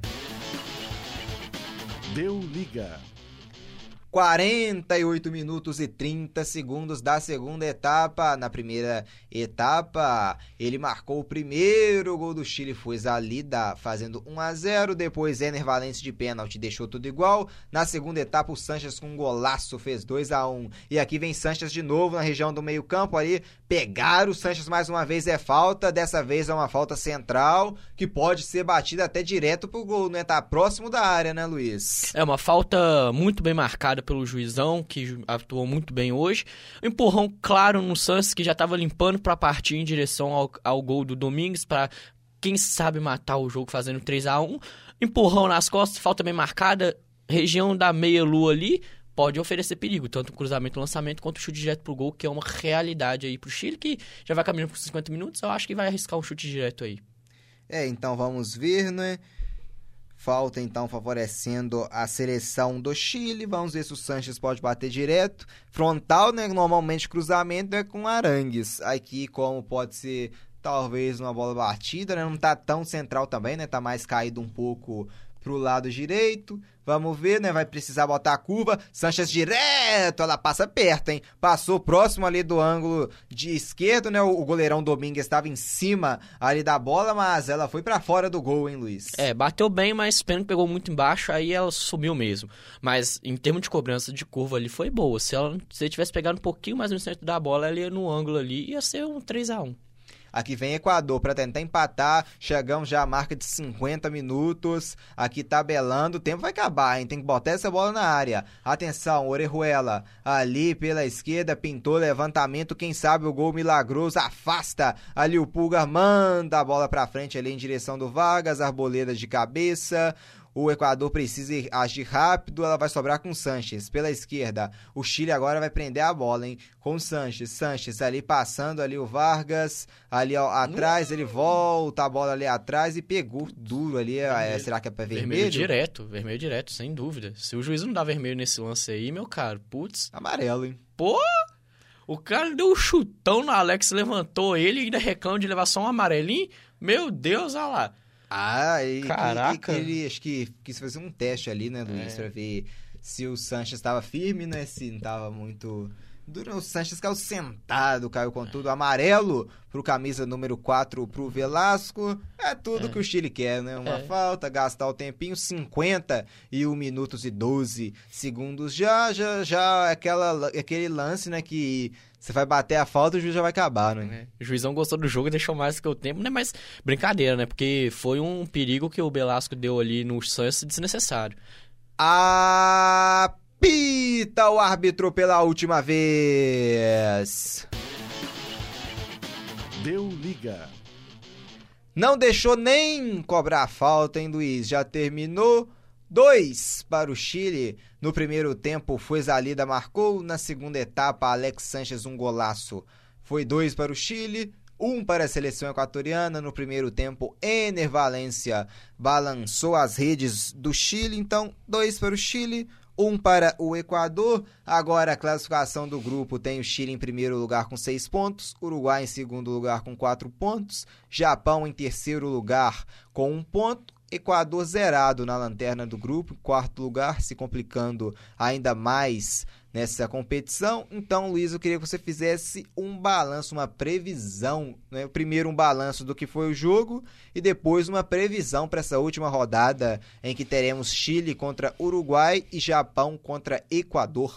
Deu Liga. 48 minutos e 30 segundos da segunda etapa. Na primeira etapa, ele marcou o primeiro gol do Chile, foi Zalida fazendo 1 a 0. Depois, Ener Valente de pênalti deixou tudo igual. Na segunda etapa, o Sanches com um golaço fez 2 a 1. E aqui vem Sanches de novo na região do meio-campo ali. Pegar o Sanches mais uma vez é falta. Dessa vez é uma falta central que pode ser batida até direto pro gol, né? Tá próximo da área, né, Luiz? É uma falta muito bem marcada pelo juizão, que atuou muito bem hoje. Um empurrão claro no Santos, que já estava limpando para partir em direção ao, ao gol do Domingues, para quem sabe matar o jogo fazendo 3 a 1 Empurrão nas costas, falta bem marcada, região da meia-lua ali, pode oferecer perigo, tanto o cruzamento, o lançamento, quanto o chute direto pro gol, que é uma realidade aí pro Chile, que já vai caminhando por 50 minutos, eu acho que vai arriscar um chute direto aí. É, então vamos ver, né? Falta então favorecendo a seleção do Chile. Vamos ver se o Sanches pode bater direto. Frontal, né? Normalmente cruzamento é com Arangues. Aqui, como pode ser talvez uma bola batida, né? Não tá tão central também, né? Tá mais caído um pouco pro lado direito. Vamos ver, né? Vai precisar botar a curva. Sanches direto, ela passa perto, hein? Passou próximo ali do ângulo de esquerdo, né? O goleirão Domingues estava em cima ali da bola, mas ela foi para fora do gol, hein, Luiz? É, bateu bem, mas pênalti pegou muito embaixo, aí ela subiu mesmo. Mas em termos de cobrança de curva ali foi boa. Se ela se tivesse pegado um pouquinho mais no centro da bola, ela ia no ângulo ali, ia ser um 3 a 1 Aqui vem Equador para tentar empatar. Chegamos já à marca de 50 minutos. Aqui tabelando. O tempo vai acabar, hein? Tem que botar essa bola na área. Atenção, Orejuela. Ali pela esquerda, pintou levantamento. Quem sabe o gol milagroso afasta. Ali o Pulgar manda a bola para frente ali em direção do Vargas. Arboleda de cabeça. O Equador precisa agir rápido, ela vai sobrar com o Sanches pela esquerda. O Chile agora vai prender a bola, hein? Com o Sanches. Sanches ali passando ali o Vargas, ali ó, atrás, ele volta a bola ali atrás e pegou duro ali. É, será que é pra vermelho? Vermelho direto, vermelho direto, sem dúvida. Se o juiz não dá vermelho nesse lance aí, meu caro, putz. Amarelo, hein? Pô! O cara deu um chutão no Alex, levantou ele e ainda reclama de levar só um amarelinho. Meu Deus, olha lá. Ah, e Caraca. ele acho que quis fazer um teste ali, né, Luiz, é. pra ver se o Sanches estava firme, né? Se não estava muito o Sanches caiu sentado, caiu com tudo. Amarelo pro camisa número 4 pro Velasco. É tudo é. que o Chile quer, né? Uma é. falta, gastar o tempinho, 50 e 1 minutos e 12 segundos. Já, já, já aquela, aquele lance, né? Que você vai bater a falta, o juiz já vai acabar, né? É. O juizão gostou do jogo e deixou mais que o tempo, né? Mas brincadeira, né? Porque foi um perigo que o Velasco deu ali no Sanches desnecessário. A Apita o árbitro pela última vez. Deu liga. Não deixou nem cobrar a falta, hein, Luiz? Já terminou. Dois para o Chile. No primeiro tempo, foi Zalida marcou. Na segunda etapa, Alex Sanches um golaço. Foi dois para o Chile, um para a seleção equatoriana. No primeiro tempo, Ener Valência balançou as redes do Chile. Então, dois para o Chile, um para o Equador. Agora a classificação do grupo tem o Chile em primeiro lugar com seis pontos, Uruguai em segundo lugar com quatro pontos, Japão em terceiro lugar com um ponto. Equador zerado na lanterna do grupo, quarto lugar, se complicando ainda mais nessa competição. Então, Luiz, eu queria que você fizesse um balanço, uma previsão. Né? Primeiro, um balanço do que foi o jogo e depois uma previsão para essa última rodada em que teremos Chile contra Uruguai e Japão contra Equador.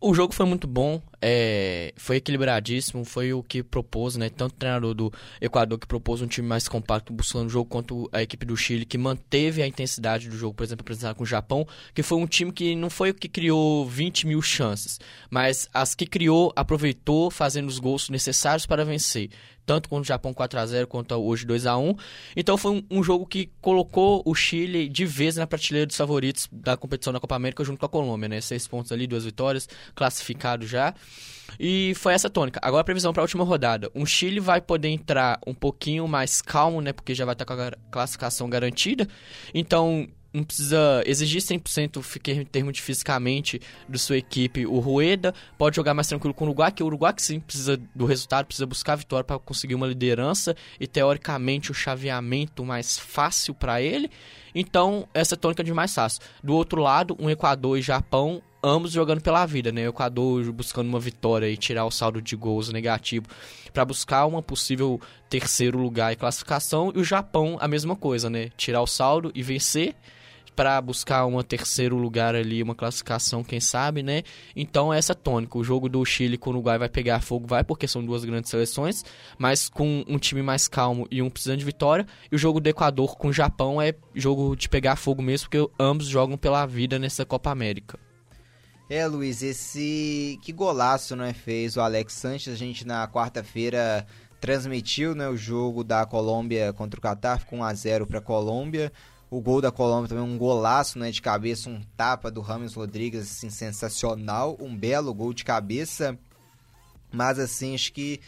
O jogo foi muito bom, é, foi equilibradíssimo, foi o que propôs, né? Tanto o treinador do Equador que propôs um time mais compacto buscando o jogo, quanto a equipe do Chile que manteve a intensidade do jogo, por exemplo, apresentar com o Japão, que foi um time que não foi o que criou 20 mil chances, mas as que criou aproveitou fazendo os gols necessários para vencer tanto contra o Japão 4 a 0 quanto hoje 2 a 1 Então foi um, um, jogo que colocou o Chile de vez na prateleira dos favoritos da competição da Copa América junto com a Colômbia, né? Seis pontos ali, duas vitórias, classificado já. E foi essa tônica. Agora a previsão para a última rodada. O Chile vai poder entrar um pouquinho mais calmo, né? Porque já vai estar com a classificação garantida. Então, não precisa exigir 100% em termos de fisicamente da sua equipe. O Rueda pode jogar mais tranquilo com o Uruguai, que o Uruguai que sim precisa do resultado, precisa buscar a vitória para conseguir uma liderança e teoricamente o chaveamento mais fácil para ele. Então, essa é tônica de mais fácil. Do outro lado, um Equador e Japão ambos jogando pela vida, né? O Equador buscando uma vitória e tirar o saldo de gols negativo para buscar uma possível terceiro lugar e classificação, e o Japão a mesma coisa, né? Tirar o saldo e vencer para buscar um terceiro lugar ali, uma classificação, quem sabe, né? Então essa tônica. O jogo do Chile com o Uruguai vai pegar fogo, vai, porque são duas grandes seleções, mas com um time mais calmo e um precisando de vitória. E o jogo do Equador com o Japão é jogo de pegar fogo mesmo, porque ambos jogam pela vida nessa Copa América. É, Luiz, esse que golaço, né, fez o Alex Sanches. A gente na quarta-feira transmitiu, né, o jogo da Colômbia contra o Catar, com 1 a 0 para a Colômbia. O gol da Colômbia também um golaço, né, de cabeça, um tapa do Ramos Rodrigues, assim, sensacional, um belo gol de cabeça. Mas assim, acho que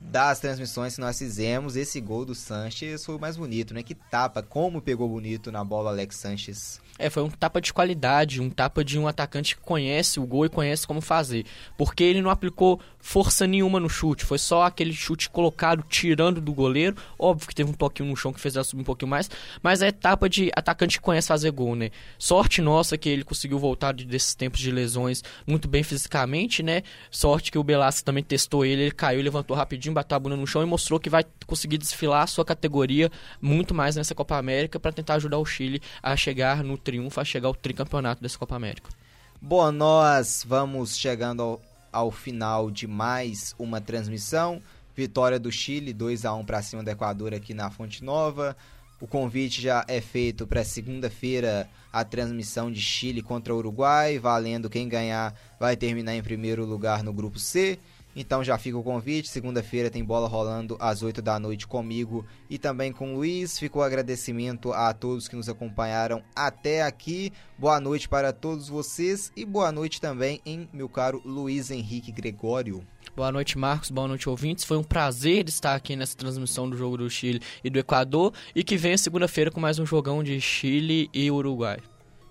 das transmissões que nós fizemos, esse gol do Sanches foi o mais bonito, né? Que tapa, como pegou bonito na bola Alex Sanches. É, foi um tapa de qualidade, um tapa de um atacante que conhece o gol e conhece como fazer. Porque ele não aplicou força nenhuma no chute, foi só aquele chute colocado, tirando do goleiro. Óbvio que teve um toquinho no chão que fez ela subir um pouquinho mais, mas é etapa de atacante que conhece fazer gol, né? Sorte nossa que ele conseguiu voltar desses tempos de lesões muito bem fisicamente, né? Sorte que o Belassi também testou ele, ele caiu, levantou rapidinho, bateu a bunda no chão e mostrou que vai conseguir desfilar a sua categoria muito mais nessa Copa América para tentar ajudar o Chile a chegar no triunfo, a chegar ao tricampeonato dessa Copa América. Bom, nós vamos chegando ao, ao final de mais uma transmissão. Vitória do Chile, 2 a 1 para cima do Equador aqui na Fonte Nova. O convite já é feito para segunda-feira a transmissão de Chile contra Uruguai, valendo quem ganhar vai terminar em primeiro lugar no grupo C. Então já fica o convite. Segunda-feira tem bola rolando às 8 da noite comigo e também com o Luiz. Fica o agradecimento a todos que nos acompanharam até aqui. Boa noite para todos vocês e boa noite também em meu caro Luiz Henrique Gregório. Boa noite, Marcos. Boa noite, ouvintes. Foi um prazer estar aqui nessa transmissão do jogo do Chile e do Equador e que venha segunda-feira com mais um jogão de Chile e Uruguai.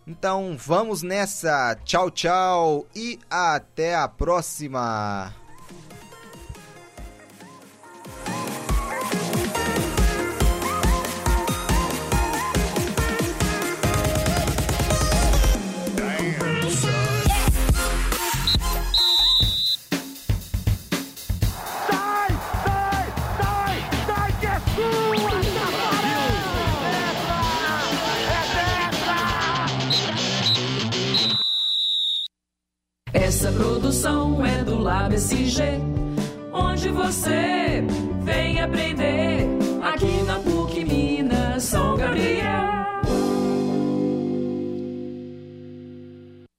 Então vamos nessa. Tchau, tchau e até a próxima. produção é do LabSG, onde você vem aprender aqui na PUC Minas São Gabriel.